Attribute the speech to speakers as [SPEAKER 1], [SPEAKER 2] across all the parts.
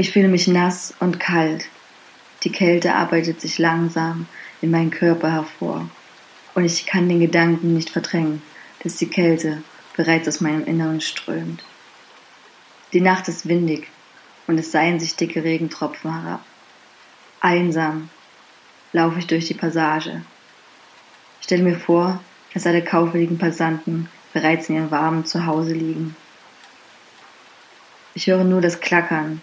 [SPEAKER 1] Ich fühle mich nass und kalt. Die Kälte arbeitet sich langsam in meinen Körper hervor. Und ich kann den Gedanken nicht verdrängen, dass die Kälte bereits aus meinem Inneren strömt. Die Nacht ist windig und es seien sich dicke Regentropfen herab. Einsam laufe ich durch die Passage. Stelle mir vor, dass alle kaufwilligen Passanten bereits in ihrem warmen Zuhause liegen. Ich höre nur das Klackern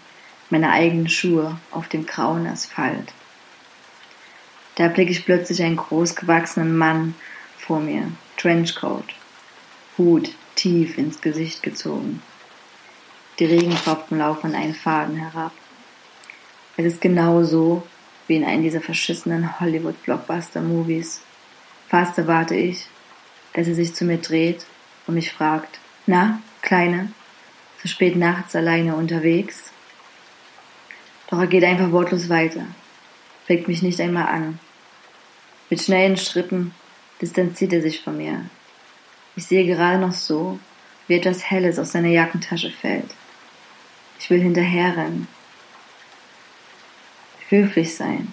[SPEAKER 1] meiner eigenen Schuhe auf dem grauen Asphalt. Da erblicke ich plötzlich einen großgewachsenen Mann vor mir, Trenchcoat, Hut tief ins Gesicht gezogen. Die Regentropfen laufen einen Faden herab. Es ist genau so wie in einem dieser verschissenen Hollywood-Blockbuster-Movies. Fast erwarte ich, dass er sich zu mir dreht und mich fragt, na, Kleine, so spät nachts alleine unterwegs? Doch er geht einfach wortlos weiter, blickt mich nicht einmal an. Mit schnellen Schritten distanziert er sich von mir. Ich sehe gerade noch so, wie etwas Helles aus seiner Jackentasche fällt. Ich will hinterherrennen. Höflich sein.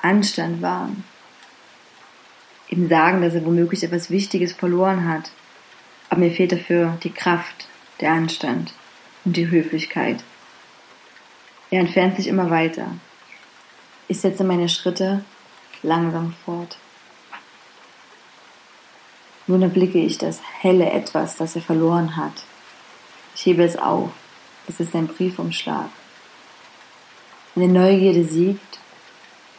[SPEAKER 1] Anstand wahren. Ihm sagen, dass er womöglich etwas Wichtiges verloren hat. Aber mir fehlt dafür die Kraft, der Anstand und die Höflichkeit. Er entfernt sich immer weiter. Ich setze meine Schritte langsam fort. Nun erblicke ich das helle Etwas, das er verloren hat. Ich hebe es auf. Es ist ein Briefumschlag. Meine Neugierde siegt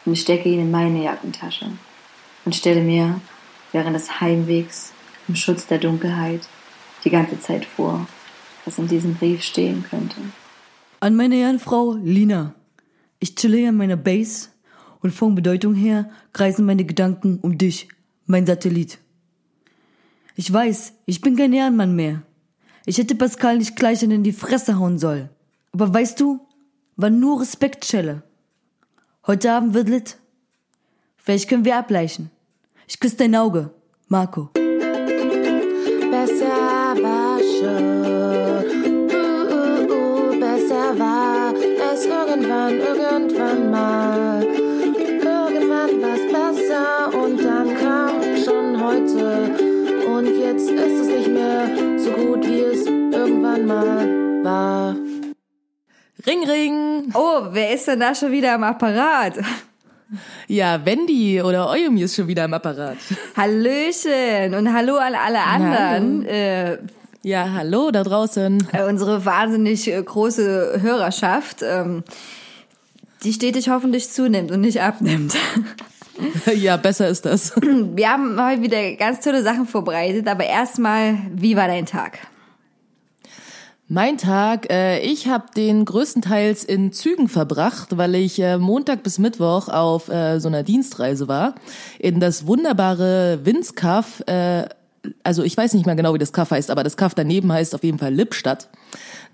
[SPEAKER 1] und ich stecke ihn in meine Jackentasche und stelle mir während des Heimwegs im Schutz der Dunkelheit die ganze Zeit vor, was in diesem Brief stehen könnte.
[SPEAKER 2] An meine Herren Frau Lina. Ich chille hier in meiner Base und von Bedeutung her kreisen meine Gedanken um dich, mein Satellit. Ich weiß, ich bin kein Ehrenmann mehr. Ich hätte Pascal nicht gleich in die Fresse hauen soll. Aber weißt du, war nur Respektschelle. Heute Abend wird lit. Vielleicht können wir ableichen. Ich küsse dein Auge, Marco.
[SPEAKER 3] Ring, ring.
[SPEAKER 4] Oh, wer ist denn da schon wieder am Apparat?
[SPEAKER 3] Ja, Wendy oder Oyumi ist schon wieder am Apparat.
[SPEAKER 4] Hallöchen und hallo an alle anderen. Äh,
[SPEAKER 3] Ja, hallo da draußen.
[SPEAKER 4] äh, unsere wahnsinnig äh, große Hörerschaft, ähm, die stetig hoffentlich zunimmt und nicht abnimmt.
[SPEAKER 3] Ja, besser ist das.
[SPEAKER 4] Wir haben heute wieder ganz tolle Sachen vorbereitet, aber erstmal, wie war dein Tag?
[SPEAKER 3] Mein Tag, äh, ich habe den größtenteils in Zügen verbracht, weil ich äh, Montag bis Mittwoch auf äh, so einer Dienstreise war in das wunderbare Winzkaff. Äh, also ich weiß nicht mehr genau, wie das Kaff heißt, aber das Kaff daneben heißt auf jeden Fall Lippstadt.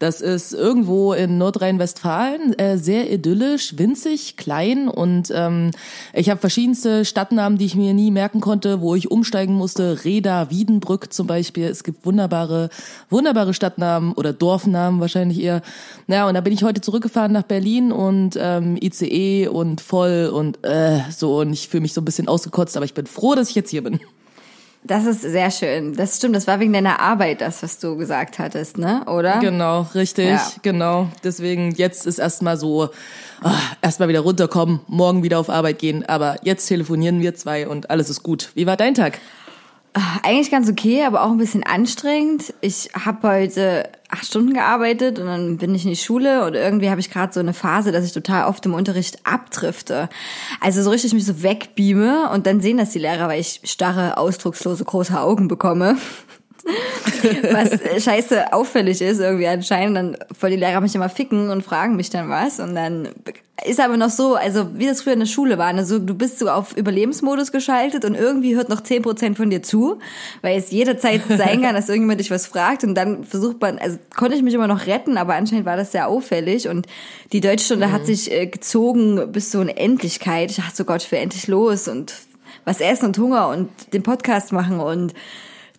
[SPEAKER 3] Das ist irgendwo in Nordrhein-Westfalen, äh, sehr idyllisch, winzig, klein und ähm, ich habe verschiedenste Stadtnamen, die ich mir nie merken konnte, wo ich umsteigen musste. Reda, Wiedenbrück zum Beispiel. Es gibt wunderbare, wunderbare Stadtnamen oder Dorfnamen wahrscheinlich eher. Ja, und da bin ich heute zurückgefahren nach Berlin und ähm, ICE und voll und äh, so und ich fühle mich so ein bisschen ausgekotzt, aber ich bin froh, dass ich jetzt hier bin.
[SPEAKER 4] Das ist sehr schön. Das stimmt, das war wegen deiner Arbeit, das, was du gesagt hattest, ne? Oder?
[SPEAKER 3] Genau, richtig,
[SPEAKER 4] Ja.
[SPEAKER 3] genau. Deswegen jetzt ist erstmal so, ah, erstmal wieder runterkommen, morgen wieder auf Arbeit gehen, aber jetzt telefonieren wir zwei und alles ist gut. Wie war dein Tag?
[SPEAKER 4] Eigentlich ganz okay, aber auch ein bisschen anstrengend. Ich habe heute acht Stunden gearbeitet und dann bin ich in die Schule und irgendwie habe ich gerade so eine Phase, dass ich total oft im Unterricht abdrifte. Also so richtig mich so wegbeame und dann sehen das die Lehrer, weil ich starre, ausdruckslose, große Augen bekomme. Was äh, scheiße auffällig ist irgendwie anscheinend. Dann voll die Lehrer mich immer ficken und fragen mich dann was. Und dann ist aber noch so, also wie das früher in der Schule war, ne? so, du bist so auf Überlebensmodus geschaltet und irgendwie hört noch 10% von dir zu, weil es jederzeit sein kann, dass irgendjemand dich was fragt und dann versucht man, also konnte ich mich immer noch retten, aber anscheinend war das sehr auffällig und die Deutschstunde hat sich äh, gezogen bis zur Unendlichkeit. Ich dachte so, Gott, ich will endlich los und was essen und Hunger und den Podcast machen und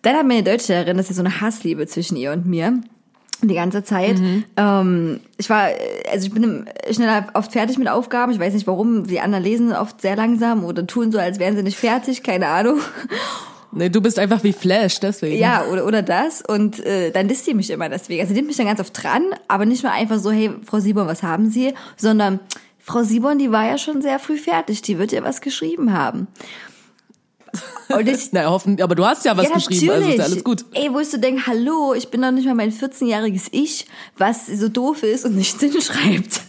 [SPEAKER 4] dann hat meine Deutschlehrerin, das ist ja so eine Hassliebe zwischen ihr und mir, die ganze Zeit. Ähm, ich war, also ich bin schneller oft fertig mit Aufgaben. Ich weiß nicht warum. Die anderen lesen oft sehr langsam oder tun so, als wären sie nicht fertig. Keine Ahnung.
[SPEAKER 3] Nee, du bist einfach wie Flash, deswegen.
[SPEAKER 4] Ja, oder, oder das. Und äh, dann disst die mich immer deswegen. Also die nimmt mich dann ganz oft dran, aber nicht nur einfach so, hey, Frau Siebon, was haben Sie? Sondern Frau Siebon, die war ja schon sehr früh fertig. Die wird ja was geschrieben haben. Und ich,
[SPEAKER 3] Na, hoffen, aber du hast ja was geschrieben, also ist ja alles gut.
[SPEAKER 4] Ey, wo ich so denke, hallo, ich bin doch nicht mal mein 14-jähriges Ich, was so doof ist und nichts hinschreibt.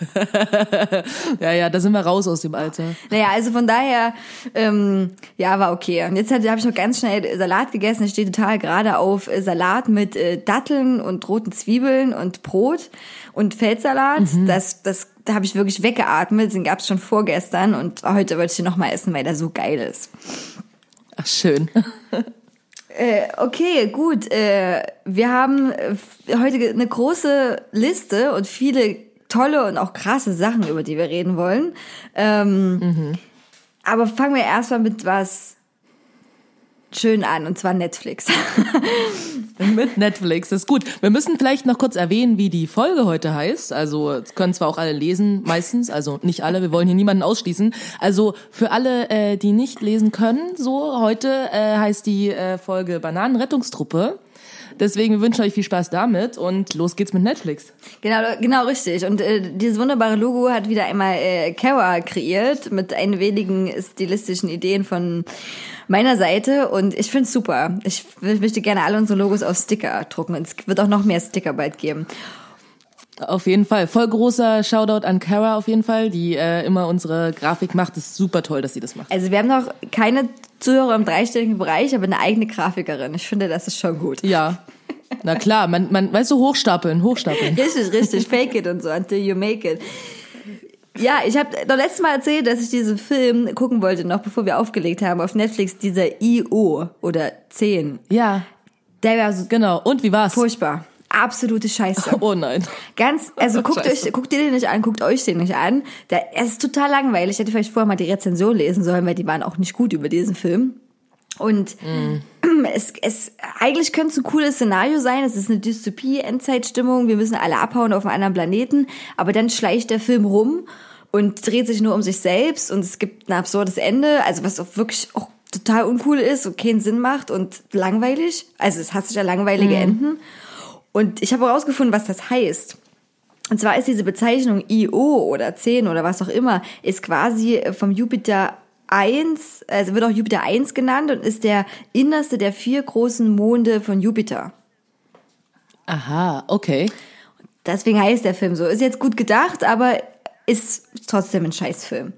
[SPEAKER 3] Ja, ja, da sind wir raus aus dem Alter.
[SPEAKER 4] Naja, also von daher, ähm, ja, war okay. Und jetzt habe ich noch ganz schnell Salat gegessen. Ich stehe total gerade auf äh, Salat mit äh, Datteln und roten Zwiebeln und Brot und Feldsalat. Das, das, da habe ich wirklich weggeatmet. Den gab's schon vorgestern und heute wollte ich den noch mal essen, weil der so geil ist.
[SPEAKER 3] Ach, schön.
[SPEAKER 4] Äh, okay, gut. Äh, wir haben äh, heute eine große Liste und viele tolle und auch krasse Sachen, über die wir reden wollen. Ähm, Aber fangen wir erstmal mit was schön an, und zwar Netflix.
[SPEAKER 3] Mit Netflix, das ist gut. Wir müssen vielleicht noch kurz erwähnen, wie die Folge heute heißt. Also, können zwar auch alle lesen, meistens, also nicht alle, wir wollen hier niemanden ausschließen. Also, für alle, äh, die nicht lesen können, so, heute äh, heißt die äh, Folge Bananenrettungstruppe. Deswegen wir wünschen euch viel Spaß damit und los geht's mit Netflix.
[SPEAKER 4] genau, genau richtig. Und äh, dieses wunderbare Logo hat wieder einmal äh, Kara kreiert mit ein wenigen stilistischen Ideen von meiner Seite und ich find's super. Ich w- möchte gerne alle unsere Logos auf Sticker drucken und es wird auch noch mehr Sticker bald geben.
[SPEAKER 3] Auf jeden Fall. Voll großer Shoutout an Kara auf jeden Fall, die äh, immer unsere Grafik macht. Das ist super toll, dass sie das macht.
[SPEAKER 4] Also wir haben noch keine Zuhörer im dreistelligen Bereich, aber eine eigene Grafikerin. Ich finde, das ist schon gut.
[SPEAKER 3] Ja. Na klar, man, man, weißt du, hochstapeln, hochstapeln.
[SPEAKER 4] Richtig, richtig. Fake it und so, until you make it. Ja, ich habe doch letztes Mal erzählt, dass ich diesen Film gucken wollte, noch bevor wir aufgelegt haben, auf Netflix, dieser I.O. oder 10.
[SPEAKER 3] Ja,
[SPEAKER 4] Der war so
[SPEAKER 3] genau. Und wie war's?
[SPEAKER 4] furchtbar. Absolute Scheiße.
[SPEAKER 3] Oh nein.
[SPEAKER 4] Ganz, also guckt
[SPEAKER 3] Scheiße.
[SPEAKER 4] euch, guckt ihr den nicht an, guckt euch den nicht an. Der, es ist total langweilig. Ich hätte vielleicht vorher mal die Rezension lesen sollen, weil die waren auch nicht gut über diesen Film. Und es, es, eigentlich könnte es ein cooles Szenario sein. Es ist eine Dystopie, Endzeitstimmung. Wir müssen alle abhauen auf einem anderen Planeten. Aber dann schleicht der Film rum und dreht sich nur um sich selbst. Und es gibt ein absurdes Ende. Also was auch wirklich auch total uncool ist und keinen Sinn macht und langweilig. Also es hat sich ja langweilige Enden. Und ich habe herausgefunden, was das heißt. Und zwar ist diese Bezeichnung IO oder 10 oder was auch immer, ist quasi vom Jupiter 1, also wird auch Jupiter 1 genannt und ist der innerste der vier großen Monde von Jupiter.
[SPEAKER 3] Aha, okay.
[SPEAKER 4] Deswegen heißt der Film so. Ist jetzt gut gedacht, aber ist trotzdem ein Scheißfilm.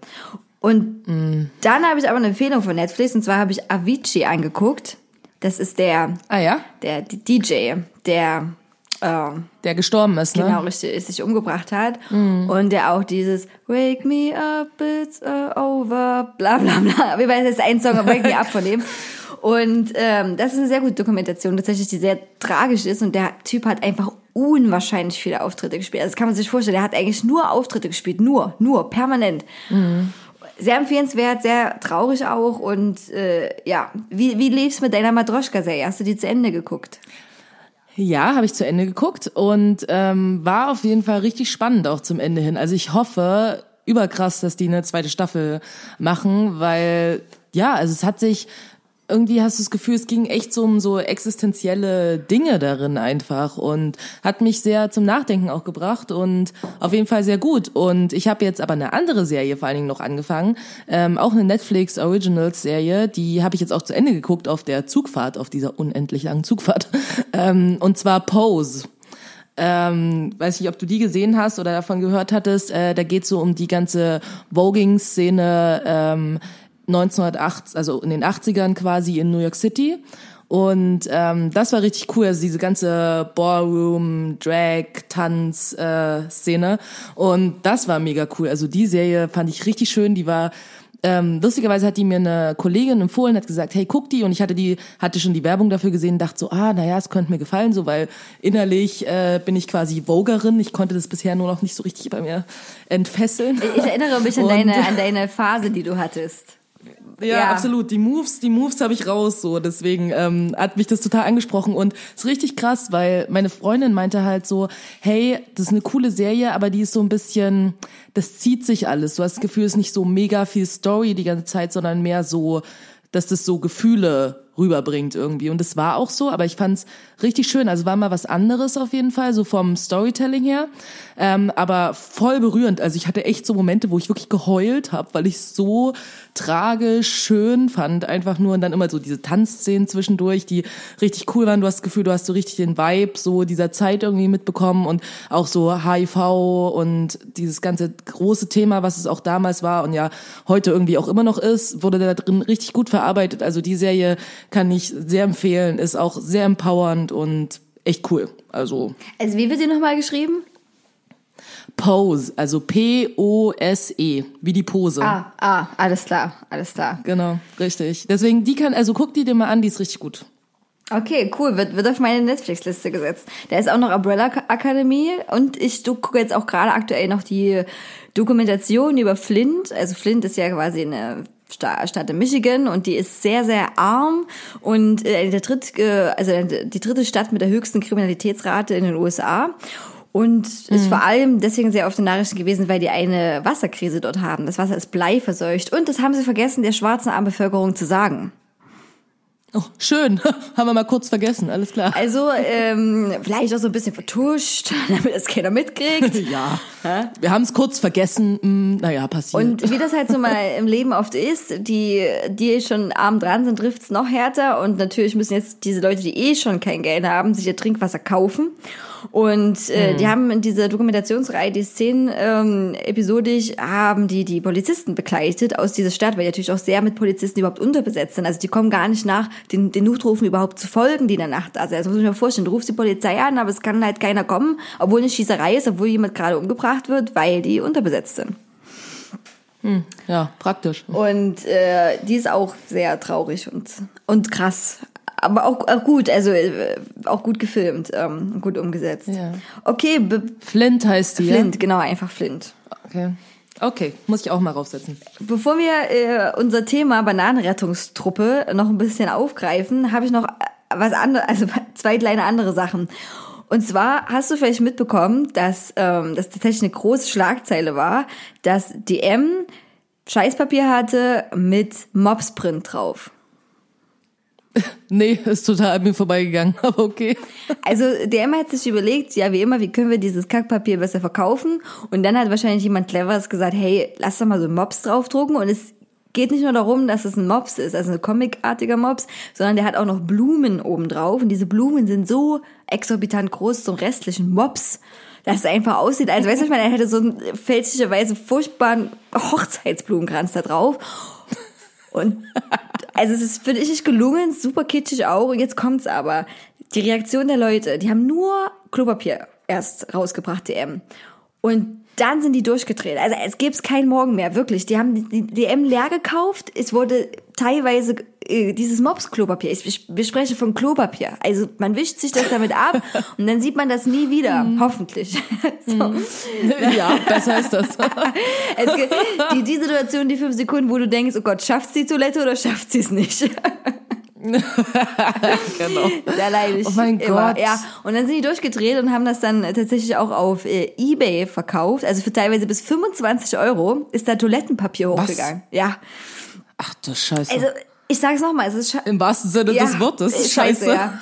[SPEAKER 4] Und dann habe ich aber eine Empfehlung von Netflix und zwar habe ich Avicii angeguckt. Das ist der,
[SPEAKER 3] Ah ja,
[SPEAKER 4] der DJ, der ähm,
[SPEAKER 3] der gestorben ist, ne?
[SPEAKER 4] genau richtig sich umgebracht hat. Und der auch dieses Wake me up it's uh, over bla bla bla. Wie weiß das ist ein Song aber Wake me up von dem. Und ähm, das ist eine sehr gute Dokumentation tatsächlich die sehr tragisch ist. Und der Typ hat einfach unwahrscheinlich viele Auftritte gespielt. Also das kann man sich vorstellen der hat eigentlich nur Auftritte gespielt nur nur permanent. Sehr empfehlenswert, sehr traurig auch. Und äh, ja, wie, wie lief's mit deiner Matroschka-Serie? Hast du die zu Ende geguckt?
[SPEAKER 3] Ja, habe ich zu Ende geguckt und ähm, war auf jeden Fall richtig spannend auch zum Ende hin. Also ich hoffe überkrass, dass die eine zweite Staffel machen, weil ja, also es hat sich irgendwie hast du das Gefühl, es ging echt so um so existenzielle Dinge darin einfach und hat mich sehr zum Nachdenken auch gebracht und auf jeden Fall sehr gut. Und ich habe jetzt aber eine andere Serie vor allen Dingen noch angefangen, ähm, auch eine Netflix Originals Serie, die habe ich jetzt auch zu Ende geguckt auf der Zugfahrt, auf dieser unendlich langen Zugfahrt, ähm, und zwar Pose. Ähm, weiß nicht, ob du die gesehen hast oder davon gehört hattest. Äh, da geht so um die ganze Voging-Szene ähm, 1908, also in den 80ern quasi in New York City. Und ähm, das war richtig cool, also diese ganze Ballroom, Drag, Tanz äh, Szene. Und das war mega cool. Also die Serie fand ich richtig schön. Die war ähm, lustigerweise hat die mir eine Kollegin empfohlen, hat gesagt, hey, guck die. Und ich hatte die, hatte schon die Werbung dafür gesehen, dachte so, ah, naja, es könnte mir gefallen, so, weil innerlich äh, bin ich quasi Vogerin. Ich konnte das bisher nur noch nicht so richtig bei mir entfesseln.
[SPEAKER 4] Ich erinnere mich an
[SPEAKER 3] Und-
[SPEAKER 4] deine, an deine Phase, die du hattest.
[SPEAKER 3] Ja,
[SPEAKER 4] Ja.
[SPEAKER 3] absolut. Die Moves, die Moves habe ich raus, so. Deswegen ähm, hat mich das total angesprochen und ist richtig krass, weil meine Freundin meinte halt so, hey, das ist eine coole Serie, aber die ist so ein bisschen, das zieht sich alles. Du hast das Gefühl, es ist nicht so mega viel Story die ganze Zeit, sondern mehr so, dass das so Gefühle rüberbringt irgendwie. Und das war auch so, aber ich fand's richtig schön. Also war mal was anderes auf jeden Fall, so vom Storytelling her. Ähm, aber voll berührend. Also ich hatte echt so Momente, wo ich wirklich geheult habe, weil ich so tragisch schön fand. Einfach nur und dann immer so diese Tanzszenen zwischendurch, die richtig cool waren. Du hast das Gefühl, du hast so richtig den Vibe so dieser Zeit irgendwie mitbekommen und auch so HIV und dieses ganze große Thema, was es auch damals war und ja heute irgendwie auch immer noch ist, wurde da drin richtig gut verarbeitet. Also die Serie kann ich sehr empfehlen, ist auch sehr empowernd und echt cool. Also
[SPEAKER 4] Also wie wird die nochmal geschrieben?
[SPEAKER 3] Pose, also P-O-S-E, wie die Pose.
[SPEAKER 4] Ah, ah, alles klar, alles klar.
[SPEAKER 3] Genau, richtig. Deswegen, die kann, also guck die dir mal an, die ist richtig gut.
[SPEAKER 4] Okay, cool, wird, wird auf meine Netflix-Liste gesetzt. Da ist auch noch Umbrella Academy und ich gucke jetzt auch gerade aktuell noch die Dokumentation über Flint. Also Flint ist ja quasi eine Stadt in Michigan und die ist sehr, sehr arm und äh, der dritt, äh, also die dritte Stadt mit der höchsten Kriminalitätsrate in den USA. Und ist vor allem deswegen sehr oft in Nachrichten gewesen, weil die eine Wasserkrise dort haben. Das Wasser ist bleiverseucht. Und das haben sie vergessen, der schwarzen Armbevölkerung zu sagen.
[SPEAKER 3] Oh, schön. Haben wir mal kurz vergessen, alles klar.
[SPEAKER 4] Also, ähm, vielleicht auch so ein bisschen vertuscht, damit es keiner mitkriegt.
[SPEAKER 3] Ja. Wir haben es kurz vergessen. Hm, naja, passiert.
[SPEAKER 4] Und wie das halt so mal im Leben oft ist, die, die schon arm dran sind, trifft's noch härter. Und natürlich müssen jetzt diese Leute, die eh schon kein Geld haben, sich ihr Trinkwasser kaufen. Und äh, die haben in dieser Dokumentationsreihe, die zehn ähm, episodisch, haben die die Polizisten begleitet aus dieser Stadt, weil die natürlich auch sehr mit Polizisten überhaupt unterbesetzt sind. Also die kommen gar nicht nach, den, den Notrufen überhaupt zu folgen, die in der Nacht. Also muss ich mir vorstellen, du rufst die Polizei an, aber es kann halt keiner kommen, obwohl eine Schießerei ist, obwohl jemand gerade umgebracht wird, weil die unterbesetzt sind.
[SPEAKER 3] ja, praktisch.
[SPEAKER 4] Und äh, die ist auch sehr traurig und, und krass. Aber auch, auch gut, also äh, auch gut gefilmt, ähm, gut umgesetzt.
[SPEAKER 3] Ja.
[SPEAKER 4] Okay,
[SPEAKER 3] Flint heißt die,
[SPEAKER 4] Flint, genau, einfach Flint.
[SPEAKER 3] ja? Okay. Okay, muss ich auch mal raufsetzen.
[SPEAKER 4] Bevor wir äh, unser Thema Bananenrettungstruppe noch ein bisschen aufgreifen, habe ich noch äh, was anderes, also zwei kleine andere Sachen. Und zwar hast du vielleicht mitbekommen, dass ähm, das tatsächlich eine große Schlagzeile war, dass DM Scheißpapier hatte mit Mobsprint drauf.
[SPEAKER 3] Nee, ist total an mir vorbeigegangen, aber okay.
[SPEAKER 4] Also DM hat sich überlegt, ja wie immer, wie können wir dieses Kackpapier besser verkaufen? Und dann hat wahrscheinlich jemand Cleveres gesagt, hey, lass doch mal so Mobs draufdrucken. Und es geht nicht nur darum, dass es ein Mops ist, also ein comicartiger Mops, sondern der hat auch noch Blumen oben drauf. Und diese Blumen sind so exorbitant groß zum restlichen Mops, dass es einfach aussieht, als weißt du, ich meine, er hätte so einen fälschlicherweise furchtbaren Hochzeitsblumenkranz da drauf. Und also es ist, finde ich, nicht gelungen, super kitschig auch. Und jetzt kommt's aber. Die Reaktion der Leute, die haben nur Klopapier erst rausgebracht, DM. Und dann sind die durchgedreht. Also es gibt's keinen Morgen mehr, wirklich. Die haben die, DM leer gekauft. Es wurde teilweise äh, dieses Mops-Klopapier. Ich, ich, wir sprechen von Klopapier. Also man wischt sich das damit ab und dann sieht man das nie wieder. Hoffentlich. so.
[SPEAKER 3] Ja, besser ist das.
[SPEAKER 4] Es gibt die, die Situation, die fünf Sekunden, wo du denkst, oh Gott, schafft sie die Toilette oder schafft sie es nicht?
[SPEAKER 3] genau.
[SPEAKER 4] Da leide ich
[SPEAKER 3] Oh mein
[SPEAKER 4] immer.
[SPEAKER 3] Gott.
[SPEAKER 4] Ja, und dann sind die durchgedreht und haben das dann tatsächlich auch auf äh, Ebay verkauft. Also für teilweise bis 25 Euro ist da Toilettenpapier hochgegangen. Ja,
[SPEAKER 3] Ach du Scheiße.
[SPEAKER 4] also ich sag's nochmal, es ist
[SPEAKER 3] Im wahrsten Sinne
[SPEAKER 4] ja,
[SPEAKER 3] des Wortes.
[SPEAKER 4] ist
[SPEAKER 3] Scheiße.
[SPEAKER 4] ja.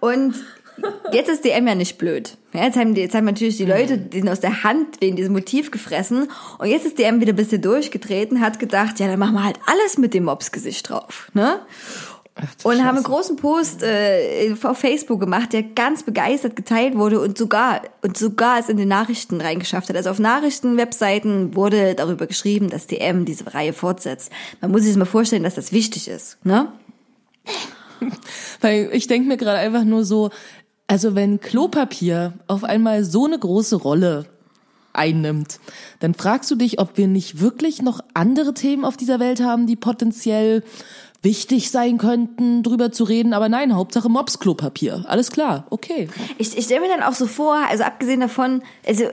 [SPEAKER 4] Und jetzt ist DM ja nicht blöd. Ja, jetzt, haben die, jetzt haben natürlich die Leute den aus der Hand wegen diesem Motiv gefressen. Und jetzt ist DM wieder ein bisschen durchgedreht und hat gedacht, ja, dann machen wir halt alles mit dem Mobsgesicht drauf. Ne? Und haben einen großen Post äh, auf Facebook gemacht, der ganz begeistert geteilt wurde und sogar und sogar es in den Nachrichten reingeschafft hat. Also auf Nachrichtenwebseiten wurde darüber geschrieben, dass DM diese Reihe fortsetzt. Man muss sich das mal vorstellen, dass das wichtig ist, ne?
[SPEAKER 3] Weil ich denke mir gerade einfach nur so, also wenn Klopapier auf einmal so eine große Rolle einnimmt, dann fragst du dich, ob wir nicht wirklich noch andere Themen auf dieser Welt haben, die potenziell wichtig sein könnten, drüber zu reden, aber nein, Hauptsache Mops-Klopapier. Alles klar, okay.
[SPEAKER 4] Ich, ich stelle mir dann auch so vor, also abgesehen davon, also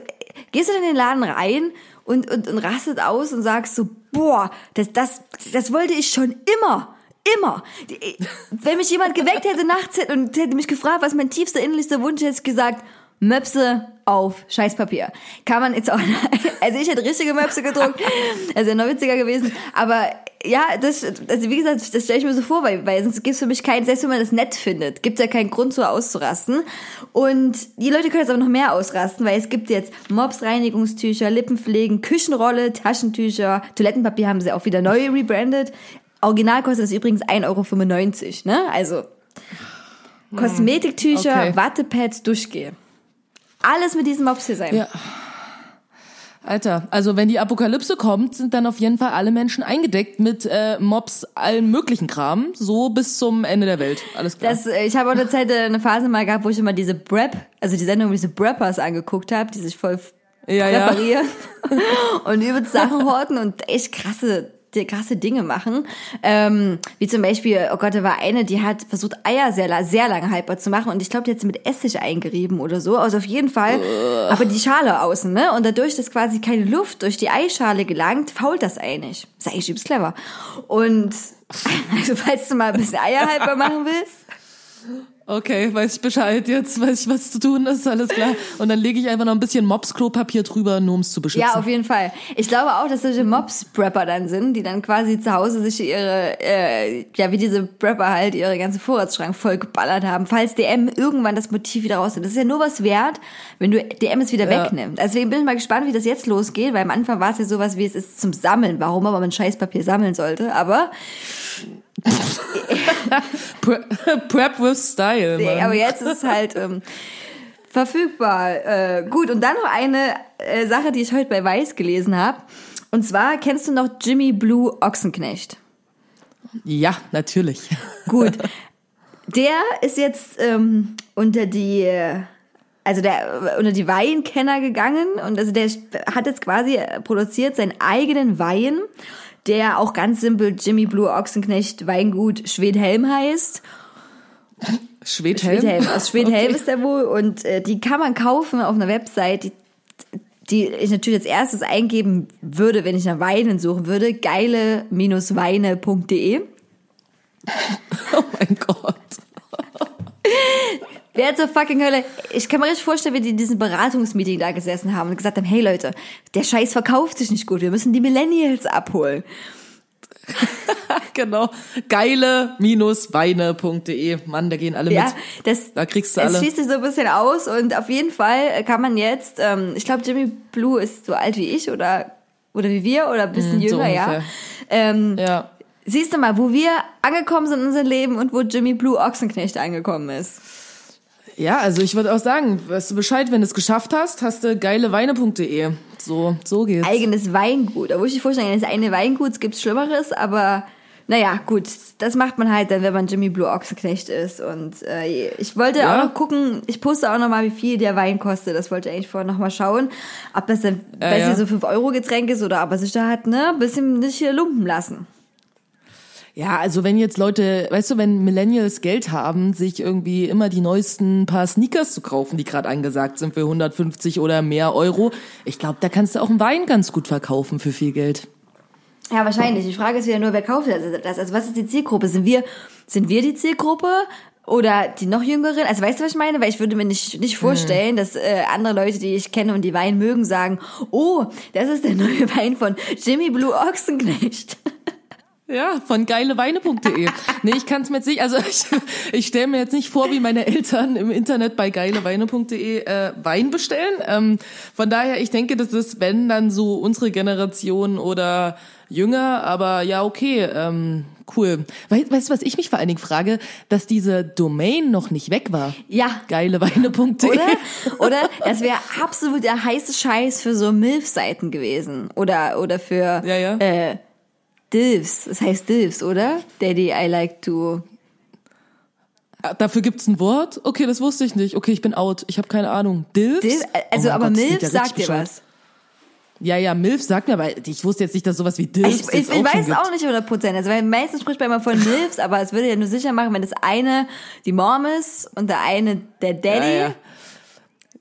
[SPEAKER 4] gehst du dann in den Laden rein und, und, und rastet aus und sagst so, boah, das, das, das wollte ich schon immer. Immer. Wenn mich jemand geweckt hätte nachts und hätte mich gefragt, was mein tiefster innerlichster Wunsch ist, hätte ich gesagt, Möpse auf Scheißpapier. Kann man jetzt auch, also ich hätte richtige Möpse gedruckt, also noch witziger gewesen, aber ja, das, also wie gesagt, das stelle ich mir so vor, weil, weil sonst gibt es für mich keinen, selbst wenn man das nett findet, gibt es ja keinen Grund so auszurasten. Und die Leute können jetzt aber noch mehr ausrasten, weil es gibt jetzt Mops, Reinigungstücher, Lippenpflegen, Küchenrolle, Taschentücher, Toilettenpapier haben sie auch wieder neu rebrandet. Original kostet das übrigens 1,95 Euro, ne? Also Kosmetiktücher,
[SPEAKER 3] Okay.
[SPEAKER 4] Wattepads, Duschgel. Alles mit diesem Mops hier sein.
[SPEAKER 3] Ja. Alter, also wenn die Apokalypse kommt, sind dann auf jeden Fall alle Menschen eingedeckt mit äh, Mops, allen möglichen Kram, so bis zum Ende der Welt. Alles klar.
[SPEAKER 4] Das, äh, ich habe auch eine Zeit, äh, eine Phase mal gehabt, wo ich immer diese Brep, also die Sendung, wo diese Breppers angeguckt habe, die sich voll
[SPEAKER 3] Ja, ja.
[SPEAKER 4] reparieren und übelst Sachen horten und echt krasse, krasse Dinge machen. Ähm, wie zum Beispiel, oh Gott, da war eine, die hat versucht, Eier sehr, sehr lange haltbar zu machen und ich glaube, die hat sie mit Essig eingerieben oder so. Also auf jeden Fall. Aber die Schale außen, ne? Und dadurch, dass quasi keine Luft durch die Eischale gelangt, fault das Ei nicht. Ist eigentlich übelst clever. Und also, falls du mal ein bisschen Eier haltbar machen willst,
[SPEAKER 3] Okay, weiß ich Bescheid jetzt, weiß ich, was zu tun ist, alles klar. Und dann lege ich einfach noch ein bisschen Mops-Klopapier drüber, nur um es zu beschützen.
[SPEAKER 4] Ja, auf jeden Fall. Ich glaube auch, dass solche Mops-Prepper dann sind, die dann quasi zu Hause sich ihre, äh, ja, wie diese Prepper halt, ihre ganze Vorratsschrank voll geballert haben, falls DM irgendwann das Motiv wieder rausnimmt. Das ist ja nur was wert, wenn du DM es wieder
[SPEAKER 3] Ja.
[SPEAKER 4] wegnimmst. Deswegen bin ich mal gespannt, wie das jetzt losgeht, weil am Anfang war es ja sowas wie, es ist zum Sammeln. Warum aber man Scheißpapier sammeln sollte, aber,
[SPEAKER 3] Prep with Style,
[SPEAKER 4] nee,
[SPEAKER 3] Mann.
[SPEAKER 4] aber jetzt ist es halt, ähm, verfügbar. Äh, gut, und dann noch eine äh, Sache, die ich heute bei Weiß gelesen habe. Und zwar kennst du noch Jimmy Blue Ochsenknecht?
[SPEAKER 3] Ja, natürlich.
[SPEAKER 4] Gut. Der ist jetzt ähm, unter die, äh, also der unter die Weinkenner gegangen und also der hat jetzt quasi äh, produziert seinen eigenen Wein, der auch ganz simpel Jimmy Blue Ochsenknecht Weingut Schwedhelm heißt.
[SPEAKER 3] Schwedhelm?
[SPEAKER 4] Schwedhelm. Aus Schwedhelm
[SPEAKER 3] Okay.
[SPEAKER 4] ist der wohl und äh, die kann man kaufen auf einer Website, die, die ich natürlich als erstes eingeben würde, wenn ich nach Weinen suchen würde, geile-weine.de.
[SPEAKER 3] Oh mein Gott.
[SPEAKER 4] Wer zur fucking Hölle? Ich kann mir richtig vorstellen, wie die in diesem Beratungsmeeting da gesessen haben und gesagt haben, hey Leute, der Scheiß verkauft sich nicht gut, wir müssen die Millennials abholen.
[SPEAKER 3] genau. Geile-weine.de. Mann, da gehen alle
[SPEAKER 4] Ja,
[SPEAKER 3] mit.
[SPEAKER 4] das,
[SPEAKER 3] Da kriegst du
[SPEAKER 4] es
[SPEAKER 3] alle.
[SPEAKER 4] schließt sich so ein bisschen aus und auf jeden Fall kann man jetzt, ähm, ich glaube Jimmy Blue ist so alt wie ich oder, oder wie wir oder ein bisschen
[SPEAKER 3] Mm, so
[SPEAKER 4] jünger, ja.
[SPEAKER 3] ungefähr.
[SPEAKER 4] Ähm,
[SPEAKER 3] Ja.
[SPEAKER 4] Siehst du mal, wo wir angekommen sind in unserem Leben und wo Jimmy Blue Ochsenknecht angekommen ist.
[SPEAKER 3] Ja, also ich würde auch sagen, weißt du Bescheid, wenn du es geschafft hast, hast du geileweine.de. So, so geht's.
[SPEAKER 4] Eigenes Weingut. Da muss ich dir vorstellen, eines eine Weinguts gibt's Schlimmeres, aber naja, gut, das macht man halt dann, wenn man Jimmy Blue Ochsenknecht ist. Und äh, ich wollte
[SPEAKER 3] Ja.
[SPEAKER 4] auch noch gucken, ich poste auch noch mal, wie viel der Wein kostet. Das wollte ich eigentlich vorher noch mal schauen. Ob das dann,
[SPEAKER 3] Ja,
[SPEAKER 4] weiß
[SPEAKER 3] ja.
[SPEAKER 4] ich, so 5 Euro Getränk ist oder ob er sich da hat, ne, ein bisschen nicht hier lumpen lassen.
[SPEAKER 3] Ja, also wenn jetzt Leute, weißt du, wenn Millennials Geld haben, sich irgendwie immer die neuesten paar Sneakers zu kaufen, die gerade angesagt sind für 150 oder mehr Euro, ich glaube, da kannst du auch einen Wein ganz gut verkaufen für viel Geld.
[SPEAKER 4] Ja, wahrscheinlich. Die Frage ist wieder nur, wer kauft das? Also was ist die Zielgruppe? Sind wir, sind wir die Zielgruppe? Oder die noch jüngeren? Also weißt du, was ich meine? Weil ich würde mir nicht, nicht vorstellen, dass äh, andere Leute, die ich kenne und die Wein mögen, sagen, oh, das ist der neue Wein von Jimmy Blue Ochsenknecht.
[SPEAKER 3] Ja, von geileweine.de. nee, ich kann es mir jetzt nicht, also ich, ich stelle mir jetzt nicht vor, wie meine Eltern im Internet bei geileweine.de äh, Wein bestellen. Ähm, von daher, ich denke, das ist, wenn, dann so unsere Generation oder jünger, aber ja, okay, ähm, cool. Weißt, du, was ich mich vor allen Dingen frage? Dass diese Domain noch nicht weg war.
[SPEAKER 4] Ja.
[SPEAKER 3] Geileweine.de.
[SPEAKER 4] Oder? Oder? Das wäre absolut der heiße Scheiß für so MILF-Seiten gewesen. Oder, oder für
[SPEAKER 3] Ja, ja.
[SPEAKER 4] Äh, Dilfs. Das heißt Dilfs, oder? Daddy, I like to
[SPEAKER 3] Dafür gibt's ein Wort? Okay, das wusste ich nicht. Okay, ich bin out. Ich habe keine Ahnung. Dilfs?
[SPEAKER 4] Dilf, also
[SPEAKER 3] Oh
[SPEAKER 4] aber
[SPEAKER 3] Gott,
[SPEAKER 4] Milf
[SPEAKER 3] ja
[SPEAKER 4] sagt dir was.
[SPEAKER 3] Ja, ja, Milf sagt mir, aber ich wusste jetzt nicht, dass sowas wie Dilfs
[SPEAKER 4] Ich, ich, ich
[SPEAKER 3] auch
[SPEAKER 4] weiß
[SPEAKER 3] gibt.
[SPEAKER 4] auch nicht 100 Prozent. Also, weil meistens spricht man immer von Milfs, aber es würde ja nur sicher machen, wenn das eine die Mom ist und der eine der Daddy.
[SPEAKER 3] Ja, ja.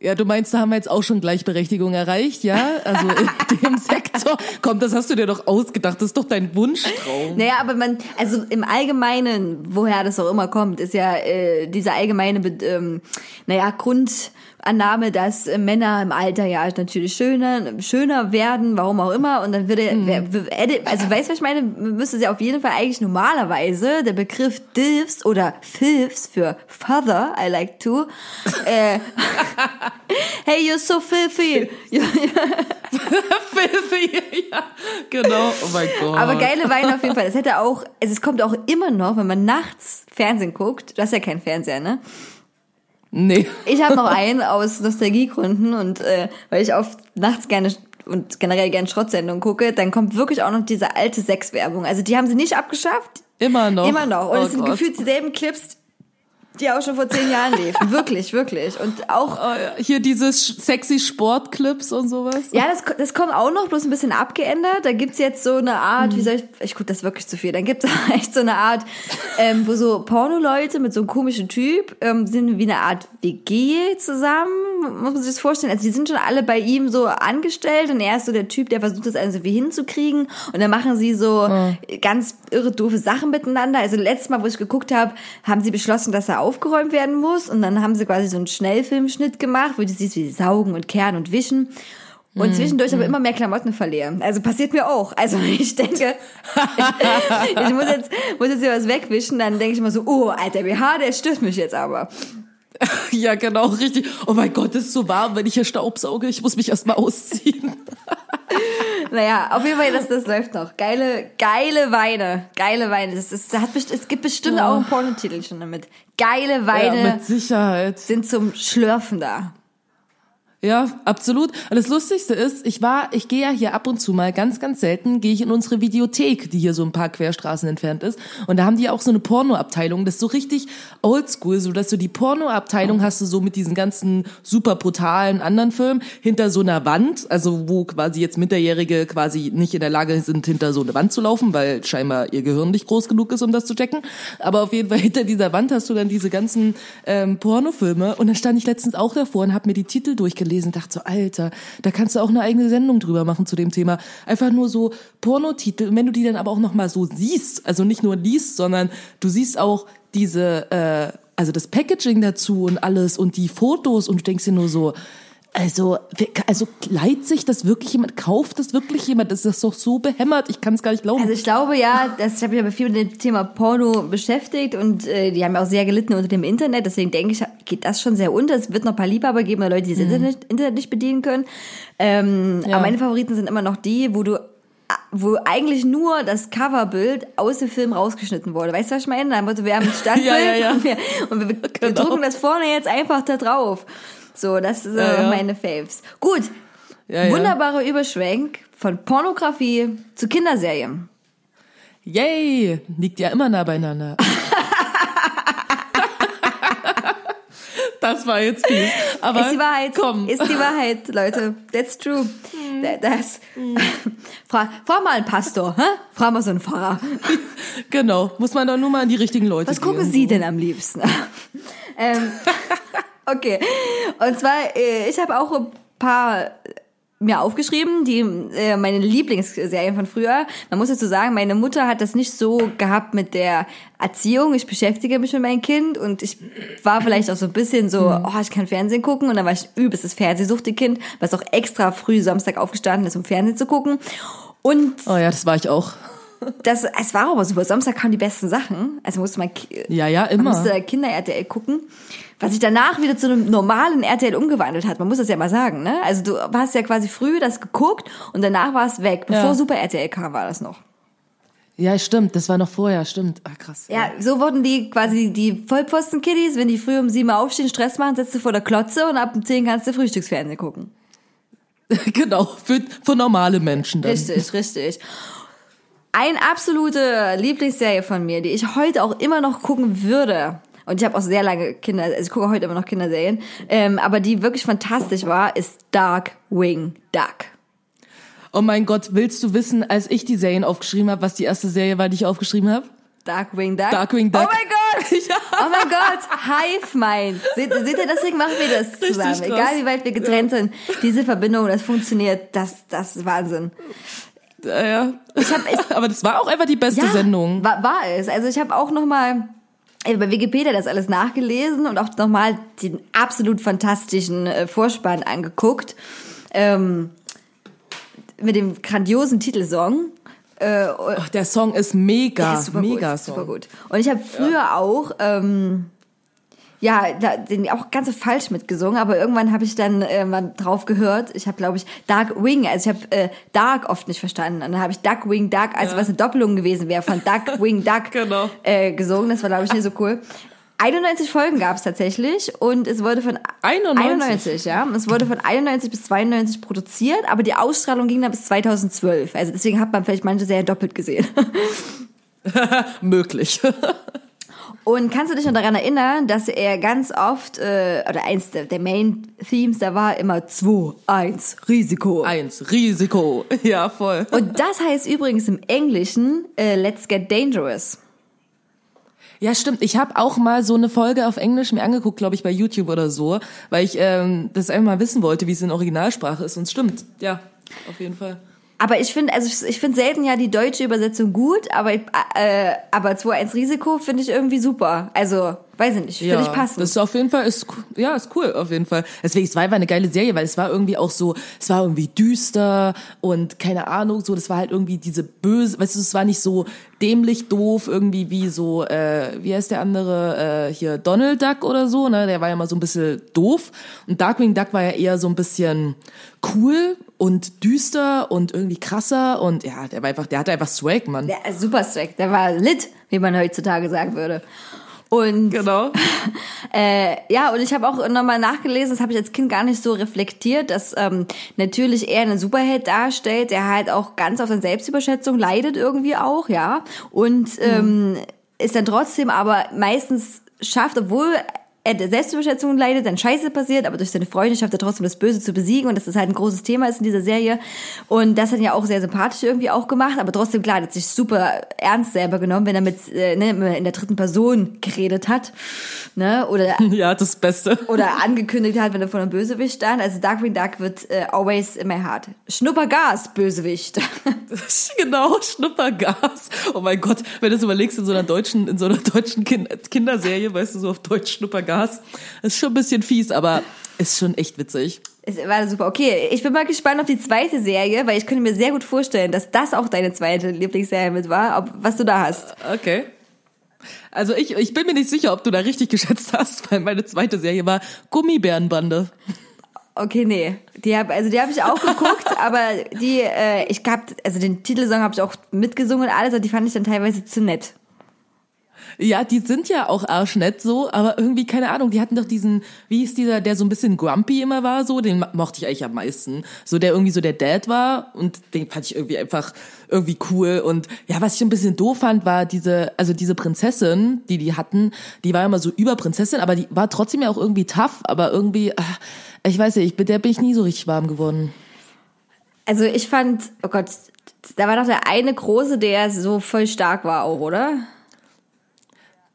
[SPEAKER 3] Ja, du meinst, da haben wir jetzt auch schon Gleichberechtigung erreicht, ja? Also in dem Sektor. Komm, das hast du dir doch ausgedacht. Das ist doch dein Wunschtraum.
[SPEAKER 4] Naja, aber man, also im Allgemeinen, woher das auch immer kommt, ist ja äh, diese allgemeine, ähm, naja, Grundannahme, dass äh, Männer im Alter ja natürlich schöner, schöner werden, warum auch immer. Und dann würde, wer- also weißt du, was ich meine? Müsste es ja auf jeden Fall eigentlich normalerweise der Begriff Dilfs oder Filfs für Father, I like to, äh, hey, you're so filthy.
[SPEAKER 3] Filthy, ja, genau. Oh mein Gott.
[SPEAKER 4] Aber geile Weine auf jeden Fall. Das hätte auch, also es kommt auch immer noch, wenn man nachts Fernsehen guckt. Du hast ja keinen Fernseher, ne?
[SPEAKER 3] Nee.
[SPEAKER 4] Ich habe noch einen aus Nostalgiegründen und äh, weil ich oft nachts gerne und generell gerne Schrottsendungen gucke, dann kommt wirklich auch noch diese alte Sexwerbung. Also die haben sie nicht abgeschafft.
[SPEAKER 3] Immer noch.
[SPEAKER 4] Immer noch. Und
[SPEAKER 3] oh
[SPEAKER 4] es sind
[SPEAKER 3] Gott.
[SPEAKER 4] gefühlt dieselben Clips, die auch schon vor zehn Jahren liefen. wirklich, wirklich. Und auch
[SPEAKER 3] Oh, ja. Hier diese sch- sexy Sportclips und sowas.
[SPEAKER 4] Ja, das, das kommt auch noch, bloß ein bisschen abgeändert. Da gibt's jetzt so eine Art,
[SPEAKER 3] Mhm.
[SPEAKER 4] wie soll ich, ich gucke das wirklich zu viel, dann gibt's echt so eine Art, ähm, wo so Porno-Leute mit so einem komischen Typ ähm, sind wie eine Art WG zusammen, muss man sich das vorstellen. Also die sind schon alle bei ihm so angestellt und er ist so der Typ, der versucht das irgendwie hinzukriegen und dann machen sie so ganz irre doofe Sachen miteinander. Also letztes Mal, wo ich geguckt habe, haben sie beschlossen, dass er aufgeräumt werden muss und dann haben sie quasi so einen Schnellfilmschnitt gemacht, wo du siehst, wie sie saugen und kehren und wischen. Und zwischendurch aber immer mehr Klamotten verlieren. Also passiert mir auch. Also ich denke, ich muss jetzt, muss jetzt hier was wegwischen, dann denke ich immer so, oh, alter BH, der stört mich jetzt aber.
[SPEAKER 3] Ja, genau, richtig. Oh mein Gott, es ist so warm, wenn ich hier staubsauge. Ich muss mich erstmal ausziehen.
[SPEAKER 4] Naja, auf jeden Fall, das, das läuft noch. Geile, geile Weine. Geile Weine. Das ist, da hat, best- es gibt bestimmt auch einen Pornotitel schon damit. Geile
[SPEAKER 3] Ja,
[SPEAKER 4] Weine
[SPEAKER 3] mit Sicherheit.
[SPEAKER 4] sind zum Schlürfen da.
[SPEAKER 3] Ja, absolut. Und das Lustigste ist, ich war, ich gehe ja hier ab und zu mal ganz, ganz selten, gehe ich in unsere Videothek, die hier so ein paar Querstraßen entfernt ist. Und da haben die auch so eine Pornoabteilung. Das ist so richtig oldschool, so dass du die Pornoabteilung hast du so mit diesen ganzen super brutalen anderen Filmen hinter so einer Wand, also wo quasi jetzt Minderjährige quasi nicht in der Lage sind, hinter so eine Wand zu laufen, weil scheinbar ihr Gehirn nicht groß genug ist, um das zu checken. Aber auf jeden Fall hinter dieser Wand hast du dann diese ganzen ähm, Pornofilme. Und dann stand ich letztens auch davor und habe mir die Titel durchgelesen und dachte so, Alter, da kannst du auch eine eigene Sendung drüber machen zu dem Thema. Einfach nur so Pornotitel. Und wenn du die dann aber auch nochmal so siehst, also nicht nur liest, sondern du siehst auch diese, äh, also das Packaging dazu und alles und die Fotos und du denkst dir nur so, also, also leiht sich das wirklich jemand, kauft das wirklich jemand? Das ist doch so behämmert, ich kann es gar nicht glauben.
[SPEAKER 4] Also ich glaube ja, dass ich habe mich aber viel mit dem Thema Porno beschäftigt und äh, die haben ja auch sehr gelitten unter dem Internet, deswegen denke ich, geht das schon sehr unter. Es wird noch ein paar Liebhaber geben oder Leute, die das Internet, Internet nicht bedienen können. Ähm,
[SPEAKER 3] Ja.
[SPEAKER 4] Aber meine Favoriten sind immer noch die, wo du wo eigentlich nur das Coverbild aus dem Film rausgeschnitten wurde. Weißt du, was ich meine? Dann wurde, wir haben ein Standbild
[SPEAKER 3] Ja, ja, ja.
[SPEAKER 4] und, wir, und wir, wir
[SPEAKER 3] Genau.
[SPEAKER 4] drucken das vorne jetzt einfach da drauf. So, das sind
[SPEAKER 3] Ja, ja.
[SPEAKER 4] meine Faves. Gut,
[SPEAKER 3] Ja,
[SPEAKER 4] wunderbarer Überschwenk von Pornografie zu Kinderserien.
[SPEAKER 3] Yay, liegt ja immer nah beieinander. das war jetzt fies. Aber
[SPEAKER 4] ist die Wahrheit.
[SPEAKER 3] komm.
[SPEAKER 4] Ist die Wahrheit, Leute. That's true. Da- Das. Frag, frag mal einen Pastor, hä? Frag mal so einen Pfarrer.
[SPEAKER 3] genau, muss man doch nur mal an die richtigen Leute
[SPEAKER 4] Was
[SPEAKER 3] gehen.
[SPEAKER 4] gucken Sie denn am liebsten? ähm, okay. Und zwar, äh, ich habe auch ein paar mir aufgeschrieben, die äh, meine Lieblingsserien von früher. Man muss dazu sagen, meine Mutter hat das nicht so gehabt mit der Erziehung. Ich beschäftige mich mit meinem Kind und ich war vielleicht auch so ein bisschen so,
[SPEAKER 3] Mhm.
[SPEAKER 4] oh, ich kann Fernsehen gucken und dann war ich übelstes Fernsehsuchti-Kind, was auch extra früh Samstag aufgestanden ist, um Fernsehen zu gucken. Und
[SPEAKER 3] Oh ja, das war ich auch.
[SPEAKER 4] Das, es war aber super. Samstag kamen die besten Sachen. Also musste man,
[SPEAKER 3] Ja, ja, immer.
[SPEAKER 4] musste Kinder RTL gucken, was sich danach wieder zu einem normalen RTL umgewandelt hat. Man muss das ja mal sagen, ne? Also du hast ja quasi früh das geguckt und danach war es weg. Bevor
[SPEAKER 3] Ja.
[SPEAKER 4] Super RTL kam, war das noch.
[SPEAKER 3] Ja, stimmt, das war noch vorher, stimmt. Ah, krass.
[SPEAKER 4] Ja, so wurden die quasi die Vollpfosten-Kiddies, wenn die früh um sieben aufstehen, Stress machen, setzt du vor der Klotze und ab um zehn kannst du Frühstücksfernsehen gucken.
[SPEAKER 3] genau, für, für normale Menschen dann.
[SPEAKER 4] Richtig, richtig. Eine absolute Lieblingsserie von mir, die ich heute auch immer noch gucken würde. Und ich habe auch sehr lange Kinder, also ich gucke heute immer noch Kinderserien, ähm, aber die wirklich fantastisch war, ist Darkwing Duck.
[SPEAKER 3] Oh mein Gott, willst du wissen, als ich die Serien aufgeschrieben habe, was die erste Serie war, die ich aufgeschrieben habe?
[SPEAKER 4] Darkwing Duck.
[SPEAKER 3] Darkwing Duck.
[SPEAKER 4] Oh mein Gott!
[SPEAKER 3] Ja.
[SPEAKER 4] Oh mein Gott! Hive Mind. Seht, seht ihr, deswegen machen wir das zusammen.
[SPEAKER 3] krass.
[SPEAKER 4] Egal wie weit wir getrennt sind. Diese Verbindung, das funktioniert, das, das ist Wahnsinn.
[SPEAKER 3] Ja, ja. Aber das war auch einfach die beste Sendung.
[SPEAKER 4] War, war es. Also ich habe auch noch mal äh, bei Wikipedia das alles nachgelesen und auch noch mal den absolut fantastischen äh, Vorspann angeguckt. Ähm, mit dem grandiosen Titelsong. Äh,
[SPEAKER 3] Ach, der Song ist mega,
[SPEAKER 4] der ist super
[SPEAKER 3] mega
[SPEAKER 4] gut,
[SPEAKER 3] Song.
[SPEAKER 4] super gut. Und ich habe früher auch ähm, ja, da, den auch ganz falsch mitgesungen, aber irgendwann habe ich dann äh, mal drauf gehört. Ich habe, glaube ich, Dark Wing, also ich habe äh, Dark oft nicht verstanden. Und dann habe ich Duck Wing Duck, also was eine Doppelung gewesen wäre von Duck Wing Duck
[SPEAKER 3] Genau.
[SPEAKER 4] äh, gesungen. Das war, glaube ich, nicht so cool. 91 Folgen gab es tatsächlich und es wurde von
[SPEAKER 3] 91?
[SPEAKER 4] 91, ja. Und Es wurde von 91 bis 92 produziert, aber die Ausstrahlung ging dann bis 2012. Also deswegen hat man vielleicht manche Serien doppelt gesehen.
[SPEAKER 3] Möglich.
[SPEAKER 4] Und kannst du dich noch daran erinnern, dass er ganz oft, äh, oder eins der, der Main-Themes, da war immer 2, 1, Risiko.
[SPEAKER 3] Eins, Risiko. Ja, voll.
[SPEAKER 4] Und das heißt übrigens im Englischen äh, Let's Get Dangerous.
[SPEAKER 3] Ja, stimmt. Ich habe auch mal so eine Folge auf Englisch mir angeguckt, glaube ich, bei YouTube oder so, weil ich ähm, das einfach mal wissen wollte, wie es in Originalsprache ist. Und es stimmt. Ja, auf jeden Fall.
[SPEAKER 4] Aber ich finde, also ich, finde selten ja die deutsche Übersetzung gut, aber äh, aber 2-1 Risiko finde ich irgendwie super. Also, weiß ich nicht, finde
[SPEAKER 3] Ja,
[SPEAKER 4] ich passend.
[SPEAKER 3] das ist auf jeden Fall, ist, ja, ist cool, auf jeden Fall. Deswegen, es war einfach eine geile Serie, weil es war irgendwie auch so, es war irgendwie düster und keine Ahnung, so, das war halt irgendwie diese böse, weißt du, es war nicht so dämlich doof, irgendwie wie so, äh, wie heißt der andere, äh, hier, Donald Duck oder so, ne, der war ja mal so ein bisschen doof. Und Darkwing Duck war ja eher so ein bisschen cool und düster und irgendwie krasser und ja, der war einfach, der hatte einfach Swag, Mann.
[SPEAKER 4] der ist super strikt, der war lit, wie man heutzutage sagen würde. Und
[SPEAKER 3] Genau.
[SPEAKER 4] Äh, ja, und ich habe auch nochmal nachgelesen, das habe ich als Kind gar nicht so reflektiert, dass ähm, natürlich er einen Superheld darstellt, der halt auch ganz auf seine Selbstüberschätzung leidet irgendwie auch, ja. Und ähm, ist dann trotzdem aber meistens schafft, obwohl er der Selbstüberschätzung leidet, dann Scheiße passiert, aber durch seine Freunde schafft er trotzdem das Böse zu besiegen und dass das halt ein großes Thema ist in dieser Serie. Und das hat ihn ja auch sehr sympathisch irgendwie auch gemacht, aber trotzdem, klar, er hat sich super ernst selber genommen, wenn er mit äh, ne, in der dritten Person geredet hat. Ne? Oder
[SPEAKER 3] Ja, das Beste.
[SPEAKER 4] oder angekündigt hat, wenn er vor einem Bösewicht stand. Also Darkwing Duck wird äh, always in my heart. Schnuppergas, Bösewicht.
[SPEAKER 3] Genau, Schnuppergas. Oh mein Gott, wenn du das überlegst in so einer deutschen, in so einer deutschen kind Kinderserie, weißt du, so auf Deutsch Schnuppergas, ist schon ein bisschen fies, aber ist schon echt witzig.
[SPEAKER 4] Es war super. Okay, ich bin mal gespannt auf die zweite Serie, weil ich könnte mir sehr gut vorstellen, dass das auch deine zweite Lieblingsserie mit war, ob, was du da hast.
[SPEAKER 3] Okay. Also ich, ich bin mir nicht sicher, ob du da richtig geschätzt hast, weil meine zweite Serie war Gummibärenbande.
[SPEAKER 4] Okay, nee. Die hab, also die habe ich auch geguckt, aber die, äh, ich gab, also den Titelsong habe ich auch mitgesungen und alles, aber die fand ich dann teilweise zu nett.
[SPEAKER 3] Ja, die sind ja auch arschnett so, aber irgendwie, keine Ahnung, die hatten doch diesen, wie hieß dieser, der so ein bisschen grumpy immer war, so, den mochte ich eigentlich am meisten. So, der irgendwie so der Dad war und den fand ich irgendwie einfach irgendwie cool. Und ja, was ich ein bisschen doof fand, war diese, also diese Prinzessin, die die hatten, die war immer so Überprinzessin, aber die war trotzdem ja auch irgendwie tough, aber irgendwie, ach, ich weiß nicht, mit der bin ich nie so richtig warm geworden.
[SPEAKER 4] Also ich fand, oh Gott, da war doch der eine große, der so voll stark war auch, oder?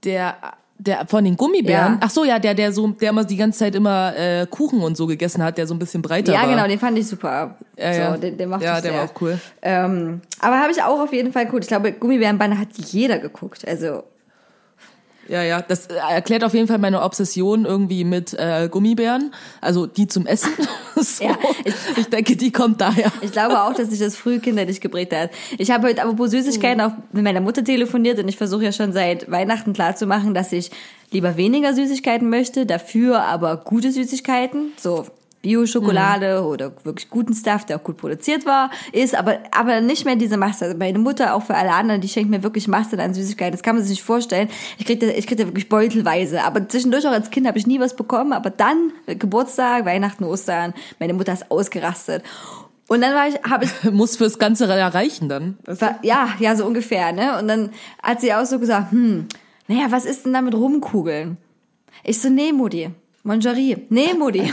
[SPEAKER 3] Der, der von den Gummibären,
[SPEAKER 4] Ja.
[SPEAKER 3] ach so, ja, der, der so, der immer die ganze Zeit immer äh, Kuchen und so gegessen hat, der so ein bisschen breiter
[SPEAKER 4] Ja,
[SPEAKER 3] war.
[SPEAKER 4] genau, den fand ich super.
[SPEAKER 3] Ja,
[SPEAKER 4] so,
[SPEAKER 3] ja.
[SPEAKER 4] Den, den mochte
[SPEAKER 3] Ja, der
[SPEAKER 4] sehr.
[SPEAKER 3] war auch cool.
[SPEAKER 4] Ähm, aber habe ich auch auf jeden Fall gut. Ich glaube, Gummibärenbande hat jeder geguckt. Also
[SPEAKER 3] Ja, ja, das äh, erklärt auf jeden Fall meine Obsession irgendwie mit äh, Gummibären, also die zum Essen. so.
[SPEAKER 4] Ja,
[SPEAKER 3] ich, ich denke, die kommt daher.
[SPEAKER 4] ich glaube auch, dass sich das früh kinderlich geprägt hat. Ich habe heute apropos Süßigkeiten auch mit meiner Mutter telefoniert und ich versuche ja schon seit Weihnachten klarzumachen, dass ich lieber weniger Süßigkeiten möchte, dafür aber gute Süßigkeiten, so Bio-Schokolade oder wirklich guten Stuff, der auch gut produziert war, ist, aber, aber nicht mehr diese Masse. Also meine Mutter, auch für alle anderen, die schenkt mir wirklich Masse an Süßigkeiten. Das kann man sich nicht vorstellen. Ich krieg da, ich krieg da wirklich beutelweise. Aber zwischendurch auch als Kind habe ich nie was bekommen, aber dann, äh, Geburtstag, Weihnachten, Ostern, meine Mutter ist ausgerastet. Und dann war ich, habe ich
[SPEAKER 3] Muss fürs Ganze erreichen dann.
[SPEAKER 4] war, ja, ja, so ungefähr, ne? Und dann hat sie auch so gesagt, hm, naja, was ist denn da mit Rumkugeln? Ich so, nee, Mutti. Mangerie. Nee, Mutti.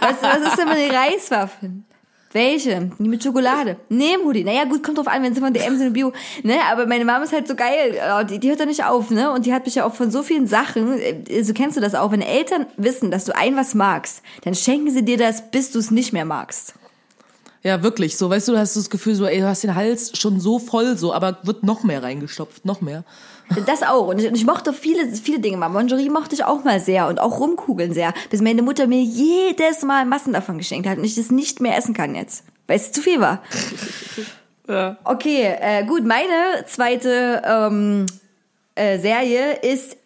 [SPEAKER 4] was, was ist denn mit den Reiswaffeln? Welche? Die mit Schokolade. Nee, Mutti. Naja, gut, kommt drauf an, wenn sie von DM sind und Bio. Ne, aber meine Mama ist halt so geil. Oh, Die, die hört da nicht auf, ne? Und die hat mich ja auch von so vielen Sachen, äh, so kennst du das auch, wenn Eltern wissen, dass du ein was magst, dann schenken sie dir das, bis du es nicht mehr magst.
[SPEAKER 3] Ja, wirklich. So, weißt du, du hast das Gefühl, so, ey, du hast den Hals schon so voll, so, aber wird noch mehr reingestopft, noch mehr.
[SPEAKER 4] Das auch. Und ich, und ich mochte viele, viele Dinge mal. Lingerie mochte ich auch mal sehr und auch Rumkugeln sehr. Bis meine Mutter mir jedes Mal Massen davon geschenkt hat und ich das nicht mehr essen kann jetzt. Weil es zu viel war. Okay, äh, gut. Meine zweite ähm, äh, Serie ist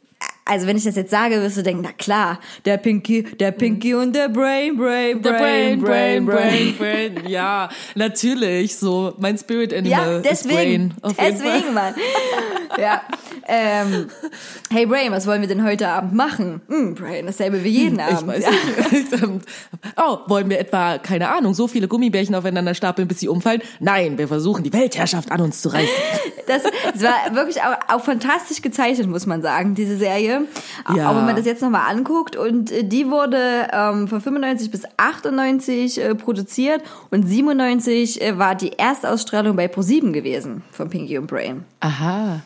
[SPEAKER 4] also wenn ich das jetzt sage, wirst du denken, na klar, der Pinky, der Pinky und der Brain, Brain, Brain,
[SPEAKER 3] Der Brain, Brain, Brain,
[SPEAKER 4] Brain.
[SPEAKER 3] Brain. Ja, natürlich. So, mein Spirit
[SPEAKER 4] Ja,
[SPEAKER 3] Animal ist
[SPEAKER 4] deswegen,
[SPEAKER 3] Brain. Auf
[SPEAKER 4] deswegen, Mann. ja. Ähm, hey Brain, was wollen wir denn heute Abend machen? Hm, Brain, dasselbe wie jeden
[SPEAKER 3] Ich
[SPEAKER 4] Abend.
[SPEAKER 3] weiß
[SPEAKER 4] ja.
[SPEAKER 3] nicht. oh, wollen wir etwa, keine Ahnung, so viele Gummibärchen aufeinander stapeln, bis sie umfallen? Nein, wir versuchen, die Weltherrschaft an uns zu reißen.
[SPEAKER 4] Das, das war wirklich auch, auch fantastisch gezeichnet, muss man sagen, diese Serie.
[SPEAKER 3] Ja.
[SPEAKER 4] Auch wenn man das jetzt nochmal anguckt. Und äh, die wurde ähm, von 95 bis 98 äh, produziert und 97 äh, war die Erstausstrahlung bei ProSieben gewesen von Pinky und Brain.
[SPEAKER 3] Aha.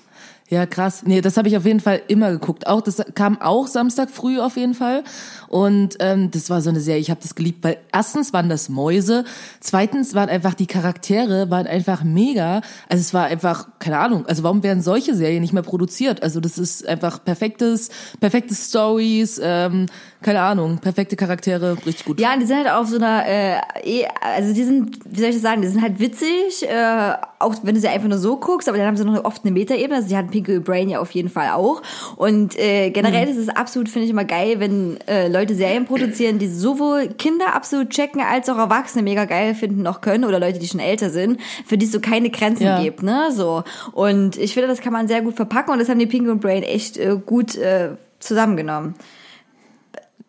[SPEAKER 3] Ja, krass. Nee, das habe ich auf jeden Fall immer geguckt. Auch das kam auch Samstag früh auf jeden Fall. Und ähm, das war so eine Serie, ich habe das geliebt, weil erstens waren das Mäuse, zweitens waren einfach die Charaktere waren einfach mega. Also es war einfach keine Ahnung. Also warum werden solche Serien nicht mehr produziert? Also das ist einfach perfektes, perfekte Stories, ähm, keine Ahnung, perfekte Charaktere, richtig gut.
[SPEAKER 4] Ja, und die sind halt auf so einer, äh, eh- also die sind, wie soll ich das sagen, die sind halt witzig, äh, auch wenn du sie einfach nur so guckst, aber dann haben sie noch oft eine Metaebene, also die hatten Pinky und Brain ja auf jeden Fall auch. Und äh, generell ist es absolut, finde ich immer geil, wenn äh, Leute Serien produzieren, die sowohl Kinder absolut checken, als auch Erwachsene mega geil finden noch können oder Leute, die schon älter sind, für die es so keine Grenzen
[SPEAKER 3] Ja.
[SPEAKER 4] gibt, ne, so. Und ich finde, das kann man sehr gut verpacken und das haben die Pinky und Brain echt äh, gut äh, zusammengenommen.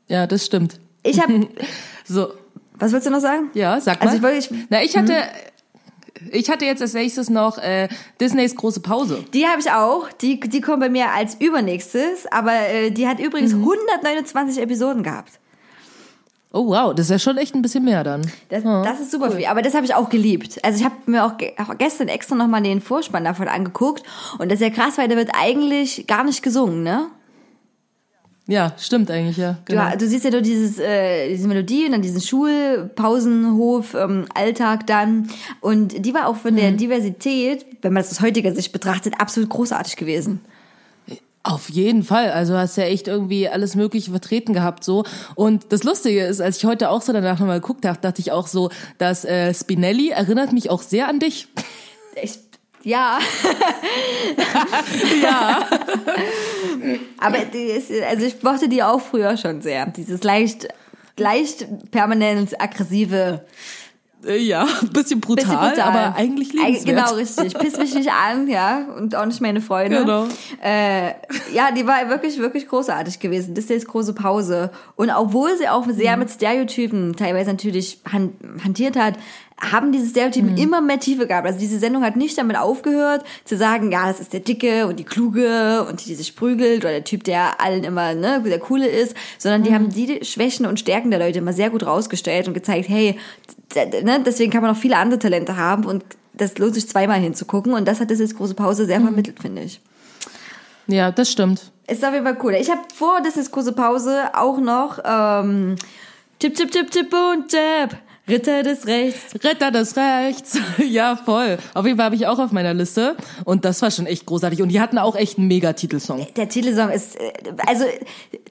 [SPEAKER 3] Ja, das stimmt.
[SPEAKER 4] Ich habe,
[SPEAKER 3] So,
[SPEAKER 4] was willst du noch sagen?
[SPEAKER 3] ja, sag mal.
[SPEAKER 4] Also ich wollte, ich,
[SPEAKER 3] Na, ich hatte ich hatte jetzt als nächstes noch äh, Disneys große Pause.
[SPEAKER 4] Die habe ich auch. Die, die kommt bei mir als übernächstes. Aber äh, die hat übrigens 129 Episoden gehabt.
[SPEAKER 3] Oh wow, das ist ja schon echt ein bisschen mehr dann.
[SPEAKER 4] Das, das ist super viel. Aber das habe ich auch geliebt. Also ich habe mir auch, ge auch gestern extra nochmal den Vorspann davon angeguckt. Und das ist ja krass, weil der wird eigentlich gar nicht gesungen, ne?
[SPEAKER 3] Ja, stimmt eigentlich, ja. Genau.
[SPEAKER 4] Du, du siehst ja nur dieses, äh, diese Melodie und dann diesen Schulpausenhof, ähm, Alltag dann. Und die war auch von der Diversität, wenn man das aus heutiger Sicht betrachtet, absolut großartig gewesen.
[SPEAKER 3] Auf jeden Fall. Also hast ja echt irgendwie alles Mögliche vertreten gehabt so. Und das Lustige ist, als ich heute auch so danach nochmal geguckt habe, dachte ich auch so, dass äh, Spinelli erinnert mich auch sehr an dich.
[SPEAKER 4] Ich, ja.
[SPEAKER 3] Ja.
[SPEAKER 4] Aber die ist, also ich mochte die auch früher schon sehr. Dieses leicht, leicht permanent aggressive.
[SPEAKER 3] Äh, ja, ein bisschen brutal,
[SPEAKER 4] Bisschen brutal.
[SPEAKER 3] aber eigentlich liebenswert.
[SPEAKER 4] Genau, richtig. Piss mich nicht an, ja. Und auch nicht meine Freunde.
[SPEAKER 3] Genau.
[SPEAKER 4] Äh, ja, die war wirklich, wirklich großartig gewesen. Disneys große Pause. Und obwohl sie auch sehr
[SPEAKER 3] Mhm.
[SPEAKER 4] mit Stereotypen teilweise natürlich han hantiert hat, haben diese Stereotypen
[SPEAKER 3] Mhm.
[SPEAKER 4] immer mehr Tiefe gehabt. Also diese Sendung hat nicht damit aufgehört, zu sagen, ja, das ist der Dicke und die Kluge und die, die sich prügelt oder der Typ, der allen immer, ne, der Coole ist, sondern
[SPEAKER 3] Mhm.
[SPEAKER 4] die haben die Schwächen und Stärken der Leute immer sehr gut rausgestellt und gezeigt, hey, ne, deswegen kann man noch viele andere Talente haben und das lohnt sich zweimal hinzugucken und das hat das jetzt große Pause
[SPEAKER 3] Mhm.
[SPEAKER 4] sehr vermittelt, finde ich.
[SPEAKER 3] Ja, das stimmt.
[SPEAKER 4] Ist auf jeden Fall cool. Ich habe vor das ist große Pause auch noch ähm, Tipp, Tipp, Tipp, Tipp und Tipp. Ritter des Rechts.
[SPEAKER 3] Ritter des Rechts. Ja, voll. Auf jeden Fall habe ich auch auf meiner Liste. Und das war schon echt großartig. Und die hatten auch echt einen Mega-Titelsong.
[SPEAKER 4] Der Titelsong ist, äh, also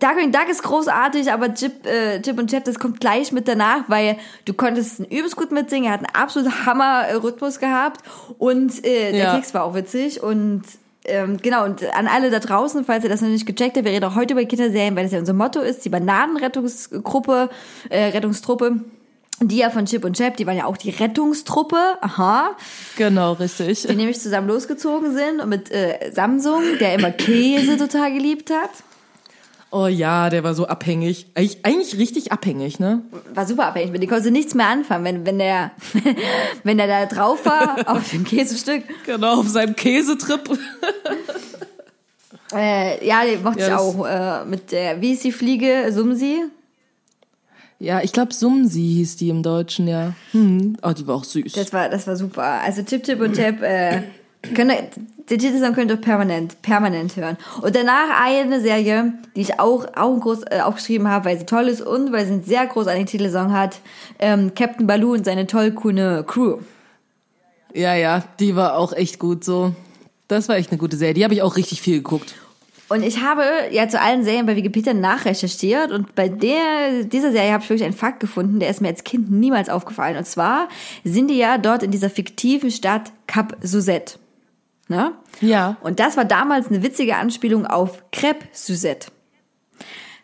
[SPEAKER 4] Darkwing Duck ist großartig, aber Chip, äh, Chip und Chap, das kommt gleich mit danach, weil du konntest übelst gut mitsingen, er hat einen absolut Hammer-Rhythmus gehabt und äh, der
[SPEAKER 3] Ja.
[SPEAKER 4] Text war auch witzig und ähm, genau, und an alle da draußen, falls ihr das noch nicht gecheckt habt, wir reden auch heute über Kinderserien, weil das ja unser Motto ist, die Bananenrettungsgruppe, äh, Rettungstruppe, die ja von Chip und Chap, die waren ja auch die Rettungstruppe, aha,
[SPEAKER 3] Genau, richtig.
[SPEAKER 4] die nämlich zusammen losgezogen sind und mit äh, Samsung, der immer Käse total geliebt hat.
[SPEAKER 3] Oh ja, der war so abhängig. Eigentlich, eigentlich richtig abhängig, ne?
[SPEAKER 4] War super abhängig, mit dem konnte nichts mehr anfangen, wenn, wenn der, wenn der da drauf war, auf dem Käsestück.
[SPEAKER 3] Genau, auf seinem Käsetrip.
[SPEAKER 4] Äh, ja, den mochte
[SPEAKER 3] Ja,
[SPEAKER 4] ich auch, äh, mit der, wie ist die Fliege, Sumsi?
[SPEAKER 3] Ja, ich glaube Sumsi hieß die im Deutschen, ja. Hm. Oh, die war auch süß.
[SPEAKER 4] Das war, das war super. Also Chip Chip und Tap, äh, könnt ihr, den Titelsong könnt ihr permanent, permanent hören. Und danach eine Serie, die ich auch, auch groß äh, aufgeschrieben habe, weil sie toll ist und weil sie einen sehr großartigen Titelsong hat. Ähm, Captain Baloo und seine tollkühne Crew.
[SPEAKER 3] ja, ja, die war auch echt gut so. Das war echt eine gute Serie. Die habe ich auch richtig viel geguckt.
[SPEAKER 4] Und ich habe ja zu allen Serien bei Wikipedia nachrecherchiert und bei der, dieser Serie habe ich wirklich einen Fakt gefunden, der ist mir als Kind niemals aufgefallen. Und zwar sind die ja dort in dieser fiktiven Stadt Cap Suzette. Ne?
[SPEAKER 3] Ja.
[SPEAKER 4] Und das war damals eine witzige Anspielung auf Crêpe Suzette.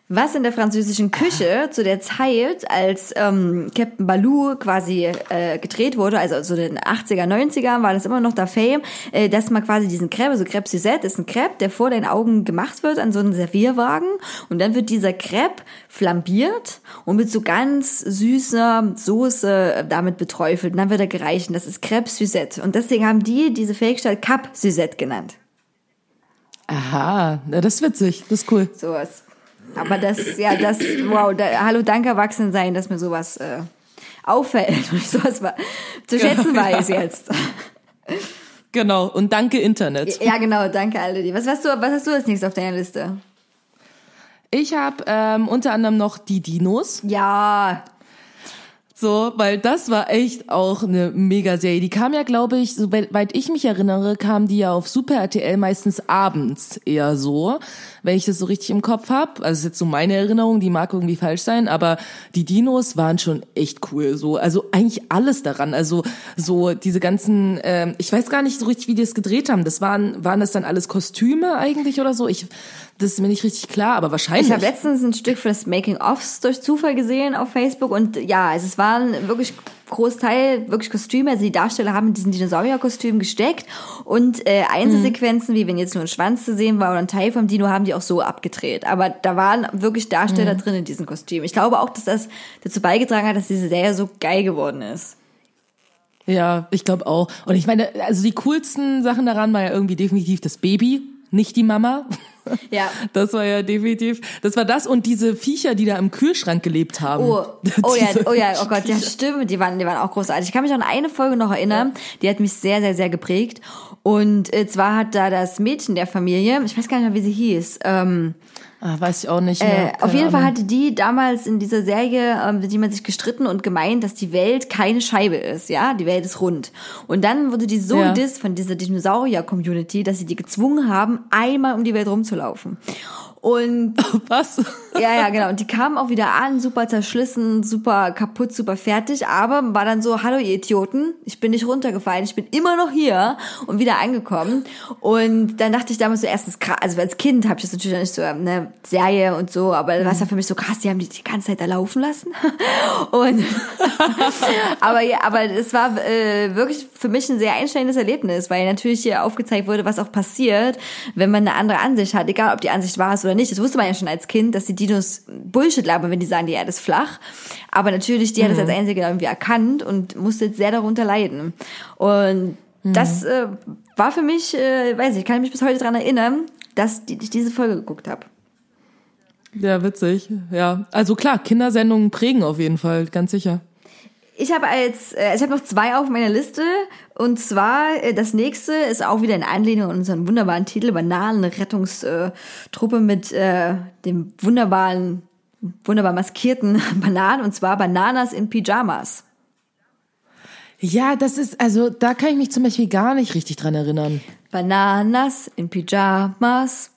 [SPEAKER 4] Was in der französischen Küche zu der Zeit, als ähm, Captain Baloo quasi äh, gedreht wurde, also so in den 80er, 90er, war das immer noch der Fame, äh, dass man quasi diesen Crepe, also Crepe Suzette ist ein Crepe, der vor deinen Augen gemacht wird an so einem Servierwagen und dann wird dieser Crepe flambiert und mit so ganz süßer Soße damit beträufelt und dann wird er gereicht und das ist Crepe Suzette und deswegen haben die diese Fähigkeit Cap Suzette genannt.
[SPEAKER 3] Aha, das ist witzig. Das ist cool.
[SPEAKER 4] Sowas. Aber das, ja, das, wow, da, hallo, danke Erwachsenen sein, dass mir sowas äh, auffällt und ich sowas wa- zu schätzen weiß jetzt.
[SPEAKER 3] Genau. Und danke Internet.
[SPEAKER 4] Ja, genau, danke alle die. Was hast du, was hast du als nächstes auf deiner Liste?
[SPEAKER 3] Ich habe ähm, unter anderem noch die Dinos.
[SPEAKER 4] Ja,
[SPEAKER 3] So, weil das war echt auch eine Mega-Serie. Die kam ja, glaube ich, soweit ich mich erinnere, kam die ja auf Super RTL meistens abends eher so, wenn ich das so richtig im Kopf habe. Also ist jetzt so meine Erinnerung, die mag irgendwie falsch sein, aber die Dinos waren schon echt cool. So, also eigentlich alles daran. Also so diese ganzen, ähm, ich weiß gar nicht so richtig, wie die das gedreht haben. Das waren, waren das dann alles Kostüme eigentlich oder so? Ich, das ist mir nicht richtig klar, aber wahrscheinlich.
[SPEAKER 4] ich habe letztens ein Stück für das Making-ofs durch Zufall gesehen auf Facebook und ja, also es waren wirklich Großteil wirklich Kostüme, also die Darsteller haben in diesen Dinosaurierkostümen gesteckt und äh, Einzelsequenzen, wie wenn jetzt nur ein Schwanz zu sehen war oder ein Teil vom Dino, haben die auch so abgedreht. Aber da waren wirklich Darsteller drin in diesen Kostümen. Ich glaube auch, dass das dazu beigetragen hat, dass diese Serie so geil geworden ist.
[SPEAKER 3] Ja, ich glaube auch. Und ich meine, also die coolsten Sachen daran war ja irgendwie definitiv das Baby, nicht die Mama.
[SPEAKER 4] Ja.
[SPEAKER 3] Das war ja definitiv, das war das und diese Viecher, die da im Kühlschrank gelebt haben.
[SPEAKER 4] Oh, oh ja, oh ja, oh Gott, ja, stimmt, die waren, die waren auch großartig. Ich kann mich an eine Folge noch erinnern, die hat mich sehr, sehr, sehr geprägt. Und äh, zwar hat da das Mädchen der Familie, ich weiß gar nicht mehr, wie sie hieß, ähm,
[SPEAKER 3] Ah, weiß ich auch nicht
[SPEAKER 4] äh,
[SPEAKER 3] mehr.
[SPEAKER 4] auf
[SPEAKER 3] Keine
[SPEAKER 4] jeden Fall hatte die damals in dieser Serie, ähm, mit die man sich gestritten und gemeint, dass die Welt keine Scheibe ist, ja, die Welt ist rund. Und dann wurde die so
[SPEAKER 3] Ja.
[SPEAKER 4] gedisst von dieser Dinosaurier-Community, dass sie die gezwungen haben, einmal um die Welt rumzulaufen. Und
[SPEAKER 3] Was?
[SPEAKER 4] ja, ja, genau. Und die kamen auch wieder an, super zerschlissen, super kaputt, super fertig, aber war dann so, hallo ihr Idioten, ich bin nicht runtergefallen, ich bin immer noch hier und wieder angekommen. Und dann dachte ich damals so erstens also als Kind habe ich das natürlich nicht so, eine Serie und so, aber das war ja für mich so krass, die haben die die ganze Zeit da laufen lassen. Und aber ja, aber es war äh, wirklich für mich ein sehr einschneidendes Erlebnis, weil natürlich hier aufgezeigt wurde, was auch passiert, wenn man eine andere Ansicht hat, egal ob die Ansicht wahr ist oder nicht. Das wusste man ja schon als Kind, dass die Dinos Bullshit labern, wenn die sagen, die Erde ist flach. Aber natürlich, die hat das als einzige irgendwie erkannt und musste sehr darunter leiden. Und das äh, war für mich, äh, weiß ich, kann ich mich bis heute daran erinnern, dass die, ich diese Folge geguckt habe.
[SPEAKER 3] Ja, witzig. Ja, also klar, Kindersendungen prägen auf jeden Fall, ganz sicher.
[SPEAKER 4] Ich habe als, äh, ich habe noch zwei auf meiner Liste und zwar äh, das nächste ist auch wieder in Anlehnung an unseren wunderbaren Titel Bananenrettungstruppe mit äh, dem wunderbaren, wunderbar maskierten Bananen und zwar Bananas in Pyjamas.
[SPEAKER 3] Ja, das ist, also da kann ich mich zum Beispiel gar nicht richtig dran erinnern.
[SPEAKER 4] Bananas in Pyjamas.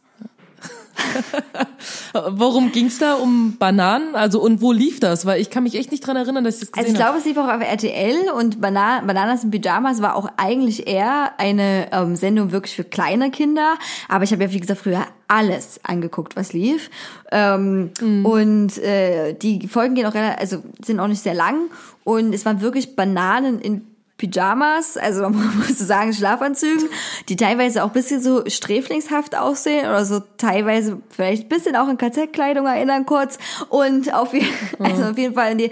[SPEAKER 3] Worum ging's da um Bananen? Also und wo lief das? Weil ich kann mich echt nicht dran erinnern, dass ich das
[SPEAKER 4] Also
[SPEAKER 3] gesehen
[SPEAKER 4] ich
[SPEAKER 3] habe.
[SPEAKER 4] glaube, es lief auch auf RTL und Bana Bananas in Pyjamas war auch eigentlich eher eine ähm, Sendung wirklich für kleine Kinder. Aber ich habe ja, wie gesagt, früher alles angeguckt, was lief. Ähm, Und äh, die Folgen gehen auch relativ, also sind auch nicht sehr lang. Und es waren wirklich Bananen in Pyjamas, also man muss sagen Schlafanzügen, die teilweise auch ein bisschen so sträflingshaft aussehen oder so teilweise vielleicht ein bisschen auch in KZ-Kleidung erinnern kurz. Und auf, je- also auf jeden Fall die,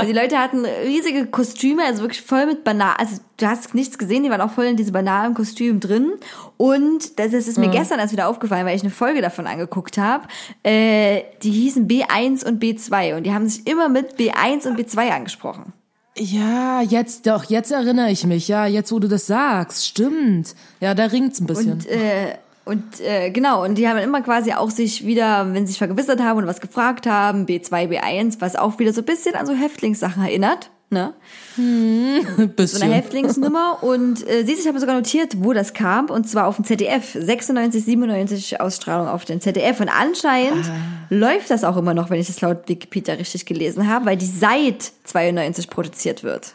[SPEAKER 4] und die Leute hatten riesige Kostüme, also wirklich voll mit Bananen, also du hast nichts gesehen, die waren auch voll in diese banalen Kostümen drin. Und das, das ist mir gestern erst wieder aufgefallen, weil ich eine Folge davon angeguckt habe, äh, die hießen B1 und B2 und die haben sich immer mit B1 und B2 angesprochen.
[SPEAKER 3] Ja, jetzt doch, jetzt erinnere ich mich. Ja, jetzt wo du das sagst, stimmt. Ja, da ringt's ein bisschen.
[SPEAKER 4] Und, äh, und äh, genau, und die haben immer quasi auch sich wieder, wenn sie sich vergewissert haben und was gefragt haben, B2, B1, was auch wieder so ein bisschen an so Häftlingssachen erinnert. Ne? So
[SPEAKER 3] bisschen.
[SPEAKER 4] eine Häftlingsnummer. Und äh, siehst du, ich habe sogar notiert, wo das kam. Und zwar auf dem ZDF. 96, 97 Ausstrahlung auf dem ZDF. Und anscheinend läuft das auch immer noch, wenn ich das laut Wikipedia richtig gelesen habe, weil die seit 92 produziert wird.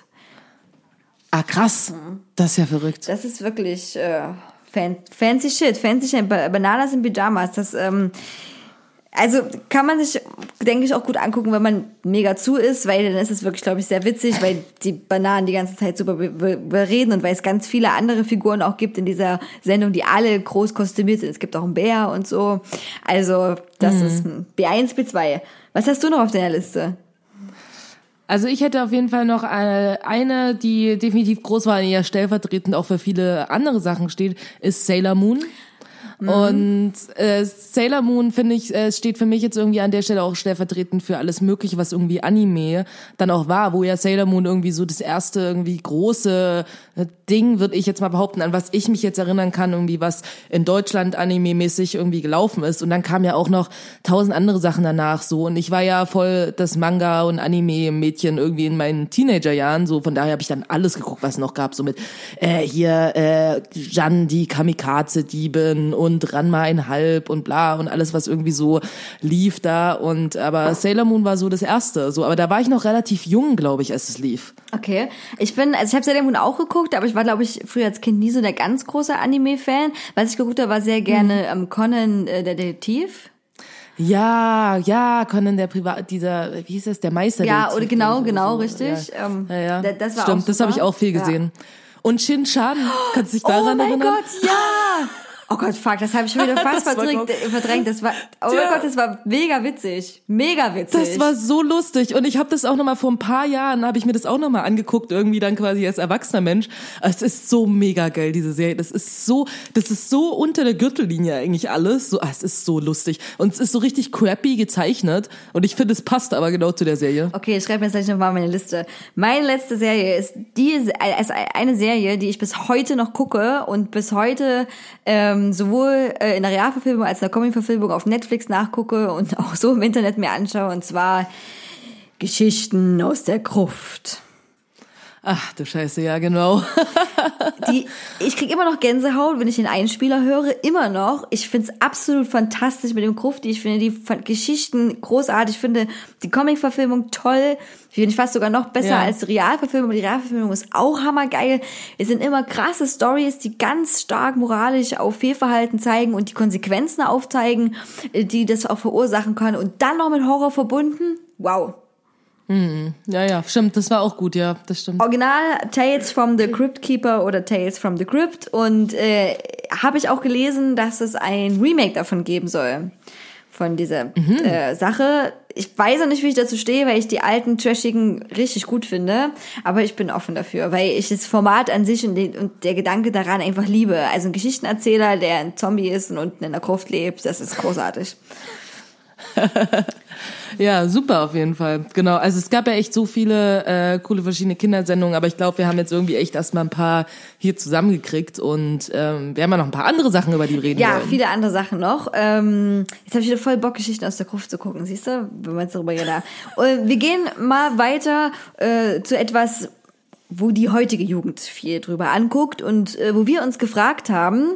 [SPEAKER 3] ah, krass. Das ist ja verrückt.
[SPEAKER 4] Das ist wirklich äh, fan fancy shit, fancy shit. Ba- Bananas in Pyjamas. Das, ähm, also kann man sich, denke ich, auch gut angucken, wenn man mega zu ist, weil dann ist es wirklich, glaube ich, sehr witzig, weil die Bananen die ganze Zeit super be- be- bereden und weil es ganz viele andere Figuren auch gibt in dieser Sendung, die alle groß kostümiert sind. Es gibt auch einen Bär und so. Also das ist hm, B1, B2. Was hast du noch auf deiner Liste?
[SPEAKER 3] Also ich hätte auf jeden Fall noch eine, eine, die definitiv groß war, die ja stellvertretend auch für viele andere Sachen steht, ist Sailor Moon. Und äh, Sailor Moon, finde ich, äh, steht für mich jetzt irgendwie an der Stelle auch stellvertretend für alles Mögliche, was irgendwie Anime dann auch war, wo ja Sailor Moon irgendwie so das erste irgendwie große äh, Ding, würde ich jetzt mal behaupten, an was ich mich jetzt erinnern kann, irgendwie was in Deutschland anime-mäßig irgendwie gelaufen ist. Und dann kam ja auch noch tausend andere Sachen danach so. Und ich war ja voll das Manga- und Anime-Mädchen irgendwie in meinen Teenagerjahren. So, von daher habe ich dann alles geguckt, was es noch gab. So mit äh, hier äh, Jan, die Kamikaze-Diebin und Ranma ein Halb und bla und alles, was irgendwie so lief da. Und aber Sailor Moon war so das erste. So, aber da war ich noch relativ jung, glaube ich, als es lief.
[SPEAKER 4] Okay, ich bin, also ich habe Sailor Moon auch geguckt, aber ich war, glaube ich, früher als Kind nie so der ganz große Anime-Fan. Was ich geguckt habe, war sehr gerne ähm, Conan äh, der Detektiv.
[SPEAKER 3] Ja, ja, Conan der Privat, dieser, wie hieß das, der Meister.
[SPEAKER 4] Ja, oder genau, genau,
[SPEAKER 3] so,
[SPEAKER 4] richtig.
[SPEAKER 3] Ja,
[SPEAKER 4] Ähm,
[SPEAKER 3] ja, ja.
[SPEAKER 4] da- das war
[SPEAKER 3] Stimmt, das habe ich auch viel
[SPEAKER 4] Ja.
[SPEAKER 3] gesehen. Und Shin Chan, kannst du dich
[SPEAKER 4] Oh
[SPEAKER 3] daran
[SPEAKER 4] mein
[SPEAKER 3] erinnern?
[SPEAKER 4] Gott, ja! Oh Gott, fuck, das habe ich schon wieder fast verdrängt, verdrängt. Das war, oh mein
[SPEAKER 3] Ja.
[SPEAKER 4] Gott, das war mega witzig. Mega witzig.
[SPEAKER 3] Das war so lustig und ich habe das auch noch mal vor ein paar Jahren habe ich mir das auch noch mal angeguckt irgendwie dann quasi als erwachsener Mensch. Es ist so mega geil diese Serie. Das ist so das ist so unter der Gürtellinie eigentlich alles. So ah, es ist so lustig und es ist so richtig crappy gezeichnet und ich finde es passt aber genau zu der Serie.
[SPEAKER 4] Okay, ich schreibe mir jetzt gleich nochmal meine Liste. Meine letzte Serie ist die ist eine Serie, die ich bis heute noch gucke und bis heute ähm, sowohl äh, in der Realverfilmung als in der Comic-Verfilmung auf Netflix nachgucke und auch so im Internet mir anschaue. Und zwar Geschichten aus der Gruft.
[SPEAKER 3] Ach du Scheiße, ja genau.
[SPEAKER 4] Die, ich krieg immer noch Gänsehaut, wenn ich den Einspieler höre, immer noch. Ich find's absolut fantastisch mit dem Grufti. Ich finde die Geschichten großartig. Ich finde die Comic-Verfilmung toll. Ich finde fast sogar noch besser
[SPEAKER 3] Ja.
[SPEAKER 4] als die Realverfilmung. Die Realverfilmung ist auch hammergeil. Es sind immer krasse Stories, die ganz stark moralisch auf Fehlverhalten zeigen und die Konsequenzen aufzeigen, äh, die das auch verursachen können. Und dann noch mit Horror verbunden. Wow.
[SPEAKER 3] Ja, ja, stimmt, das war auch gut, ja, das stimmt.
[SPEAKER 4] Original Tales from the Crypt Keeper oder Tales from the Crypt und äh, habe ich auch gelesen, dass es ein Remake davon geben soll von dieser äh, Sache. Ich weiß auch nicht, wie ich dazu stehe, weil ich die alten trashigen richtig gut finde, aber ich bin offen dafür, weil ich das Format an sich und, den, und der Gedanke daran einfach liebe. Also ein Geschichtenerzähler, der ein Zombie ist und unten in der Gruft lebt, das ist großartig.
[SPEAKER 3] Ja, super auf jeden Fall. Genau. Also es gab ja echt so viele äh, coole verschiedene Kindersendungen, aber ich glaube, wir haben jetzt irgendwie echt erstmal ein paar hier zusammengekriegt und ähm, wir haben ja noch ein paar andere Sachen, über die wir reden
[SPEAKER 4] Ja,
[SPEAKER 3] wollen.
[SPEAKER 4] viele andere Sachen noch. Ähm, jetzt habe ich wieder voll Bock, Geschichten aus der Gruft zu gucken, siehst du, wenn wir jetzt darüber reden. Und wir gehen mal weiter äh, zu etwas, wo die heutige Jugend viel drüber anguckt und äh, wo wir uns gefragt haben,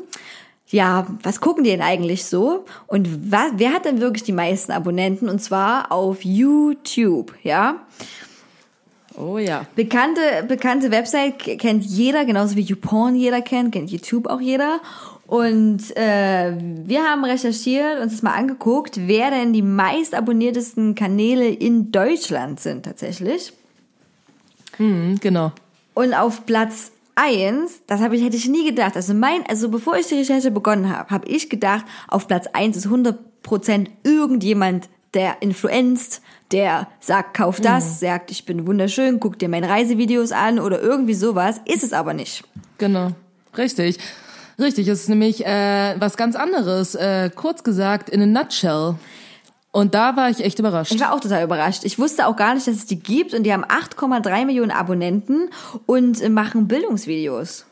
[SPEAKER 4] ja, was gucken die denn eigentlich so? Und wa wer hat denn wirklich die meisten Abonnenten? Und zwar auf YouTube, ja?
[SPEAKER 3] Oh ja.
[SPEAKER 4] Bekannte, bekannte Website kennt jeder, genauso wie YouPorn jeder kennt, kennt YouTube auch jeder. Und äh, wir haben recherchiert, uns das mal angeguckt, wer denn die meist abonniertesten Kanäle in Deutschland sind tatsächlich.
[SPEAKER 3] Mhm, genau.
[SPEAKER 4] Und auf Platz eins, das habe ich, hätte ich nie gedacht. Also mein, also bevor ich die Recherche begonnen habe, habe ich gedacht, auf Platz eins ist 100% irgendjemand, der influenzt, der sagt, kauf das, sagt, ich bin wunderschön, guck dir meine Reisevideos an oder irgendwie sowas. Ist es aber nicht.
[SPEAKER 3] Genau, richtig. Richtig, es ist nämlich äh, was ganz anderes. Äh, kurz gesagt, in a nutshell. Und da war ich echt überrascht.
[SPEAKER 4] Ich war auch total überrascht. Ich wusste auch gar nicht, dass es die gibt und die haben 8,3 Millionen Abonnenten und äh, machen Bildungsvideos.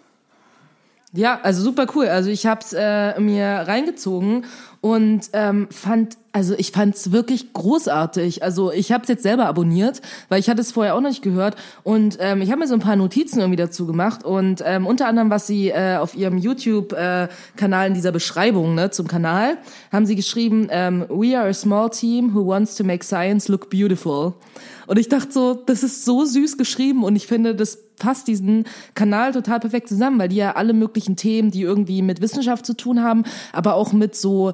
[SPEAKER 3] Ja, also super cool. Also ich habe es äh, mir reingezogen und ähm, fand, also ich fand es wirklich großartig. Also ich habe es jetzt selber abonniert, weil ich hatte es vorher auch noch nicht gehört und ähm, ich habe mir so ein paar Notizen irgendwie dazu gemacht und ähm, unter anderem, was sie äh, auf ihrem YouTube-Kanal in dieser Beschreibung ne, zum Kanal haben sie geschrieben: ähm, We are a small team who wants to make science look beautiful. Und ich dachte so, das ist so süß geschrieben und ich finde, das passt diesen Kanal total perfekt zusammen, weil die ja alle möglichen Themen, die irgendwie mit Wissenschaft zu tun haben, aber auch mit so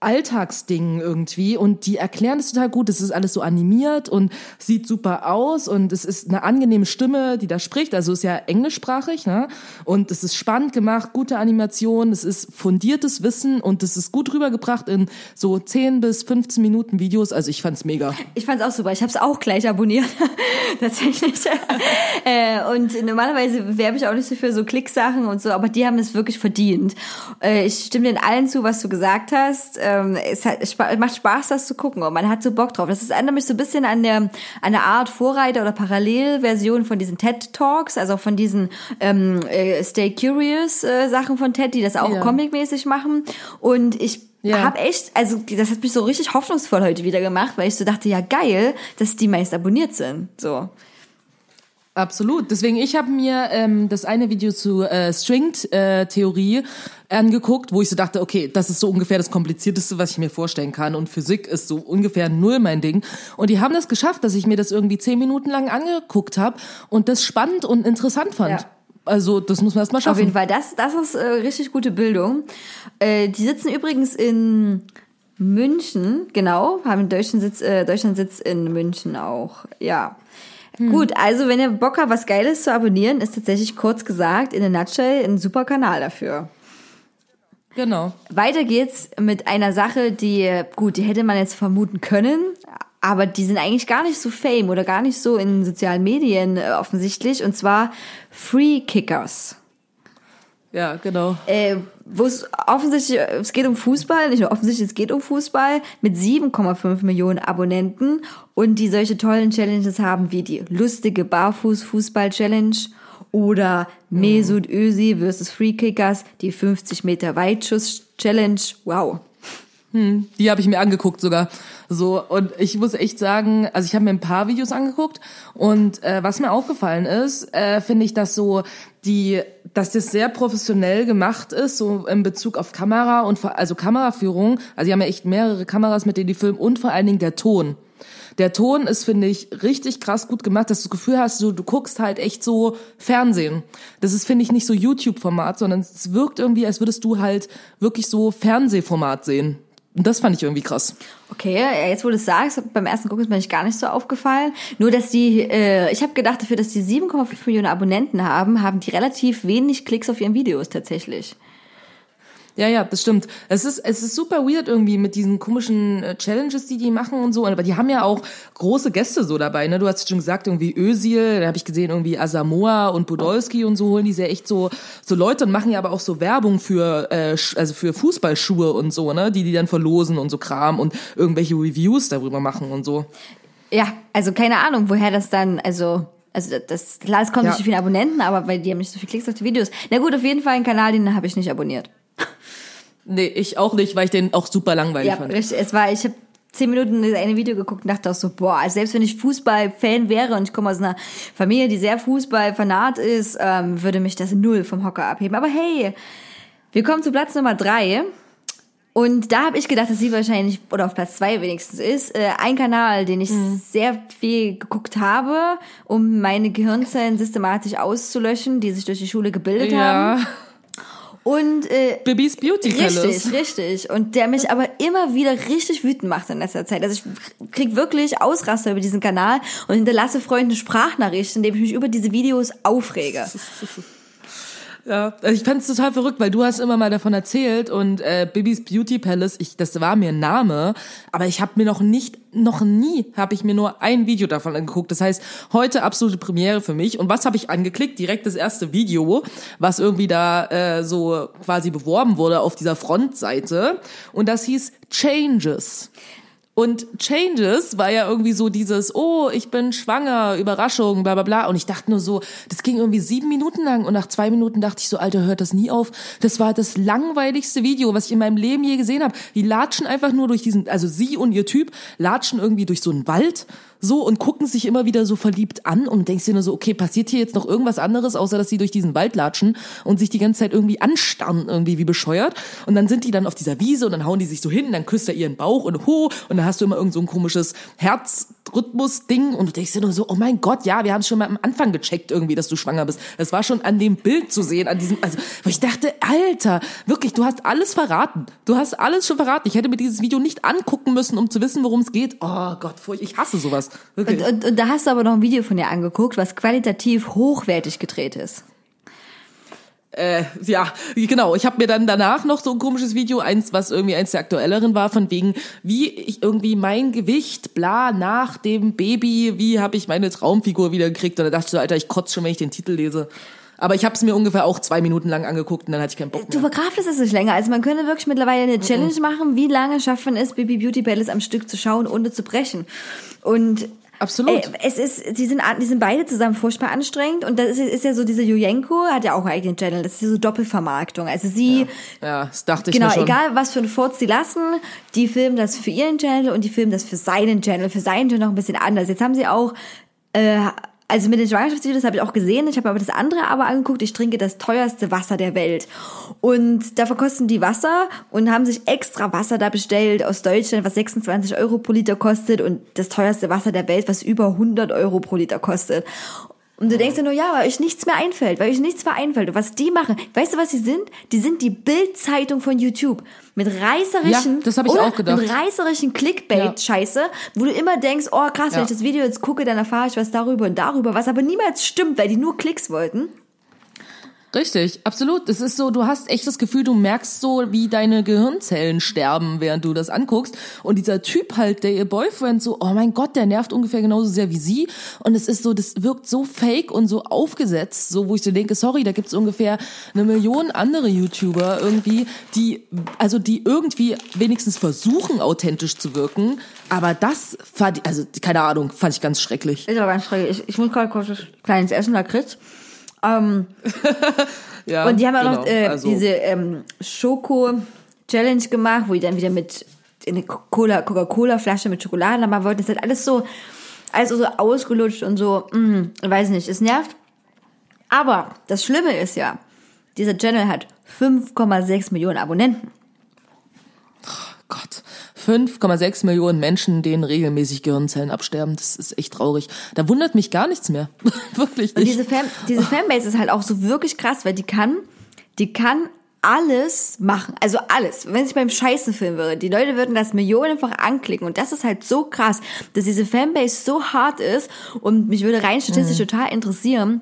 [SPEAKER 3] Alltagsdingen irgendwie und die erklären das total gut. Es ist alles so animiert und sieht super aus und es ist eine angenehme Stimme, die da spricht. Also ist ja englischsprachig, ne? Und es ist spannend gemacht, gute Animation, es ist fundiertes Wissen und es ist gut rübergebracht in so 10 bis 15 Minuten Videos. Also ich fand's mega.
[SPEAKER 4] Ich fand's auch super. Ich habe es auch gleich abonniert. Tatsächlich. äh, und normalerweise werbe ich auch nicht so für so Klicksachen und so, aber die haben es wirklich verdient. Äh, ich stimme dir in allen zu, was du gesagt hast. Ähm, es, hat, es macht Spaß, das zu gucken und man hat so Bock drauf. Das ist erinnert mich so ein bisschen an eine Art Vorreiter oder Parallelversion von diesen TED Talks, also von diesen ähm, äh, Stay Curious äh, Sachen von TED, die das auch
[SPEAKER 3] Ja.
[SPEAKER 4] comicmäßig machen. Und ich
[SPEAKER 3] Ja.
[SPEAKER 4] habe echt, also das hat mich so richtig hoffnungsvoll heute wieder gemacht, weil ich so dachte, ja geil, dass die meist abonniert sind. So.
[SPEAKER 3] Absolut. Deswegen, ich habe mir ähm, das eine Video zu äh, String-Theorie angeguckt, wo ich so dachte, okay, das ist so ungefähr das Komplizierteste, was ich mir vorstellen kann. Und Physik ist so ungefähr null mein Ding. Und die haben das geschafft, dass ich mir das irgendwie zehn Minuten lang angeguckt habe und das spannend und interessant fand.
[SPEAKER 4] Ja.
[SPEAKER 3] Also, das muss man erst mal
[SPEAKER 4] Auf jeden
[SPEAKER 3] schaffen.
[SPEAKER 4] Fall, das, das ist äh, richtig gute Bildung. Äh, die sitzen übrigens in München, genau, haben Deutschland Sitz, äh, Deutschland sitzt in München auch, ja. Gut, also wenn ihr Bock habt, was Geiles zu abonnieren, ist tatsächlich kurz gesagt, in a nutshell, ein super Kanal dafür.
[SPEAKER 3] Genau.
[SPEAKER 4] Weiter geht's mit einer Sache, die, gut, die hätte man jetzt vermuten können, aber die sind eigentlich gar nicht so fame oder gar nicht so in sozialen Medien äh, offensichtlich, und zwar Free Kickers.
[SPEAKER 3] Ja, genau.
[SPEAKER 4] Äh, wo es offensichtlich, es geht um Fußball, nicht nur offensichtlich, es geht um Fußball mit 7,5 Millionen Abonnenten und die solche tollen Challenges haben wie die lustige Barfuß-Fußball-Challenge oder Mesut Özil versus Free Kickers, die 50 Meter Weitschuss-Challenge. Wow.
[SPEAKER 3] Die habe ich mir angeguckt sogar. So und ich muss echt sagen, also ich habe mir ein paar Videos angeguckt und äh, was mir aufgefallen ist, äh, finde ich, dass so die, dass das sehr professionell gemacht ist, so in Bezug auf Kamera und also Kameraführung. Also die haben ja echt mehrere Kameras, mit denen die filmen und vor allen Dingen der Ton. Der Ton ist, finde ich, richtig krass gut gemacht, dass du das Gefühl hast, du, du guckst halt echt so Fernsehen. Das ist, finde ich, nicht so YouTube-Format, sondern es wirkt irgendwie, als würdest du halt wirklich so Fernsehformat sehen. Das fand ich irgendwie krass.
[SPEAKER 4] Okay, jetzt wo du es sagst, beim ersten Gucken ist mir nicht gar nicht so aufgefallen. Nur, dass die, äh, ich habe gedacht, dafür, dass die 7,5 Millionen Abonnenten haben, haben die relativ wenig Klicks auf ihren Videos tatsächlich.
[SPEAKER 3] Ja, ja, das stimmt. Es ist, es ist super weird irgendwie mit diesen komischen äh, Challenges, die die machen und so. Aber die haben ja auch große Gäste so dabei. Ne? Du hast schon gesagt, irgendwie Özil, da habe ich gesehen, irgendwie Asamoah und Podolski und so holen die sehr echt so, so Leute und machen ja aber auch so Werbung für, äh, also für Fußballschuhe und so, ne? Die die dann verlosen und so Kram und irgendwelche Reviews darüber machen und so.
[SPEAKER 4] Ja, also keine Ahnung, woher das dann, also, also das, klar, es kommt
[SPEAKER 3] Ja.
[SPEAKER 4] nicht so viele Abonnenten, aber weil die haben nicht so viele Klicks auf die Videos. Na gut, auf jeden Fall ein Kanal, den habe ich nicht abonniert.
[SPEAKER 3] Nee, ich auch nicht, weil ich den auch super langweilig
[SPEAKER 4] Ja,
[SPEAKER 3] fand.
[SPEAKER 4] richtig. Es war, ich habe zehn Minuten das eine Video geguckt und dachte auch so, boah, also selbst wenn ich Fußballfan wäre und ich komme aus einer Familie, die sehr Fußballfanat ist, ähm, würde mich das null vom Hocker abheben. Aber hey, wir kommen zu Platz Nummer drei. Und da habe ich gedacht, dass sie wahrscheinlich, oder auf Platz zwei wenigstens ist, äh, ein Kanal, den ich sehr viel geguckt habe, um meine Gehirnzellen systematisch auszulöschen, die sich durch die Schule gebildet haben. Und äh,
[SPEAKER 3] Bibis Beauty Palace.
[SPEAKER 4] Richtig, richtig. Und der mich aber immer wieder richtig wütend macht in letzter Zeit. Also ich krieg wirklich Ausraster über diesen Kanal und hinterlasse Freunden Sprachnachrichten, indem ich mich über diese Videos aufrege.
[SPEAKER 3] Ja, also ich fand es total verrückt, weil du hast immer mal davon erzählt und äh, Bibis Beauty Palace, ich, das war mir ein Name, aber ich habe mir noch nicht, noch nie habe ich mir nur ein Video davon angeguckt. Das heißt, heute absolute Premiere für mich. Und was habe ich angeklickt? Direkt das erste Video, was irgendwie da äh, so quasi beworben wurde auf dieser Frontseite. Und das hieß Changes. Und Changes war ja irgendwie so dieses, oh, ich bin schwanger, Überraschung, bla bla bla. Und ich dachte nur so, das ging irgendwie sieben Minuten lang. Und nach zwei Minuten dachte ich so, Alter, hört das nie auf. Das war das langweiligste Video, was ich in meinem Leben je gesehen habe. Die latschen einfach nur durch diesen, also sie und ihr Typ latschen irgendwie durch so einen Wald so und gucken sich immer wieder so verliebt an und denkst dir nur so, okay, passiert hier jetzt noch irgendwas anderes, außer dass sie durch diesen Wald latschen und sich die ganze Zeit irgendwie anstarren, irgendwie wie bescheuert. Und dann sind die dann auf dieser Wiese und dann hauen die sich so hin, dann küsst er ihren Bauch und ho, und dann hast du immer irgend so ein komisches Herzrhythmus-Ding und du denkst dir nur so, oh mein Gott, ja, wir haben es schon mal am Anfang gecheckt irgendwie, dass du schwanger bist. Das war schon an dem Bild zu sehen, an diesem, also, wo ich dachte, Alter, wirklich, du hast alles verraten. Du hast alles schon verraten. Ich hätte mir dieses Video nicht angucken müssen, um zu wissen, worum es geht. Oh Gott, ich hasse sowas. Wirklich.
[SPEAKER 4] Und, und, und da hast du aber noch ein Video von dir angeguckt, was qualitativ hochwertig gedreht ist.
[SPEAKER 3] Äh, ja, genau. Ich habe mir dann danach noch so ein komisches Video, eins, was irgendwie eins der aktuelleren war, von wegen, wie ich irgendwie mein Gewicht, bla, nach dem Baby, wie habe ich meine Traumfigur wieder gekriegt. Und da dachte ich so, Alter, ich kotze schon, wenn ich den Titel lese. Aber ich habe es mir ungefähr auch zwei Minuten lang angeguckt und dann hatte ich keinen Bock
[SPEAKER 4] Du
[SPEAKER 3] mehr.
[SPEAKER 4] verkraftest es nicht länger. Also man könnte wirklich mittlerweile eine Challenge machen, wie lange schafft man es, Baby Beauty Palace am Stück zu schauen, ohne zu brechen. Und
[SPEAKER 3] Absolut.
[SPEAKER 4] Ey, es ist, die sind, die sind beide zusammen furchtbar anstrengend und das ist, ist ja so, diese Jujenko hat ja auch einen eigenen Channel, das ist ja so Doppelvermarktung. Also sie,
[SPEAKER 3] Ja, das dachte ich
[SPEAKER 4] genau,
[SPEAKER 3] mir schon.
[SPEAKER 4] egal was für einen Furz die lassen, die filmen das für ihren Channel und die filmen das für seinen Channel, für seinen Channel noch ein bisschen anders. Jetzt haben sie auch, äh, also mit den Schwangerschaftsvideos habe ich auch gesehen, ich habe aber das andere aber angeguckt, ich trinke das teuerste Wasser der Welt. Und da verkosten die Wasser und haben sich extra Wasser da bestellt aus Deutschland, was 26 Euro pro Liter kostet und das teuerste Wasser der Welt, was über 100 Euro pro Liter kostet. Und du denkst dir nur, ja, weil euch nichts mehr einfällt, weil euch nichts mehr einfällt. Und was die machen, weißt du, was sie sind? Die sind die Bild-Zeitung von YouTube. Mit reißerischen,
[SPEAKER 3] Ja.
[SPEAKER 4] Mit reißerischen Clickbait-Scheiße, wo du immer denkst, oh krass, wenn
[SPEAKER 3] Ja.
[SPEAKER 4] ich das Video jetzt gucke, dann erfahre ich was darüber und darüber, was aber niemals stimmt, weil die nur Klicks wollten.
[SPEAKER 3] Richtig, absolut. Es ist so, du hast echt das Gefühl, du merkst so, wie deine Gehirnzellen sterben, während du das anguckst. Und dieser Typ halt, der ihr Boyfriend, so, oh mein Gott, der nervt ungefähr genauso sehr wie sie. Und es ist so, das wirkt so fake und so aufgesetzt, so wo ich so denke, sorry, da gibt's ungefähr eine Million andere YouTuber irgendwie, die, also die irgendwie wenigstens versuchen, authentisch zu wirken. Aber das fand also keine Ahnung, fand ich ganz schrecklich.
[SPEAKER 4] Ist aber ganz schrecklich. Ich, ich muss gerade kurz was Kleines essen, Lakritz. Ähm,
[SPEAKER 3] Ja,
[SPEAKER 4] und die haben ja auch
[SPEAKER 3] genau.
[SPEAKER 4] noch äh,
[SPEAKER 3] Also-
[SPEAKER 4] diese ähm, Schoko-Challenge gemacht, wo die dann wieder mit in eine Cola, Coca-Cola-Flasche mit Schokolade haben wollten. Das ist halt alles so, alles so ausgelutscht und so, mh, ich weiß nicht, es nervt. Aber das Schlimme ist ja, dieser Channel hat 5,6 Millionen Abonnenten.
[SPEAKER 3] Gott, 5,6 Millionen Menschen, denen regelmäßig Gehirnzellen absterben. Das ist echt traurig. Da wundert mich gar nichts mehr. Wirklich
[SPEAKER 4] Und
[SPEAKER 3] nicht.
[SPEAKER 4] diese, Fan, diese Fanbase ist halt auch so wirklich krass, weil die kann, die kann alles machen. Also alles. Wenn sich beim Scheißen filmen würde, die Leute würden das millionenfach anklicken. Und das ist halt so krass, dass diese Fanbase so hart ist. Und mich würde rein statistisch total interessieren,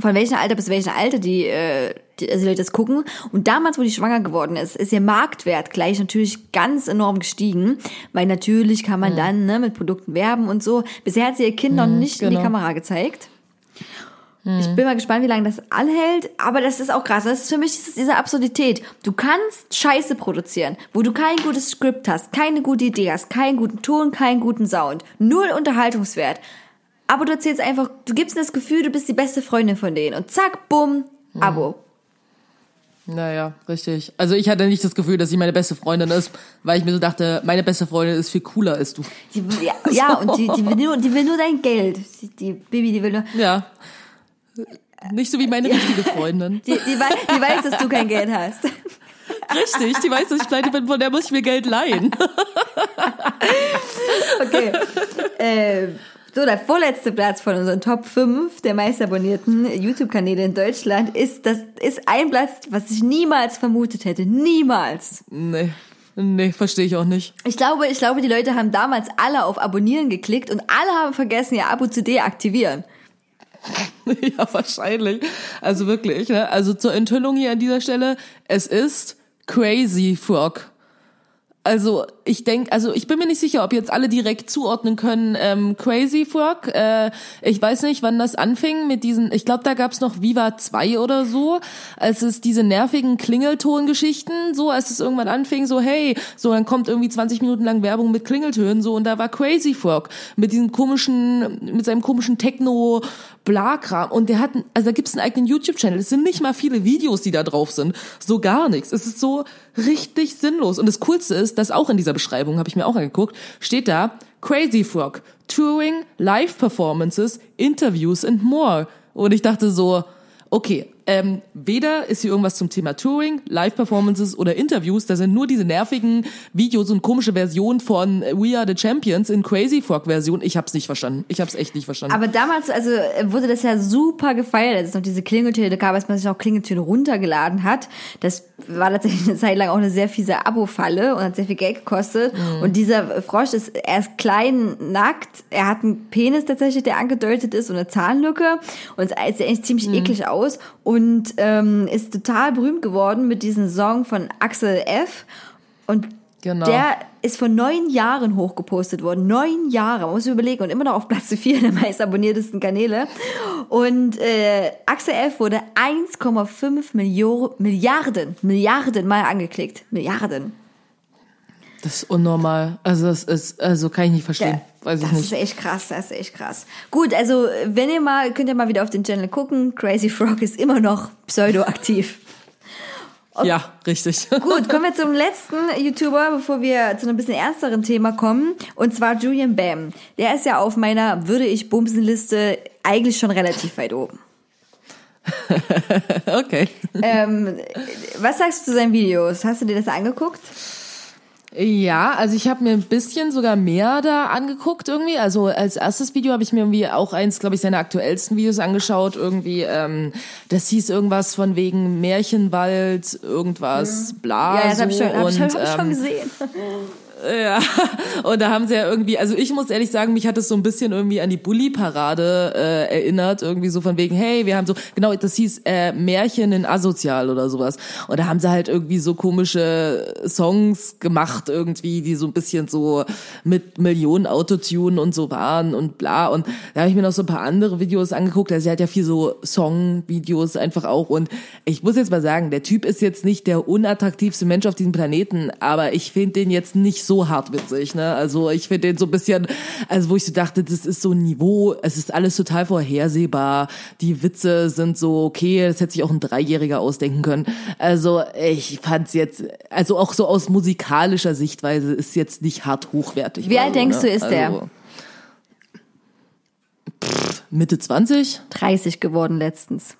[SPEAKER 4] von welchem Alter bis welchem Alter die, äh, die, also die Leute das gucken. Und damals, wo die schwanger geworden ist, ist ihr Marktwert gleich natürlich ganz enorm gestiegen, weil natürlich kann man dann ne, mit Produkten werben und so. Bisher hat sie ihr Kind noch nicht in die
[SPEAKER 3] genau.
[SPEAKER 4] Kamera gezeigt. Ich bin mal gespannt, wie lange das anhält, aber das ist auch krass. Das ist für mich dieses- diese Absurdität. Du kannst Scheiße produzieren, wo du kein gutes Skript hast, keine gute Idee hast, keinen guten Ton, keinen guten Sound, null Unterhaltungswert. Aber du erzählst einfach, du gibst das Gefühl, du bist die beste Freundin von denen und zack, bumm, Abo.
[SPEAKER 3] Naja, richtig. Also ich hatte nicht das Gefühl, dass sie meine beste Freundin ist, weil ich mir so dachte, meine beste Freundin ist viel cooler als du.
[SPEAKER 4] Die, ja, ja, und die, die, will nur, die will nur dein Geld. Die, die Baby, die will nur,
[SPEAKER 3] Ja. Nicht so wie meine richtige Freundin.
[SPEAKER 4] die, die, weiß, die weiß, dass du kein Geld hast.
[SPEAKER 3] Richtig, die weiß, dass ich pleite bin, von der muss ich mir Geld leihen.
[SPEAKER 4] Okay. äh, So, der vorletzte Platz von unseren Top 5 der meistabonnierten YouTube-Kanäle in Deutschland ist, das ist ein Platz, was ich niemals vermutet hätte. Niemals.
[SPEAKER 3] Nee. Nee, verstehe ich auch nicht.
[SPEAKER 4] Ich glaube, ich glaube, die Leute haben damals alle auf Abonnieren geklickt und alle haben vergessen, ihr Abo zu deaktivieren.
[SPEAKER 3] ja, wahrscheinlich. Also wirklich, ne? Also zur Enthüllung hier an dieser Stelle, es ist Crazy Frog. Also ich denke, also ich bin mir nicht sicher, ob jetzt alle direkt zuordnen können. Ähm, Crazy Frog, äh, ich weiß nicht, wann das anfing mit diesen, ich glaube, da gab's noch Viva 2 oder so, als es diese nervigen Klingeltongeschichten, so als es irgendwann anfing, so hey, so dann kommt irgendwie 20 Minuten lang Werbung mit Klingeltönen, so und da war Crazy Frog mit diesem komischen, mit seinem komischen Techno Blakram und der hat, also da gibt's einen eigenen YouTube-Channel. Es sind nicht mal viele Videos, die da drauf sind, so gar nichts. Es ist so richtig sinnlos und das Coolste ist, dass auch in dieser Beschreibung, habe ich mir auch angeguckt, steht da Crazy Frog, Touring, Live-Performances, Interviews and more. Und ich dachte so, okay, ähm, weder ist hier irgendwas zum Thema Touring, Live-Performances oder Interviews, da sind nur diese nervigen Videos und komische Versionen von We Are the Champions in Crazy Frog-Version. Ich hab's nicht verstanden. Ich hab's echt nicht verstanden.
[SPEAKER 4] Aber damals, also wurde das ja super gefeiert, als es noch diese Klingeltöne gab, als man sich auch Klingeltöne runtergeladen hat. Das war tatsächlich eine Zeit lang auch eine sehr fiese Abo-Falle und hat sehr viel Geld gekostet.
[SPEAKER 3] Mhm.
[SPEAKER 4] Und dieser Frosch ist, er ist klein, nackt, er hat einen Penis tatsächlich, der angedeutet ist und eine Zahnlücke und es sieht eigentlich ziemlich
[SPEAKER 3] Mhm.
[SPEAKER 4] eklig aus und ähm, ist total berühmt geworden mit diesem Song von Axel F. Und
[SPEAKER 3] Genau.
[SPEAKER 4] der ist vor neun Jahren hochgepostet worden. Neun Jahre, man muss überlegen. Und immer noch auf Platz 4 der meist abonniertesten Kanäle. Und äh, Axel F. wurde 1,5 Millio- Milliarden, Milliarden Mal angeklickt. Milliarden.
[SPEAKER 3] Das ist unnormal. Also das ist, also kann ich nicht verstehen. Weiß ich
[SPEAKER 4] das
[SPEAKER 3] nicht.
[SPEAKER 4] ist echt krass, das ist echt krass. Gut, also wenn ihr mal, könnt ihr mal wieder auf den Channel gucken. Crazy Frog ist immer noch pseudoaktiv.
[SPEAKER 3] Ja, richtig.
[SPEAKER 4] Gut, kommen wir zum letzten YouTuber, bevor wir zu einem bisschen ernsteren Thema kommen. Und zwar Julian Bam. Der ist ja auf meiner Würde ich bumsen Liste eigentlich schon relativ weit oben.
[SPEAKER 3] okay.
[SPEAKER 4] Ähm, was sagst du zu seinen Videos? Hast du dir das angeguckt?
[SPEAKER 3] Ja, also ich habe mir ein bisschen sogar mehr da angeguckt irgendwie. Also als erstes Video habe ich mir irgendwie auch eins, glaube ich, seiner aktuellsten Videos angeschaut. Irgendwie, ähm, das hieß irgendwas von wegen Märchenwald, irgendwas, bla.
[SPEAKER 4] Mhm. ja, das habe ich,
[SPEAKER 3] so.
[SPEAKER 4] schon- hab ich, hab ich schon
[SPEAKER 3] ähm,
[SPEAKER 4] gesehen.
[SPEAKER 3] Ja, und da haben sie ja irgendwie, also ich muss ehrlich sagen, mich hat es so ein bisschen irgendwie an die Bully-Parade äh, erinnert, irgendwie so von wegen, hey, wir haben so, genau, das hieß äh, Märchen in Asozial oder sowas. Und da haben sie halt irgendwie so komische Songs gemacht, irgendwie, die so ein bisschen so mit Millionen Autotune und so waren und bla. Und da habe ich mir noch so ein paar andere Videos angeguckt. Also sie hat ja viel so Song-Videos einfach auch. Und ich muss jetzt mal sagen, der Typ ist jetzt nicht der unattraktivste Mensch auf diesem Planeten, aber ich finde den jetzt nicht so hart witzig, ne? Also ich finde den so ein bisschen, also wo ich so dachte, das ist so ein Niveau, es ist alles total vorhersehbar. Die Witze sind so, okay, das hätte sich auch ein Dreijähriger ausdenken können. Also ich fand's jetzt, also auch so aus musikalischer Sichtweise ist jetzt nicht hart hochwertig.
[SPEAKER 4] Wie alt
[SPEAKER 3] so,
[SPEAKER 4] denkst
[SPEAKER 3] ne?
[SPEAKER 4] du, ist der?
[SPEAKER 3] Also, pff, Mitte 20?
[SPEAKER 4] 30 geworden letztens.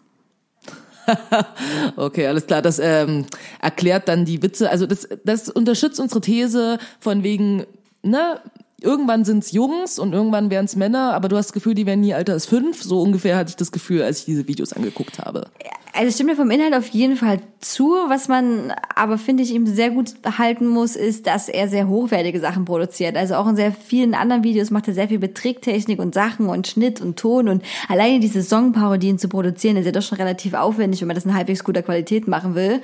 [SPEAKER 3] Okay, alles klar. Das ähm, erklärt dann die Witze. Also das, das unterstützt unsere These von wegen, ne, irgendwann sind's Jungs und irgendwann wären's Männer, aber du hast das Gefühl, die werden nie älter als fünf. So ungefähr hatte ich das Gefühl, als ich diese Videos angeguckt habe.
[SPEAKER 4] Also stimmt mir vom Inhalt auf jeden Fall zu. Was man aber, finde ich, ihm sehr gut halten muss, ist, dass er sehr hochwertige Sachen produziert. Also auch in sehr vielen anderen Videos macht er sehr viel mit Tricktechnik und Sachen und Schnitt und Ton. Und alleine diese Songparodien zu produzieren, ist ja doch schon relativ aufwendig, wenn man das in halbwegs guter Qualität machen will.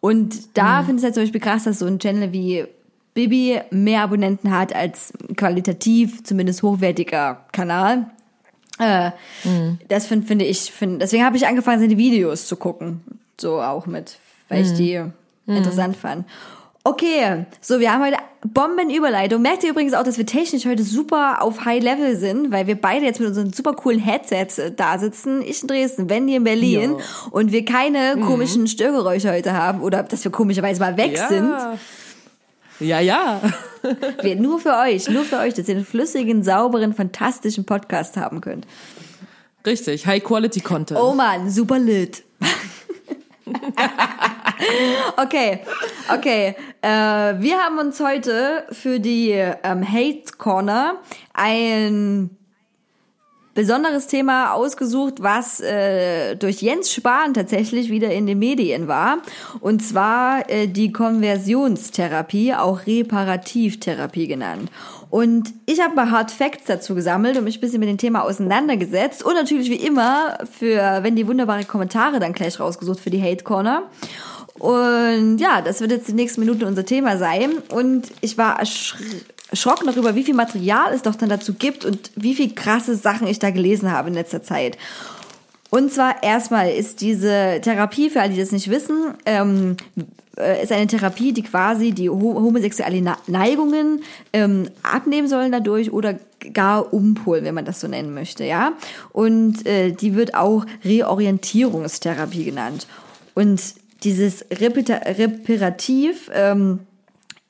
[SPEAKER 4] Und da finde ich es halt zum Beispiel krass, dass so ein Channel wie Bibi mehr Abonnenten hat als qualitativ, zumindest hochwertiger Kanal. Äh, Das finde finde ich, find, deswegen habe ich angefangen, seine Videos zu gucken. So auch mit, weil ich die interessant fand. Okay, so wir haben heute Bombenüberleitung. Merkt ihr übrigens auch, dass wir technisch heute super auf High Level sind, weil wir beide jetzt mit unseren super coolen Headsets äh, da sitzen. Ich in Dresden, Wendy in Berlin und wir keine komischen Störgeräusche heute haben oder dass wir komischerweise mal weg sind.
[SPEAKER 3] Ja, ja.
[SPEAKER 4] Wir, nur für euch, nur für euch, dass ihr einen flüssigen, sauberen, fantastischen Podcast haben könnt.
[SPEAKER 3] Richtig. High Quality Content.
[SPEAKER 4] Oh man, super lit. okay, okay. Äh, wir haben uns heute für die ähm, Hate Corner ein besonderes Thema ausgesucht, was äh, durch Jens Spahn tatsächlich wieder in den Medien war. Und zwar äh, die Konversionstherapie, auch Reparativtherapie genannt. Und ich habe mal Hard Facts dazu gesammelt und mich ein bisschen mit dem Thema auseinandergesetzt. Und natürlich wie immer für, wenn die wunderbare Kommentare dann gleich rausgesucht für die Hate Corner. Und ja, das wird jetzt die nächsten Minuten unser Thema sein. Und ich war erschrocken darüber, wie viel Material es doch dann dazu gibt und wie viel krasse Sachen ich da gelesen habe in letzter Zeit. Und zwar erstmal ist diese Therapie, für alle, die das nicht wissen, ähm, äh, ist eine Therapie, die quasi die homosexuelle Neigungen ähm, abnehmen sollen dadurch oder gar umpolen, wenn man das so nennen möchte, ja. Und äh, die wird auch Reorientierungstherapie genannt. Und dieses Reparativ ähm,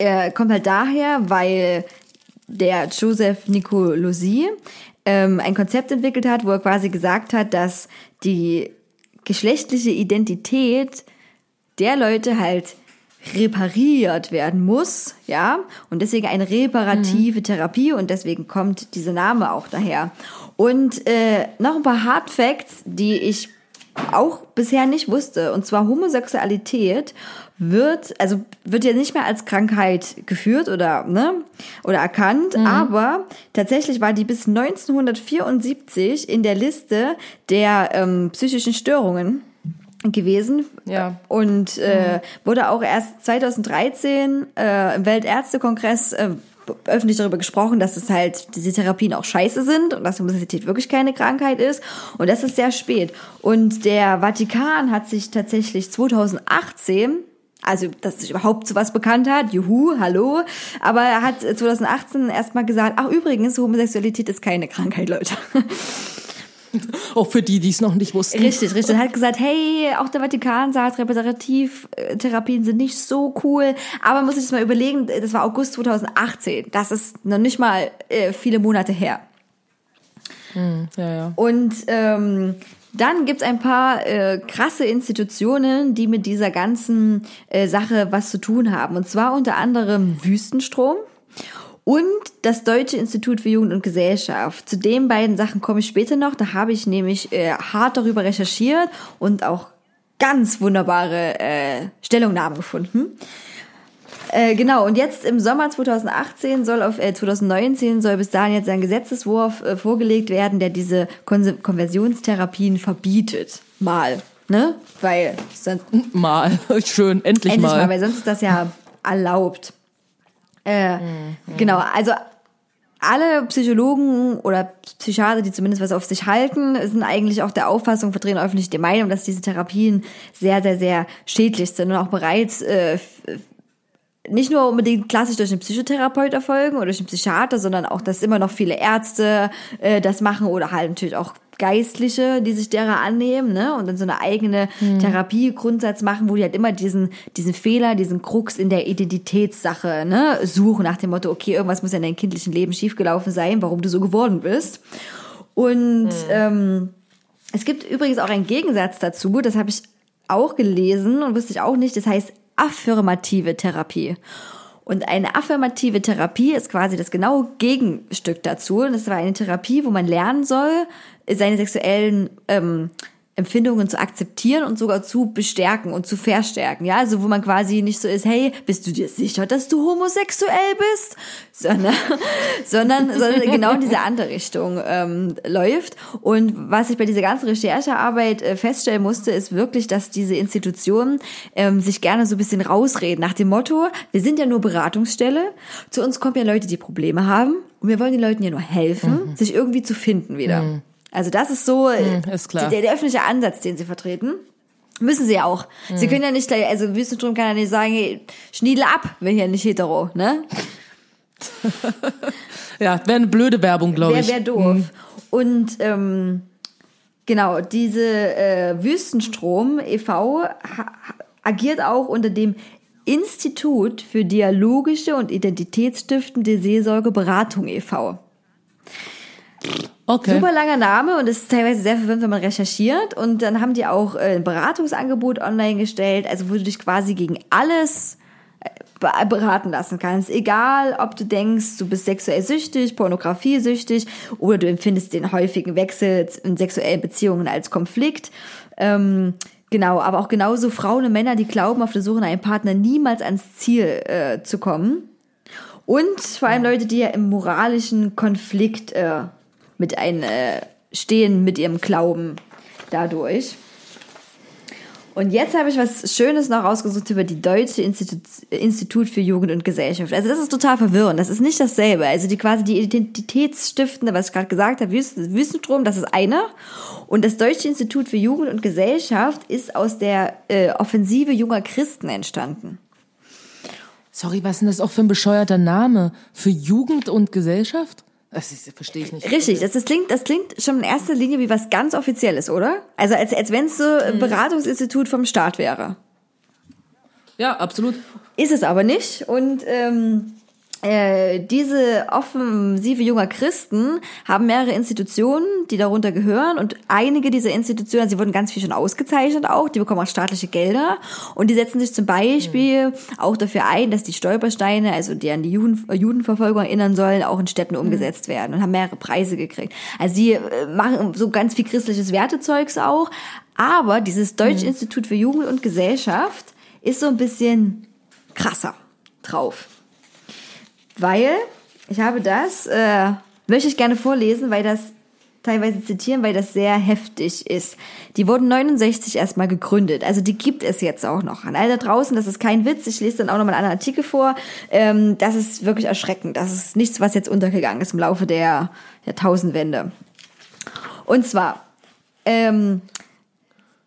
[SPEAKER 4] äh, kommt halt daher, weil der Joseph Nicolosi ähm, ein Konzept entwickelt hat, wo er quasi gesagt hat, dass die geschlechtliche Identität der Leute halt repariert werden muss, ja, und deswegen eine reparative mhm. Therapie und deswegen kommt dieser Name auch daher. Und äh, noch ein paar Hard Facts, die ich auch bisher nicht wusste, und zwar Homosexualität wird, also wird ja nicht mehr als Krankheit geführt oder, ne, oder erkannt, mhm. aber tatsächlich war die bis 1974 in der Liste der ähm, psychischen Störungen gewesen
[SPEAKER 3] ja.
[SPEAKER 4] und äh, mhm. wurde auch erst 2013 äh, im Weltärztekongress äh, öffentlich darüber gesprochen, dass es halt diese Therapien auch scheiße sind und dass Homosexualität wirklich keine Krankheit ist. Und das ist sehr spät. Und der Vatikan hat sich tatsächlich 2018 also dass sich überhaupt sowas bekannt hat, juhu, hallo. Aber er hat 2018 erstmal gesagt, ach übrigens, Homosexualität ist keine Krankheit, Leute.
[SPEAKER 3] Auch für die, die es noch nicht wussten.
[SPEAKER 4] Richtig, richtig. Er hat gesagt, hey, auch der Vatikan sagt, Reparativtherapien sind nicht so cool. Aber man muss sich das mal überlegen, das war August 2018. Das ist noch nicht mal äh, viele Monate her.
[SPEAKER 3] Hm, ja, ja.
[SPEAKER 4] Und ähm, dann gibt's ein paar äh, krasse Institutionen, die mit dieser ganzen äh, Sache was zu tun haben. Und zwar unter anderem Wüstenstrom und das Deutsche Institut für Jugend und Gesellschaft. Zu den beiden Sachen komme ich später noch. Da habe ich nämlich äh, hart darüber recherchiert und auch ganz wunderbare äh, Stellungnahmen gefunden. Äh, genau, und jetzt im Sommer 2018 soll auf äh, 2019 soll bis dahin jetzt ein Gesetzeswurf äh, vorgelegt werden, der diese Kon Konversionstherapien verbietet. Mal. Ne? Weil sonst.
[SPEAKER 3] Mal. Schön, endlich,
[SPEAKER 4] endlich
[SPEAKER 3] mal.
[SPEAKER 4] mal. Weil sonst ist das ja erlaubt. Äh, mhm. Genau, also alle Psychologen oder Psychiater, die zumindest was auf sich halten, sind eigentlich auch der Auffassung, vertreten öffentlich die Meinung, dass diese Therapien sehr, sehr, sehr schädlich sind und auch bereits äh, nicht nur unbedingt klassisch durch einen Psychotherapeut erfolgen oder durch einen Psychiater, sondern auch, dass immer noch viele Ärzte äh, das machen oder halt natürlich auch Geistliche, die sich derer annehmen, ne, und dann so eine eigene mhm. Therapiegrundsatz machen, wo die halt immer diesen, diesen Fehler, diesen Krux in der Identitätssache, ne, suchen nach dem Motto, okay, irgendwas muss ja in deinem kindlichen Leben schiefgelaufen sein, warum du so geworden bist. Und mhm. ähm, es gibt übrigens auch einen Gegensatz dazu, das habe ich auch gelesen und wusste ich auch nicht, das heißt affirmative Therapie. Und eine affirmative Therapie ist quasi das genaue Gegenstück dazu. Und das war eine Therapie, wo man lernen soll, seine sexuellen ähm, Empfindungen zu akzeptieren und sogar zu bestärken und zu verstärken. Ja, also wo man quasi nicht so ist, hey, bist du dir sicher, dass du homosexuell bist? Sondern, sondern, sondern genau in diese andere Richtung ähm, läuft. Und was ich bei dieser ganzen Recherchearbeit äh, feststellen musste, ist wirklich, dass diese Institutionen ähm, sich gerne so ein bisschen rausreden nach dem Motto, wir sind ja nur Beratungsstelle, zu uns kommen ja Leute, die Probleme haben und wir wollen den Leuten ja nur helfen, mhm. sich irgendwie zu finden wieder. Mhm. Also das ist so
[SPEAKER 3] hm, ist.
[SPEAKER 4] Der, der öffentliche Ansatz, den sie vertreten. Müssen sie auch. Mhm. Sie können ja nicht, also Wüstenstrom kann ja nicht sagen, hey, Schniedel ab, wenn hier nicht hetero, ne?
[SPEAKER 3] ja, wäre eine blöde Werbung, glaube ich.
[SPEAKER 4] Wäre wär doof. Mhm. Und ähm, genau, diese äh, Wüstenstrom e.V. agiert auch unter dem Institut für dialogische und identitätsstiftende Seelsorge Beratung e.V.
[SPEAKER 3] Okay.
[SPEAKER 4] Super langer Name und ist teilweise sehr verwirrend, wenn man recherchiert. Und dann haben die auch äh, ein Beratungsangebot online gestellt, also wo du dich quasi gegen alles, äh, be- beraten lassen kannst. Egal, ob du denkst, du bist sexuell süchtig, pornografiesüchtig oder du empfindest den häufigen Wechsel in sexuellen Beziehungen als Konflikt. Ähm, genau, aber auch genauso Frauen und Männer, die glauben, auf der Suche nach einem Partner niemals ans Ziel äh, zu kommen. Und vor allem Leute, die ja im moralischen Konflikt äh, mit ein, äh, mit ihrem Glauben dadurch. Und jetzt habe ich was Schönes noch rausgesucht über die Deutsche Institut, Institut für Jugend und Gesellschaft. Also das ist total verwirrend. Das ist nicht dasselbe. Also die quasi die Identitätsstiftende, was ich gerade gesagt habe, Wüsten, Wüstenstrom, das ist eine. Und das Deutsche Institut für Jugend und Gesellschaft ist aus der äh, Offensive junger Christen entstanden.
[SPEAKER 3] Sorry, was ist denn das auch für ein bescheuerter Name? Für Jugend und Gesellschaft? Das ist- verstehe ich nicht.
[SPEAKER 4] Richtig, das, das, klingt, das klingt schon in erster Linie wie was ganz Offizielles, oder? Also als, als wenn es so ein Beratungsinstitut vom Staat wäre.
[SPEAKER 3] Ja, absolut.
[SPEAKER 4] Ist es aber nicht. Und ähm, äh, diese offensive junger Christen haben mehrere Institutionen, die darunter gehören. Und einige dieser Institutionen, sie wurden ganz viel schon ausgezeichnet auch, die bekommen auch staatliche Gelder. Und die setzen sich zum Beispiel auch dafür ein, dass die Stolpersteine, also die an die Juden, äh, Judenverfolgung erinnern sollen, auch in Städten umgesetzt werden und haben mehrere Preise gekriegt. Also sie äh, machen so ganz viel christliches Wertezeugs auch. Aber dieses Deutsche Institut für Jugend und Gesellschaft ist so ein bisschen krasser drauf. Weil, ich habe das, äh, möchte ich gerne vorlesen, weil das teilweise zitieren, weil das sehr heftig ist. Die wurden 69 erstmal gegründet, also die gibt es jetzt auch noch. An alle da draußen, das ist kein Witz, ich lese dann auch nochmal einen Artikel vor. Ähm, das ist wirklich erschreckend. Das ist nichts, was jetzt untergegangen ist im Laufe der Jahrtausendwende. Und zwar, ähm,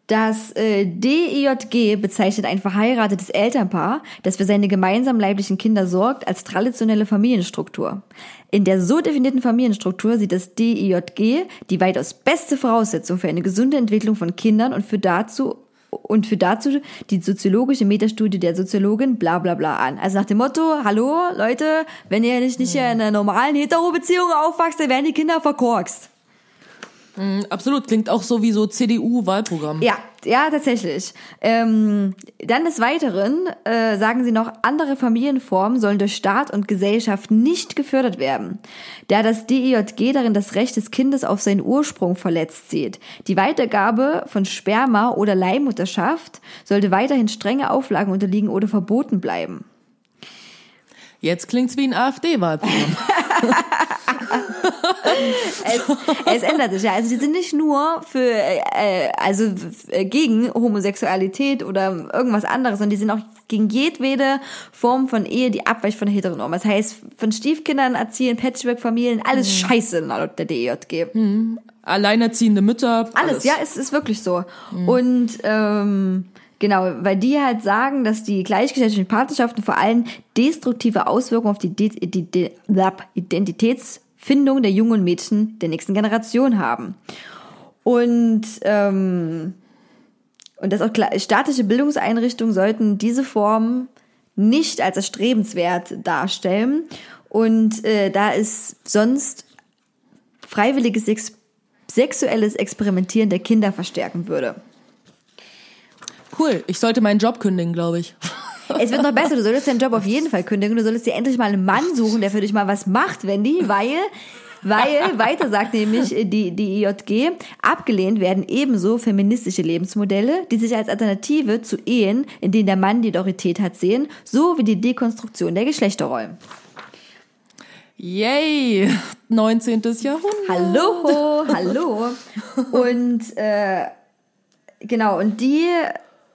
[SPEAKER 4] das äh, DIJG bezeichnet ein verheiratetes Elternpaar, das für seine gemeinsamen leiblichen Kinder sorgt, als traditionelle Familienstruktur. In der so definierten Familienstruktur sieht das DIJG die weitaus beste Voraussetzung für eine gesunde Entwicklung von Kindern und für dazu und für dazu die soziologische Metastudie der Soziologin bla bla bla an. Also nach dem Motto, hallo Leute, wenn ihr nicht, nicht in einer normalen Hetero-Beziehung aufwachst, dann werden die Kinder verkorkst.
[SPEAKER 3] Absolut, klingt auch so wie so CDU-Wahlprogramm.
[SPEAKER 4] Ja, ja, tatsächlich. Ähm, dann des Weiteren äh, sagen sie noch, andere Familienformen sollen durch Staat und Gesellschaft nicht gefördert werden, da das DIJG darin das Recht des Kindes auf seinen Ursprung verletzt sieht. Die Weitergabe von Sperma oder Leihmutterschaft sollte weiterhin strenge Auflagen unterliegen oder verboten bleiben.
[SPEAKER 3] Jetzt klingt's wie ein AfD-Wahlprogramm.
[SPEAKER 4] es, es ändert sich ja. Also die sind nicht nur für, äh, also äh, gegen Homosexualität oder irgendwas anderes, sondern die sind auch gegen jedwede Form von Ehe, die abweicht von der Heteronorm. Das heißt, von Stiefkindern erziehen, Patchwork-Familien, alles scheiße laut der DEJG.
[SPEAKER 3] Alleinerziehende Mütter.
[SPEAKER 4] Alles, ja, es ist wirklich so. Und ähm, genau, weil die halt sagen, dass die gleichgeschlechtlichen Partnerschaften vor allem destruktive Auswirkungen auf die, die, die, die Identitätsfindung der jungen Mädchen der nächsten Generation haben. Und ähm, und dass auch kla- staatliche Bildungseinrichtungen sollten diese Form nicht als erstrebenswert darstellen. Und äh, da es sonst freiwilliges Sex sexuelles Experimentieren der Kinder verstärken würde.
[SPEAKER 3] Cool, ich sollte meinen Job kündigen, glaube ich.
[SPEAKER 4] Es wird noch besser, du solltest deinen Job auf jeden Fall kündigen. Du solltest dir endlich mal einen Mann suchen, der für dich mal was macht, Wendy, weil, weil, weiter sagt nämlich die, die IJG, abgelehnt werden ebenso feministische Lebensmodelle, die sich als Alternative zu Ehen, in denen der Mann die Autorität hat, sehen, so wie die Dekonstruktion der Geschlechterrollen.
[SPEAKER 3] Yay! 19. Jahrhundert.
[SPEAKER 4] Hallo, hallo. Und äh, genau, und die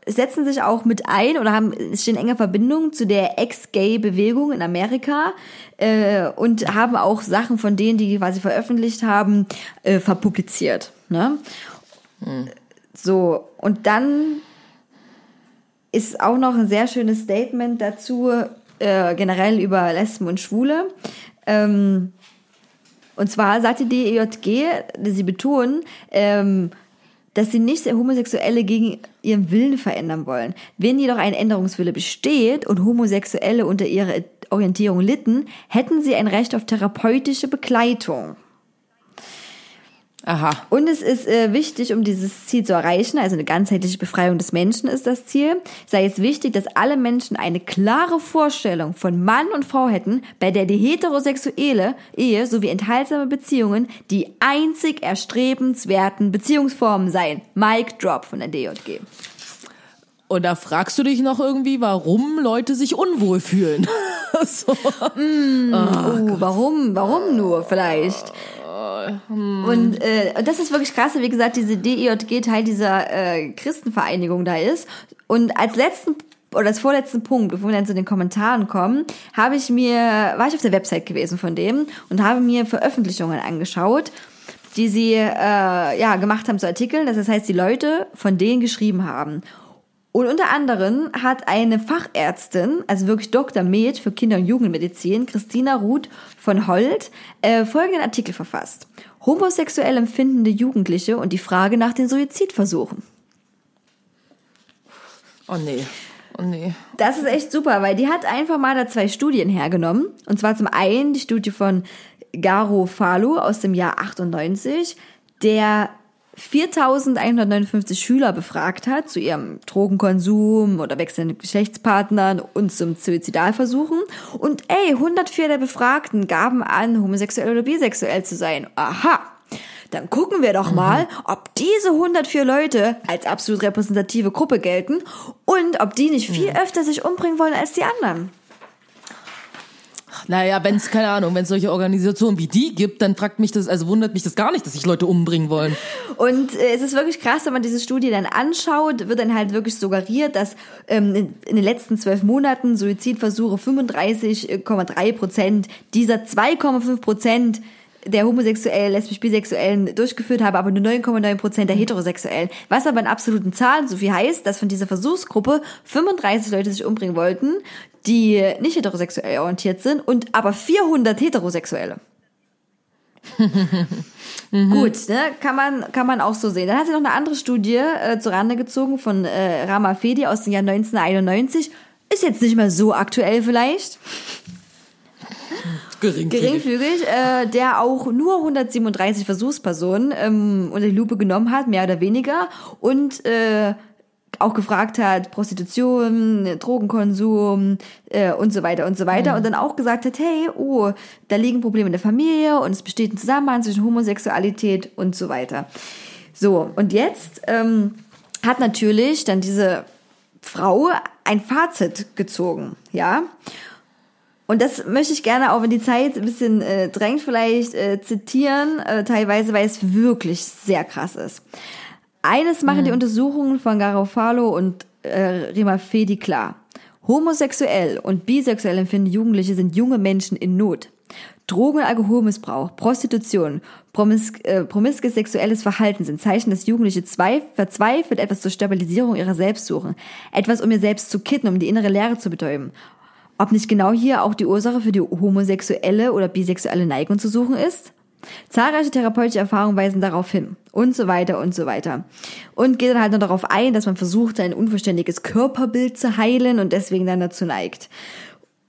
[SPEAKER 4] setzen sich auch mit ein oder haben stehen in enger Verbindung zu der Ex-Gay-Bewegung in Amerika äh, und haben auch Sachen von denen, die quasi veröffentlicht haben, äh, verpubliziert. Ne? So, und dann ist auch noch ein sehr schönes Statement dazu, äh, generell über Lesben und Schwule. Ähm, und zwar sagte die EJG, sie betonen, ähm, dass sie nicht Homosexuelle gegen ihren Willen verändern wollen. Wenn jedoch ein Änderungswille besteht und Homosexuelle unter ihrer Orientierung litten, hätten sie ein Recht auf therapeutische Begleitung.
[SPEAKER 3] Aha.
[SPEAKER 4] Und es ist äh, wichtig, um dieses Ziel zu erreichen, also eine ganzheitliche Befreiung des Menschen ist das Ziel, sei es wichtig, dass alle Menschen eine klare Vorstellung von Mann und Frau hätten, bei der die heterosexuelle Ehe sowie enthaltsame Beziehungen die einzig erstrebenswerten Beziehungsformen seien. Mic Drop von der DJG.
[SPEAKER 3] Und da fragst du dich noch irgendwie, warum Leute sich unwohl fühlen. so.
[SPEAKER 4] oh, warum? Warum nur vielleicht? Und äh, das ist wirklich krass, wie gesagt, diese DEJG Teil dieser äh, Christenvereinigung da ist. Und als letzten oder als vorletzten Punkt, bevor wir dann zu den Kommentaren kommen, habe ich mir, war ich auf der Website gewesen von dem und habe mir Veröffentlichungen angeschaut, die sie äh, ja gemacht haben zu Artikeln. Das heißt, die Leute von denen geschrieben haben. Und unter anderem hat eine Fachärztin, also wirklich Dr. Med für Kinder- und Jugendmedizin, Christina Ruth von Holt, äh, folgenden Artikel verfasst. Homosexuell empfindende Jugendliche und die Frage nach den Suizidversuchen.
[SPEAKER 3] Oh nee. Oh nee.
[SPEAKER 4] Das ist echt super, weil die hat einfach mal da zwei Studien hergenommen. Und zwar zum einen die Studie von Garo Falu aus dem Jahr 98, der 4159 Schüler befragt hat zu ihrem Drogenkonsum oder wechselnden Geschlechtspartnern und zum Suizidalversuchen. Und ey, 104 der Befragten gaben an, homosexuell oder bisexuell zu sein. Aha. Dann gucken wir doch mal, ob diese 104 Leute als absolut repräsentative Gruppe gelten und ob die nicht viel öfter sich umbringen wollen als die anderen.
[SPEAKER 3] Naja, wenn es, keine Ahnung, wenn es solche Organisationen wie die gibt, dann fragt mich das, also wundert mich das gar nicht, dass sich Leute umbringen wollen.
[SPEAKER 4] Und äh, es ist wirklich krass, wenn man diese Studie dann anschaut, wird dann halt wirklich suggeriert, dass ähm, in, in den letzten zwölf Monaten Suizidversuche 35,3 Prozent dieser 2,5 Prozent der homosexuellen, lesbisch-bisexuellen durchgeführt habe, aber nur 9,9 Prozent der heterosexuellen. Was aber in absoluten Zahlen so viel heißt, dass von dieser Versuchsgruppe 35 Leute sich umbringen wollten, die nicht heterosexuell orientiert sind und aber 400 heterosexuelle. Gut, ne? kann man kann man auch so sehen. Dann hat sie noch eine andere Studie äh, zur Rande gezogen von äh, Rama Fedi aus dem Jahr 1991. Ist jetzt nicht mehr so aktuell vielleicht.
[SPEAKER 3] Geringfügig.
[SPEAKER 4] Geringfügig, äh, der auch nur 137 Versuchspersonen ähm, unter die Lupe genommen hat, mehr oder weniger, und äh, auch gefragt hat, Prostitution, Drogenkonsum äh, und so weiter und so weiter. Und dann auch gesagt hat, hey, oh, da liegen Probleme in der Familie und es besteht ein Zusammenhang zwischen Homosexualität und so weiter. So, und jetzt ähm, hat natürlich dann diese Frau ein Fazit gezogen, ja. Und das möchte ich gerne auch, wenn die Zeit ein bisschen äh, drängt, vielleicht äh, zitieren, äh, teilweise, weil es wirklich sehr krass ist. Eines machen die Untersuchungen von Garofalo und äh, Rima Fedi klar. Homosexuell und bisexuell empfindende Jugendliche sind junge Menschen in Not. Drogen- und Alkoholmissbrauch, Prostitution, promis äh, promiskes sexuelles Verhalten sind Zeichen, dass Jugendliche zweif verzweifelt etwas zur Stabilisierung ihrer selbst suchen. Etwas, um ihr selbst zu kitten, um die innere Leere zu betäuben. Ob nicht genau hier auch die Ursache für die homosexuelle oder bisexuelle Neigung zu suchen ist? Zahlreiche therapeutische Erfahrungen weisen darauf hin und so weiter und so weiter. Und geht dann halt noch darauf ein, dass man versucht, ein unvollständiges Körperbild zu heilen und deswegen dann dazu neigt.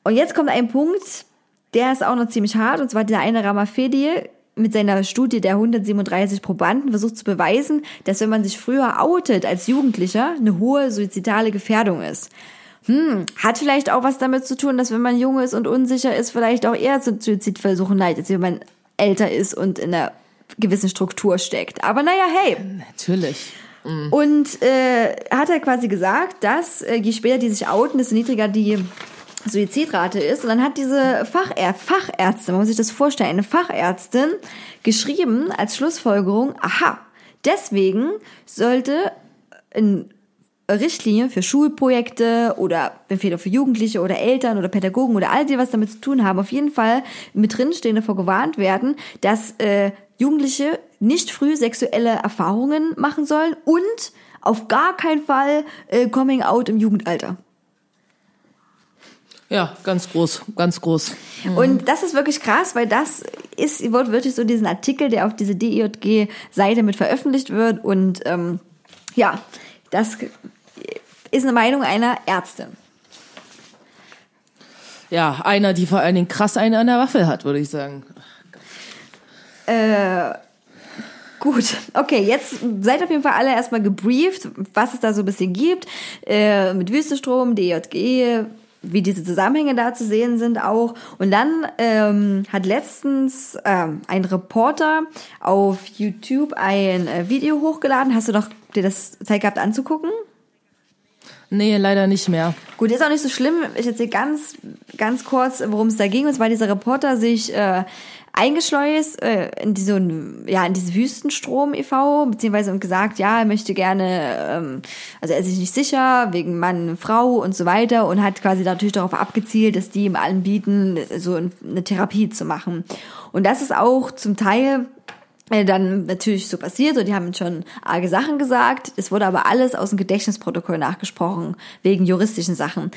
[SPEAKER 4] Und jetzt kommt ein Punkt, der ist auch noch ziemlich hart, und zwar der eine Ramafedi mit seiner Studie der 137 Probanden versucht zu beweisen, dass wenn man sich früher outet als Jugendlicher, eine hohe suizidale Gefährdung ist. Hm, hat vielleicht auch was damit zu tun, dass wenn man jung ist und unsicher ist, vielleicht auch eher zu Suizidversuchen neigt, als wenn man älter ist und in einer gewissen Struktur steckt. Aber naja, hey.
[SPEAKER 3] Natürlich.
[SPEAKER 4] Und äh, hat er quasi gesagt, dass äh, je später die sich outen, desto niedriger die Suizidrate ist. Und dann hat diese Fachär Fachärztin, man muss sich das vorstellen, eine Fachärztin geschrieben als Schlussfolgerung, aha, deswegen sollte ein Richtlinie für Schulprojekte oder Empfehlung für Jugendliche oder Eltern oder Pädagogen oder all die was damit zu tun haben, auf jeden Fall mit drinstehen davor gewarnt werden, dass äh, Jugendliche nicht früh sexuelle Erfahrungen machen sollen und auf gar keinen Fall äh, Coming Out im Jugendalter.
[SPEAKER 3] Ja, ganz groß, ganz groß.
[SPEAKER 4] Und das ist wirklich krass, weil das ist wortwörtlich so diesen Artikel, der auf diese DIJG-Seite mit veröffentlicht wird. Und ähm, ja, das ist eine Meinung einer Ärztin.
[SPEAKER 3] Ja, einer, die vor allen Dingen krass eine an der Waffel hat, würde ich sagen.
[SPEAKER 4] Gut, okay, jetzt seid auf jeden Fall alle erstmal gebrieft, was es da so ein bisschen gibt, äh, mit Wüstenstrom, DJG, wie diese Zusammenhänge da zu sehen sind auch. Und dann ähm, hat letztens ähm, ein Reporter auf YouTube ein äh, Video hochgeladen. Hast du doch dir das Zeit gehabt anzugucken?
[SPEAKER 3] Nee, leider nicht mehr.
[SPEAKER 4] Gut, ist auch nicht so schlimm. Ich erzähle ganz, ganz kurz, worum es da ging. Und zwar dieser Reporter sich äh, eingeschleust äh, in diese, ja, in diese Wüstenstrom e.V., beziehungsweise und gesagt, ja, er möchte gerne, ähm, also er ist sich nicht sicher, wegen Mann, Frau und so weiter und hat quasi natürlich darauf abgezielt, dass die ihm allen bieten, so eine Therapie zu machen. Und das ist auch zum Teil dann natürlich so passiert und die haben schon arge Sachen gesagt. Es wurde aber alles aus dem Gedächtnisprotokoll nachgesprochen, wegen juristischen Sachen.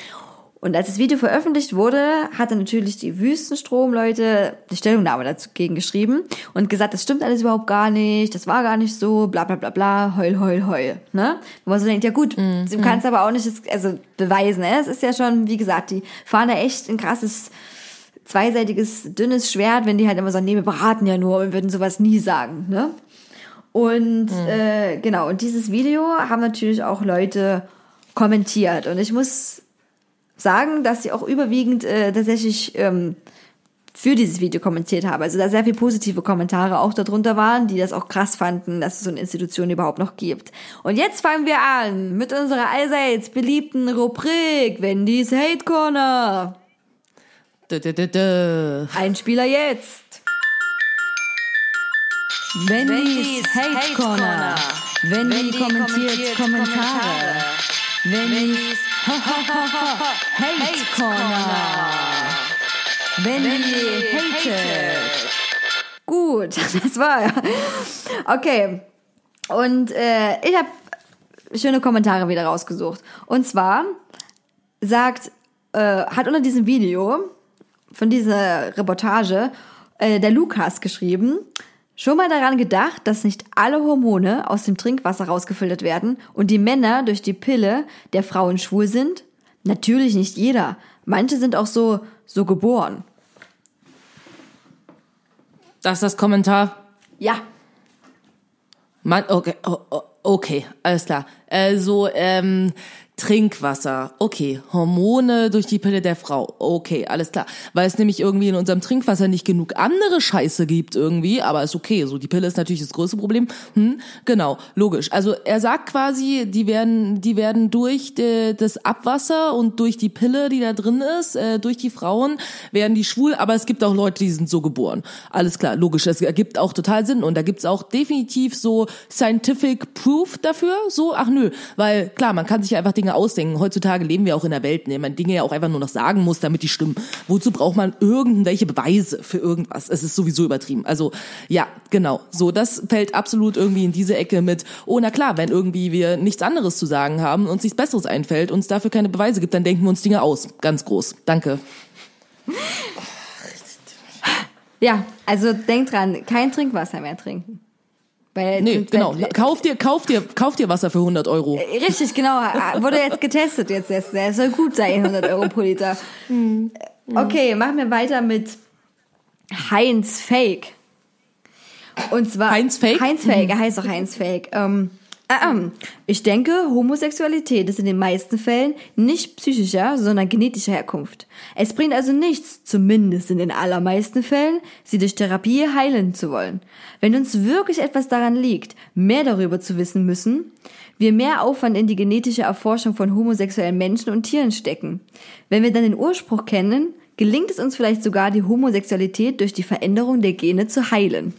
[SPEAKER 4] Und als das Video veröffentlicht wurde, hatte natürlich die Wüstenstrom-Leute die Stellungnahme dagegen geschrieben und gesagt, das stimmt alles überhaupt gar nicht, das war gar nicht so, bla bla bla bla, heul, heul, heul. Ne? Wo man so denkt, ja gut, mm, du kannst aber auch nicht also beweisen. Ne? Es ist ja schon, wie gesagt, die fahren da echt ein krasses zweiseitiges, dünnes Schwert, wenn die halt immer sagen, nee, wir beraten ja nur und würden sowas nie sagen. Ne? Und mhm. äh, genau, und dieses Video haben natürlich auch Leute kommentiert. Und ich muss sagen, dass sie auch überwiegend äh, tatsächlich ähm, für dieses Video kommentiert haben. Also da sehr viele positive Kommentare auch darunter waren, die das auch krass fanden, dass es so eine Institution überhaupt noch gibt. Und jetzt fangen wir an mit unserer allseits beliebten Rubrik Wendy's Hate Corner.
[SPEAKER 3] Dö.
[SPEAKER 4] Einspieler jetzt. Wendy's Hate Corner. Wendy kommentiert Kommentare. Wendy's Hate Corner. Wendy hated. Gut, das war. Okay. Und äh, ich habe schöne Kommentare wieder rausgesucht. Und zwar sagt, äh, hat unter diesem Video von dieser Reportage äh, der Lukas geschrieben, Schon mal daran gedacht, dass nicht alle Hormone aus dem Trinkwasser rausgefiltert werden und die Männer durch die Pille der Frauen schwul sind? Natürlich nicht jeder. Manche sind auch so, so geboren.
[SPEAKER 3] Das ist das Kommentar?
[SPEAKER 4] Ja.
[SPEAKER 3] Man, okay, okay, alles klar. Also, ähm, Trinkwasser, okay. Hormone durch die Pille der Frau, okay, alles klar. Weil es nämlich irgendwie in unserem Trinkwasser nicht genug andere Scheiße gibt irgendwie, aber ist okay. So, die Pille ist natürlich das größte Problem. Hm, genau, logisch. Also er sagt quasi, die werden, die werden durch de, das Abwasser und durch die Pille, die da drin ist, äh, durch die Frauen, werden die schwul, aber es gibt auch Leute, die sind so geboren. Alles klar, logisch. Es ergibt auch total Sinn und da gibt's auch definitiv so scientific proof dafür. So, ach nö, weil klar, man kann sich einfach den Dinge ausdenken. Heutzutage leben wir auch in der Welt, in der man Dinge ja auch einfach nur noch sagen muss, damit die stimmen. Wozu braucht man irgendwelche Beweise für irgendwas? Es ist sowieso übertrieben. Also ja, genau. So, das fällt absolut irgendwie in diese Ecke mit, oh na klar, wenn irgendwie wir nichts anderes zu sagen haben, uns nichts Besseres einfällt, uns dafür keine Beweise gibt, dann denken wir uns Dinge aus. Ganz groß. Danke.
[SPEAKER 4] Ja, also denk dran, kein Trinkwasser mehr trinken.
[SPEAKER 3] Weil nee, genau. Kauf dir, kauf dir, kauf dir Wasser für 100 Euro.
[SPEAKER 4] Äh, richtig, genau. Wurde jetzt getestet jetzt. Der soll gut sein, 100 Euro pro Liter. Hm. Okay, machen wir weiter mit Heinz Fake. Und zwar
[SPEAKER 3] Heinz Fake.
[SPEAKER 4] Heinz Fake. Er heißt auch Heinz Fake. Ähm, äh, ich denke, Homosexualität ist in den meisten Fällen nicht psychischer, sondern genetischer Herkunft. Es bringt also nichts, zumindest in den allermeisten Fällen, sie durch Therapie heilen zu wollen. Wenn uns wirklich etwas daran liegt, mehr darüber zu wissen müssen, wir mehr Aufwand in die genetische Erforschung von homosexuellen Menschen und Tieren stecken. Wenn wir dann den Ursprung kennen, gelingt es uns vielleicht sogar, die Homosexualität durch die Veränderung der Gene zu heilen.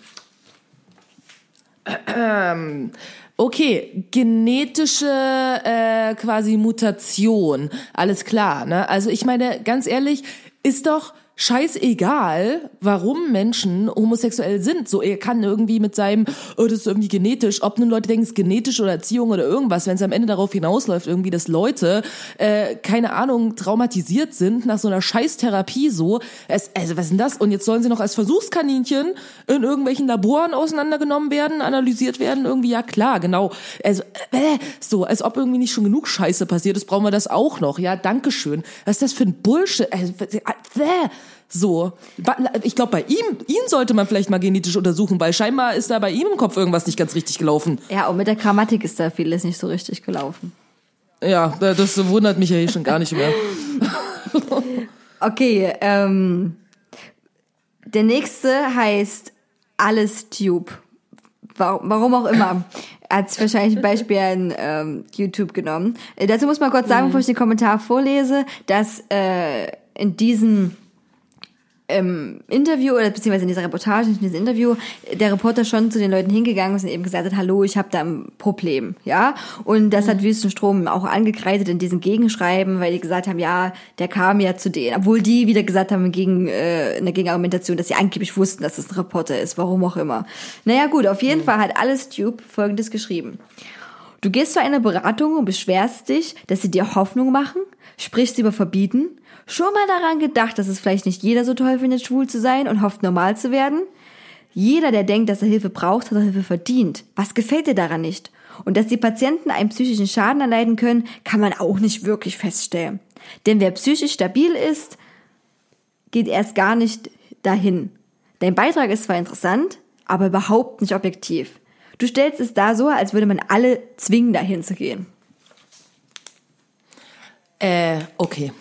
[SPEAKER 3] Okay, genetische äh, quasi Mutation, alles klar. Ne? Also ich meine, ganz ehrlich, ist doch scheißegal, warum Menschen homosexuell sind. So, er kann irgendwie mit seinem, oh, das ist irgendwie genetisch, ob nun Leute denken, es ist genetisch oder Erziehung oder irgendwas, wenn es am Ende darauf hinausläuft, irgendwie, dass Leute, äh, keine Ahnung, traumatisiert sind nach so einer Scheißtherapie so. Es, also, was ist denn das? Und jetzt sollen sie noch als Versuchskaninchen in irgendwelchen Laboren auseinandergenommen werden, analysiert werden, irgendwie, ja klar, genau. Also, äh, so, als ob irgendwie nicht schon genug Scheiße passiert ist, brauchen wir das auch noch. Ja, Dankeschön. Was ist das für ein Bullshit? Also, äh, So, ich glaube, bei ihm, ihn sollte man vielleicht mal genetisch untersuchen, weil scheinbar ist da bei ihm im Kopf irgendwas nicht ganz richtig gelaufen.
[SPEAKER 4] Ja, und mit der Grammatik ist da vieles nicht so richtig gelaufen.
[SPEAKER 3] Ja, das wundert mich ja hier schon gar nicht mehr.
[SPEAKER 4] Okay, ähm, der nächste heißt Alles Tube. Warum, auch immer. Er hat sich wahrscheinlich ein Beispiel an ähm, YouTube genommen. Äh, dazu muss man kurz sagen, bevor ich den Kommentar vorlese, dass äh, in diesem ähm, Interview oder beziehungsweise in dieser Reportage, in diesem Interview, der Reporter schon zu den Leuten hingegangen ist und eben gesagt hat, hallo, ich habe da ein Problem, ja. Und das hat Wüstenstrom auch angekreidet in diesen Gegenschreiben, weil die gesagt haben, ja, der kam ja zu denen, obwohl die wieder gesagt haben gegen äh, in der Gegenargumentation, dass sie angeblich wussten, dass es ein Reporter ist, warum auch immer. Naja gut, auf jeden Fall hat alles Tube Folgendes geschrieben. Du gehst zu einer Beratung und beschwerst dich, dass sie dir Hoffnung machen, sprichst über Verbieten, schon mal daran gedacht, dass es vielleicht nicht jeder so toll findet, schwul zu sein und hofft, normal zu werden? Jeder, der denkt, dass er Hilfe braucht, hat Hilfe verdient. Was gefällt dir daran nicht? Und dass die Patienten einen psychischen Schaden erleiden können, kann man auch nicht wirklich feststellen. Denn wer psychisch stabil ist, geht erst gar nicht dahin. Dein Beitrag ist zwar interessant, aber überhaupt nicht objektiv. Du stellst es da so, als würde man alle zwingen, dahin zu gehen.
[SPEAKER 3] Äh, okay.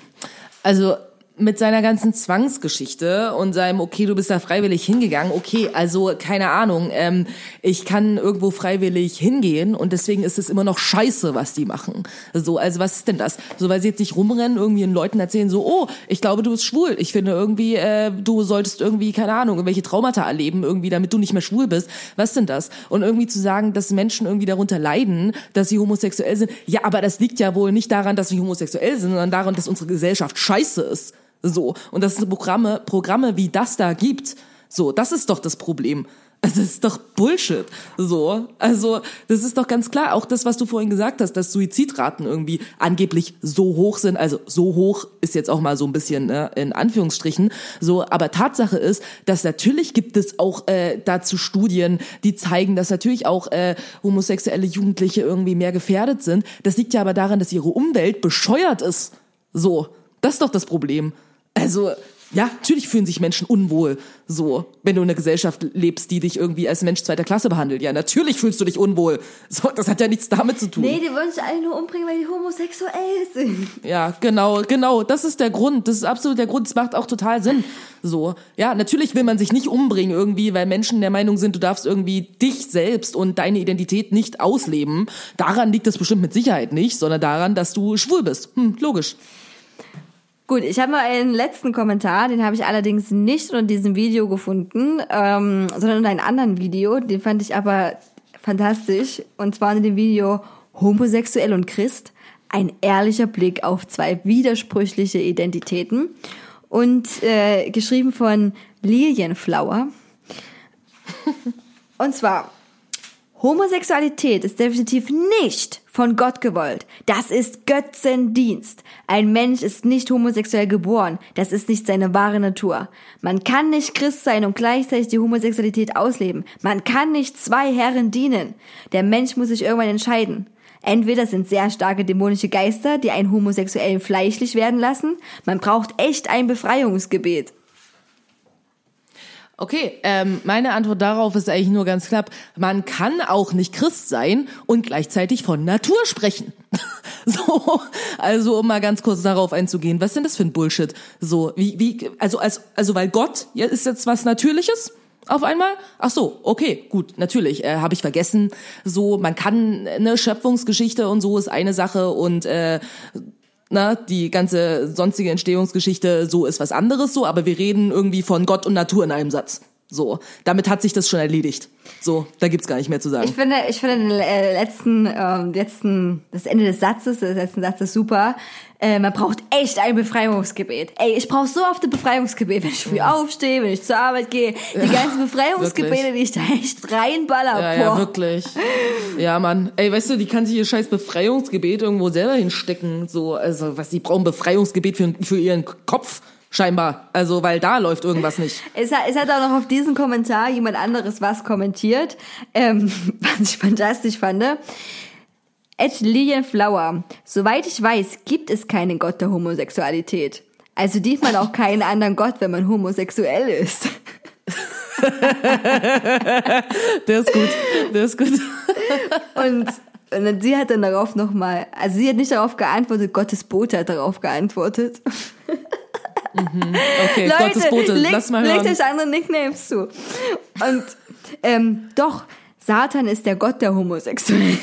[SPEAKER 3] Also mit seiner ganzen Zwangsgeschichte und seinem, okay, du bist da freiwillig hingegangen, okay, also keine Ahnung, ähm, ich kann irgendwo freiwillig hingehen und deswegen ist es immer noch scheiße, was die machen. So, also was ist denn das? So, weil sie jetzt nicht rumrennen, irgendwie den Leuten erzählen, so, oh, ich glaube, du bist schwul. Ich finde irgendwie, äh, du solltest irgendwie, keine Ahnung, irgendwelche Traumata erleben, irgendwie, damit du nicht mehr schwul bist. Was ist denn das? Und irgendwie zu sagen, dass Menschen irgendwie darunter leiden, dass sie homosexuell sind. Ja, aber das liegt ja wohl nicht daran, dass sie homosexuell sind, sondern daran, dass unsere Gesellschaft scheiße ist. So. Und dass es Programme, Programme wie das da gibt. So, das ist doch das Problem. Das ist doch Bullshit. So. Also, das ist doch ganz klar. Auch das, was du vorhin gesagt hast, dass Suizidraten irgendwie angeblich so hoch sind. Also, so hoch ist jetzt auch mal so ein bisschen ne, in Anführungsstrichen. So. Aber Tatsache ist, dass natürlich gibt es auch äh, dazu Studien, die zeigen, dass natürlich auch äh, homosexuelle Jugendliche irgendwie mehr gefährdet sind. Das liegt ja aber daran, dass ihre Umwelt bescheuert ist. So. Das ist doch das Problem. Also, ja, natürlich fühlen sich Menschen unwohl, so, wenn du in einer Gesellschaft lebst, die dich irgendwie als Mensch zweiter Klasse behandelt. Ja, natürlich fühlst du dich unwohl. So, das hat ja nichts damit zu tun.
[SPEAKER 4] Nee, die wollen sich alle nur umbringen, weil die homosexuell sind.
[SPEAKER 3] Ja, genau, genau. Das ist der Grund. Das ist absolut der Grund. Das macht auch total Sinn. So. Ja, natürlich will man sich nicht umbringen irgendwie, weil Menschen der Meinung sind, du darfst irgendwie dich selbst und deine Identität nicht ausleben. Daran liegt es bestimmt mit Sicherheit nicht, sondern daran, dass du schwul bist. Hm, logisch.
[SPEAKER 4] Gut, ich habe mal einen letzten Kommentar, den habe ich allerdings nicht unter diesem Video gefunden, ähm, sondern unter einem anderen Video. Den fand ich aber fantastisch. Und zwar in dem Video Homosexuell und Christ. Ein ehrlicher Blick auf zwei widersprüchliche Identitäten. Und äh, geschrieben von Lilienflower. Und zwar, Homosexualität ist definitiv nicht von Gott gewollt. Das ist Götzendienst. Ein Mensch ist nicht homosexuell geboren. Das ist nicht seine wahre Natur. Man kann nicht Christ sein und gleichzeitig die Homosexualität ausleben. Man kann nicht zwei Herren dienen. Der Mensch muss sich irgendwann entscheiden. Entweder sind sehr starke dämonische Geister, die einen Homosexuellen fleischlich werden lassen. Man braucht echt ein Befreiungsgebet.
[SPEAKER 3] Okay, ähm, meine Antwort darauf ist eigentlich nur ganz knapp. Man kann auch nicht Christ sein und gleichzeitig von Natur sprechen. so, also um mal ganz kurz darauf einzugehen, was denn das für ein Bullshit? So, wie, wie, also, als, also weil Gott ist jetzt was Natürliches? Auf einmal? Ach so, okay, gut, natürlich, äh, habe ich vergessen. So, man kann eine Schöpfungsgeschichte und so ist eine Sache und äh, na, die ganze sonstige Entstehungsgeschichte, so ist was anderes so, aber wir reden irgendwie von Gott und Natur in einem Satz. So, damit hat sich das schon erledigt. So, da gibt's gar nicht mehr zu sagen.
[SPEAKER 4] Ich finde, ich finde den äh, letzten, ähm, letzten, das Ende des Satzes, des letzten Satzes super. Äh, man braucht echt ein Befreiungsgebet. Ey, ich brauche so oft ein Befreiungsgebet, wenn ich früh aufstehe, wenn ich zur Arbeit gehe. Die ganzen Befreiungsgebete,
[SPEAKER 3] wirklich.
[SPEAKER 4] die ich da echt reinballer.
[SPEAKER 3] ja, ja, wirklich. Ja, Mann. Ey, weißt du, die kann sich ihr scheiß Befreiungsgebet irgendwo selber hinstecken. So, also, was, die brauchen Befreiungsgebet für, für ihren Kopf. Scheinbar. Also, weil da läuft irgendwas nicht.
[SPEAKER 4] Es hat, es hat auch noch auf diesen Kommentar jemand anderes was kommentiert, ähm, was ich fantastisch fand. Ed Lilian Flower. Soweit ich weiß, gibt es keinen Gott der Homosexualität. Also dient man auch keinen anderen Gott, wenn man homosexuell ist.
[SPEAKER 3] Der ist gut. Der ist gut.
[SPEAKER 4] Und, und sie hat dann darauf nochmal, also sie hat nicht darauf geantwortet, Gottes Bote hat darauf geantwortet.
[SPEAKER 3] Okay, Gottes Bote,
[SPEAKER 4] legt,
[SPEAKER 3] lass mal
[SPEAKER 4] legt
[SPEAKER 3] hören.
[SPEAKER 4] euch andere Nicknames zu. Und ähm, doch, Satan ist der Gott der Homosexuellen.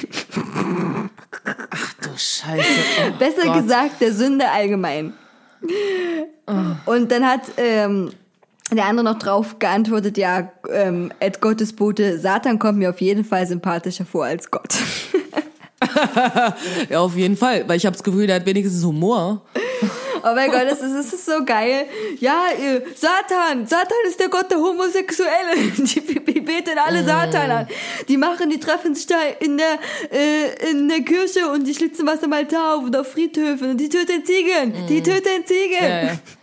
[SPEAKER 3] Du Scheiße. Oh
[SPEAKER 4] Besser
[SPEAKER 3] Gott.
[SPEAKER 4] gesagt, der Sünde allgemein. Und dann hat ähm, der andere noch drauf geantwortet, ja, ähm, Ed Gottesbote, Satan kommt mir auf jeden Fall sympathischer vor als Gott.
[SPEAKER 3] Ja, auf jeden Fall, weil ich habe das Gefühl, der hat wenigstens Humor.
[SPEAKER 4] Oh mein Gott, das ist, das ist so geil. Ja, Satan, Satan ist der Gott der Homosexuelle. Die, die beten alle Satan an. Die machen, die treffen sich da in der, äh, in der Kirche und die schlitzen was am Altar auf und auf Friedhöfen und die töten Ziegen. Die töten Ziegen.
[SPEAKER 3] Ja, ja.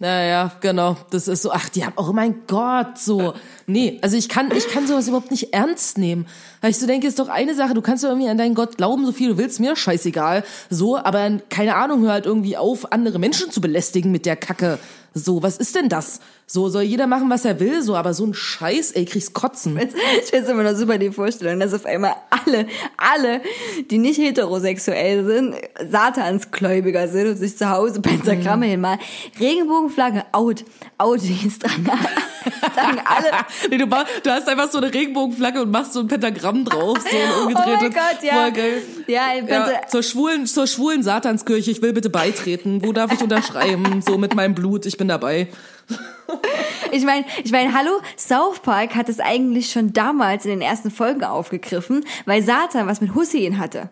[SPEAKER 3] Ja, ja, genau. Das ist so, ach, die haben, oh mein Gott, so. Nee, also ich kann, ich kann sowas überhaupt nicht ernst nehmen. Weil ich so denke, ist doch eine Sache, du kannst doch irgendwie an deinen Gott glauben, so viel du willst, mir scheißegal. So, aber keine Ahnung, hör halt irgendwie auf, andere Menschen zu belästigen mit der Kacke. So, was ist denn das? So, soll jeder machen, was er will, so, aber so ein Scheiß, ey, kriegst Kotzen.
[SPEAKER 4] Ich finde immer noch super die Vorstellung, dass auf einmal alle, alle, die nicht heterosexuell sind, Satansgläubiger sind und sich zu Hause Pentagramme
[SPEAKER 3] Mhm.
[SPEAKER 4] hinmalen. Regenbogenflagge, out, out, die ist dran. Sagen alle,
[SPEAKER 3] Nee, du, du hast einfach so eine Regenbogenflagge und machst so ein Pentagramm drauf, so ein
[SPEAKER 4] oh
[SPEAKER 3] umgedrehtes.
[SPEAKER 4] mein Gott, ja.
[SPEAKER 3] Voll geil.
[SPEAKER 4] Ja,
[SPEAKER 3] Ja, zur schwulen, zur schwulen Satanskirche, ich will bitte beitreten. Wo darf ich unterschreiben? So mit meinem Blut, ich bin dabei.
[SPEAKER 4] Ich meine, ich meine, hallo, South Park hat es eigentlich schon damals in den ersten Folgen aufgegriffen, weil Satan was mit Hussein hatte.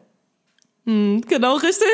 [SPEAKER 3] Genau, richtig?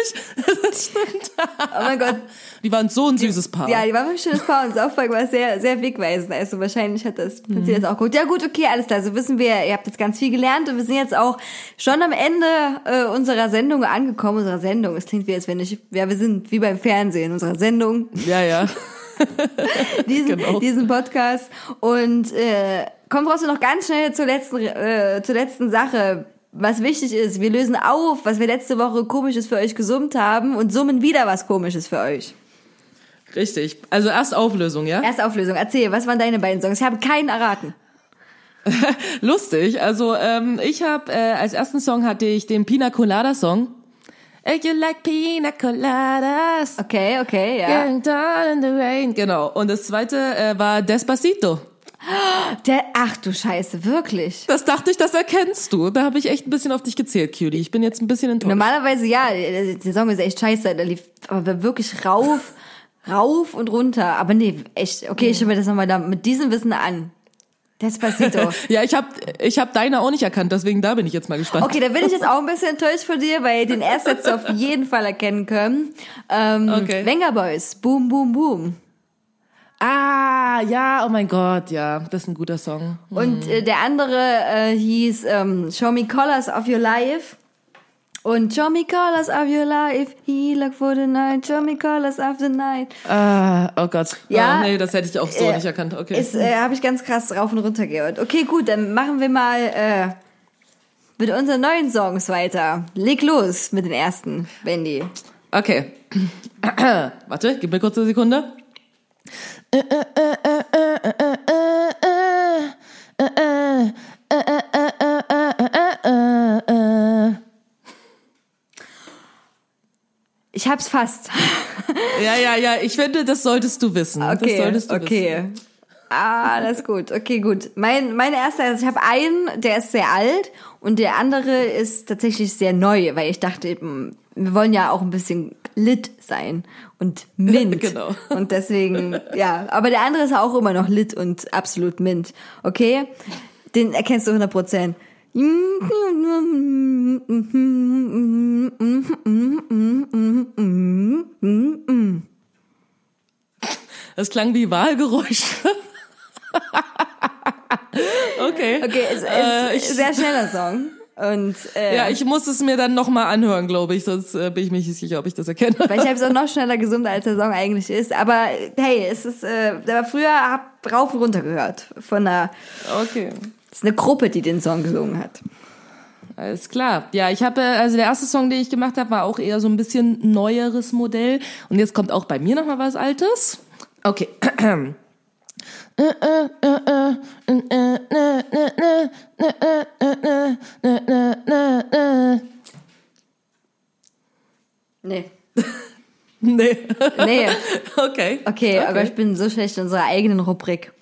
[SPEAKER 3] Das stimmt.
[SPEAKER 4] Oh mein Gott.
[SPEAKER 3] Die waren so ein süßes Paar.
[SPEAKER 4] Ja, die war wirklich ein schönes Paar und South Park war sehr, sehr wegweisend. Also wahrscheinlich hat das
[SPEAKER 3] Mhm.
[SPEAKER 4] passiert jetzt auch gut. Ja gut, okay, alles klar. So wissen wir, ihr habt jetzt ganz viel gelernt und wir sind jetzt auch schon am Ende äh, unserer Sendung angekommen. Unserer Sendung. Es klingt wie, als wenn ich, ja, wir sind wie beim Fernsehen, unserer Sendung.
[SPEAKER 3] ja, ja.
[SPEAKER 4] diesen,
[SPEAKER 3] Genau.
[SPEAKER 4] diesen Podcast. Und äh, kommt trotzdem noch ganz schnell zur letzten, äh, zur letzten Sache. Was wichtig ist, wir lösen auf, was wir letzte Woche komisches für euch gesummt haben und summen wieder was komisches für euch.
[SPEAKER 3] Richtig. Also erst Auflösung, ja?
[SPEAKER 4] Erste Auflösung. Erzähl, was waren deine beiden Songs? Ich habe keinen erraten.
[SPEAKER 3] Lustig. Also ähm, ich habe äh, als ersten Song hatte ich den Pina Colada Song. You like Pina Coladas.
[SPEAKER 4] Okay, okay, ja.
[SPEAKER 3] Getting down in the rain. Genau. Und das zweite äh, war Despacito.
[SPEAKER 4] Der, ach du Scheiße, wirklich.
[SPEAKER 3] Das dachte ich, das erkennst du. Da habe ich echt ein bisschen auf dich gezählt, Cutie. Ich bin jetzt ein bisschen enttäuscht.
[SPEAKER 4] Normalerweise ja, der Song ist echt scheiße, der lief aber wirklich rauf, rauf und runter. Aber nee, echt. Okay, ich schaue mir das nochmal da mit diesem Wissen an. Despacito.
[SPEAKER 3] Ja, ich habe ich hab deine auch nicht erkannt, deswegen da bin ich jetzt mal gespannt.
[SPEAKER 4] Okay, da bin ich jetzt auch ein bisschen enttäuscht von dir, weil den ersten hättest du auf jeden Fall erkennen können. Ähm,
[SPEAKER 3] Okay.
[SPEAKER 4] Venga Boys, Boom, Boom, Boom.
[SPEAKER 3] Ah, ja, oh mein Gott, ja, das ist ein guter Song.
[SPEAKER 4] Und äh, der andere äh, hieß ähm, Show Me Colors of Your Life. Und Show Me Colors of Your Life, he look for the night, show me colors of the night.
[SPEAKER 3] Ah, oh Gott.
[SPEAKER 4] Ja,
[SPEAKER 3] oh, nee, das hätte ich auch so
[SPEAKER 4] äh,
[SPEAKER 3] nicht erkannt. Okay.
[SPEAKER 4] Ist, äh, habe ich ganz krass rauf und runter gehört. Okay, gut, dann machen wir mal äh, mit unseren neuen Songs weiter. Leg los mit den ersten, Wendy.
[SPEAKER 3] Okay. Warte, gib mir kurz eine Sekunde.
[SPEAKER 4] Ich hab's fast.
[SPEAKER 3] Ja, ja, ja, ich finde, das solltest du wissen. das
[SPEAKER 4] Okay,
[SPEAKER 3] solltest du
[SPEAKER 4] okay.
[SPEAKER 3] wissen.
[SPEAKER 4] Ah, das ist gut. Okay, gut. Mein, mein erster, also ich habe einen, der ist sehr alt und der andere ist tatsächlich sehr neu, weil ich dachte, eben, wir wollen ja auch ein bisschen lit sein und mint.
[SPEAKER 3] Genau.
[SPEAKER 4] Und deswegen, ja, aber der andere ist auch immer noch lit und absolut mint. Okay? Den erkennst du 100 Prozent.
[SPEAKER 3] Das klang wie Wahlgeräusch. okay.
[SPEAKER 4] Okay, es ist
[SPEAKER 3] Äh, ich-
[SPEAKER 4] sehr schneller Song. Und äh,
[SPEAKER 3] Ja, ich muss es mir dann nochmal anhören, glaube ich, sonst äh, bin ich mir nicht sicher, ob ich das erkenne.
[SPEAKER 4] Weil ich habe es auch noch schneller gesummt, als der Song eigentlich ist. Aber hey, es ist, äh, der früher hab rauf und runter gehört. Von einer,
[SPEAKER 3] Okay.
[SPEAKER 4] Es ist eine Gruppe, die den Song gesungen hat.
[SPEAKER 3] Alles klar. Ja, ich habe, also der erste Song, den ich gemacht habe, war auch eher so ein bisschen neueres Modell. Und jetzt kommt auch bei mir nochmal was Altes. Okay.
[SPEAKER 4] Nee.
[SPEAKER 3] Nee.
[SPEAKER 4] Nee.
[SPEAKER 3] Okay.
[SPEAKER 4] Okay, aber ich bin so schlecht in unserer eigenen Rubrik.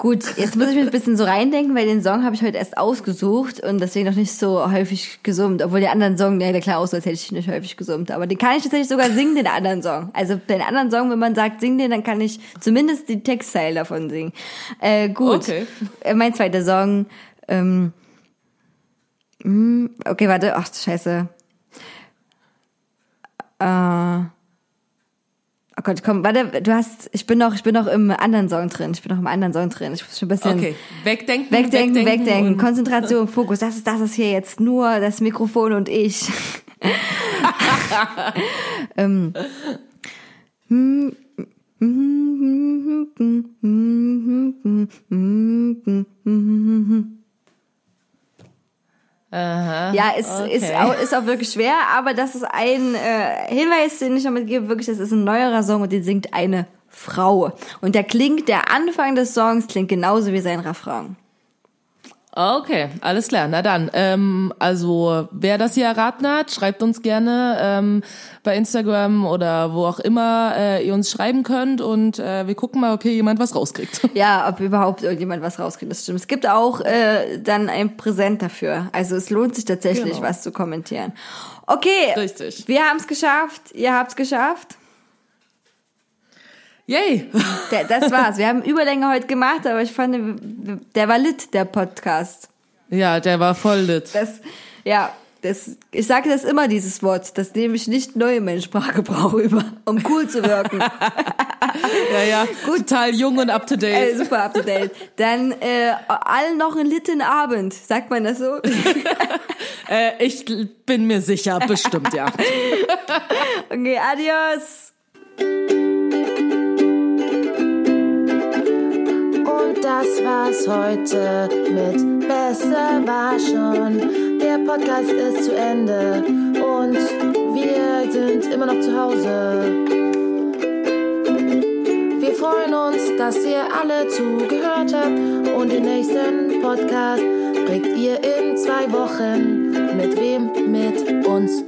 [SPEAKER 4] Gut, jetzt muss ich mich ein bisschen so reindenken, weil den Song habe ich heute erst ausgesucht und deswegen noch nicht so häufig gesummt. Obwohl die anderen Song, ja klar aus, als hätte ich nicht häufig gesummt. Aber den kann ich tatsächlich sogar singen, den anderen Song. Also den anderen Song, wenn man sagt, sing den, dann kann ich zumindest die Textteil davon singen. Äh, gut,
[SPEAKER 3] Okay.
[SPEAKER 4] Äh, mein zweiter Song. Ähm, mm, okay, warte, ach scheiße. Äh, Oh Gott, komm, warte, du hast, ich bin noch, ich bin noch im anderen Song drin. Ich bin noch im anderen Song drin. Ich muss schon ein bisschen
[SPEAKER 3] Okay. Wegdenken,
[SPEAKER 4] wegdenken, wegdenken.
[SPEAKER 3] und-
[SPEAKER 4] Konzentration, Fokus. Das ist, das ist hier jetzt nur das Mikrofon und ich. ähm.
[SPEAKER 3] Aha.
[SPEAKER 4] Ja, es
[SPEAKER 3] okay.
[SPEAKER 4] ist, auch, ist auch wirklich schwer, aber das ist ein äh, Hinweis, den ich noch mitgebe. Wirklich, das ist ein neuerer Song und den singt eine Frau. Und der klingt, der Anfang des Songs klingt genauso wie sein Refrain.
[SPEAKER 3] Okay, alles klar. Na dann, ähm, also wer das hier erraten hat, schreibt uns gerne ähm, bei Instagram oder wo auch immer äh, ihr uns schreiben könnt und äh, wir gucken mal, ob hier jemand was rauskriegt.
[SPEAKER 4] Ja, ob überhaupt irgendjemand was rauskriegt, das stimmt. Es gibt auch äh, dann ein Präsent dafür. Also es lohnt sich tatsächlich,
[SPEAKER 3] Genau.
[SPEAKER 4] was zu kommentieren. Okay,
[SPEAKER 3] Richtig.
[SPEAKER 4] wir haben es geschafft. Ihr habt's geschafft.
[SPEAKER 3] Yay!
[SPEAKER 4] Das war's. Wir haben Überlänge heute gemacht, aber ich fand, der war lit, der Podcast.
[SPEAKER 3] Ja, der war voll lit.
[SPEAKER 4] Das, ja, das, ich sage das immer, dieses Wort. Das nehme ich nicht neu in meinen Sprachgebrauch über, um cool zu wirken.
[SPEAKER 3] Ja, ja, total jung und up to
[SPEAKER 4] äh,
[SPEAKER 3] date.
[SPEAKER 4] super up to date. Dann äh, allen noch einen litten Abend. Sagt man das so?
[SPEAKER 3] Äh, ich bin mir sicher, bestimmt, ja.
[SPEAKER 4] Okay, adios.
[SPEAKER 5] Und das war's heute mit Besser war schon. Der Podcast ist zu Ende und wir sind immer noch zu Hause. Wir freuen uns, dass ihr alle zugehört habt und den nächsten Podcast kriegt ihr in zwei Wochen. Mit wem? Mit uns.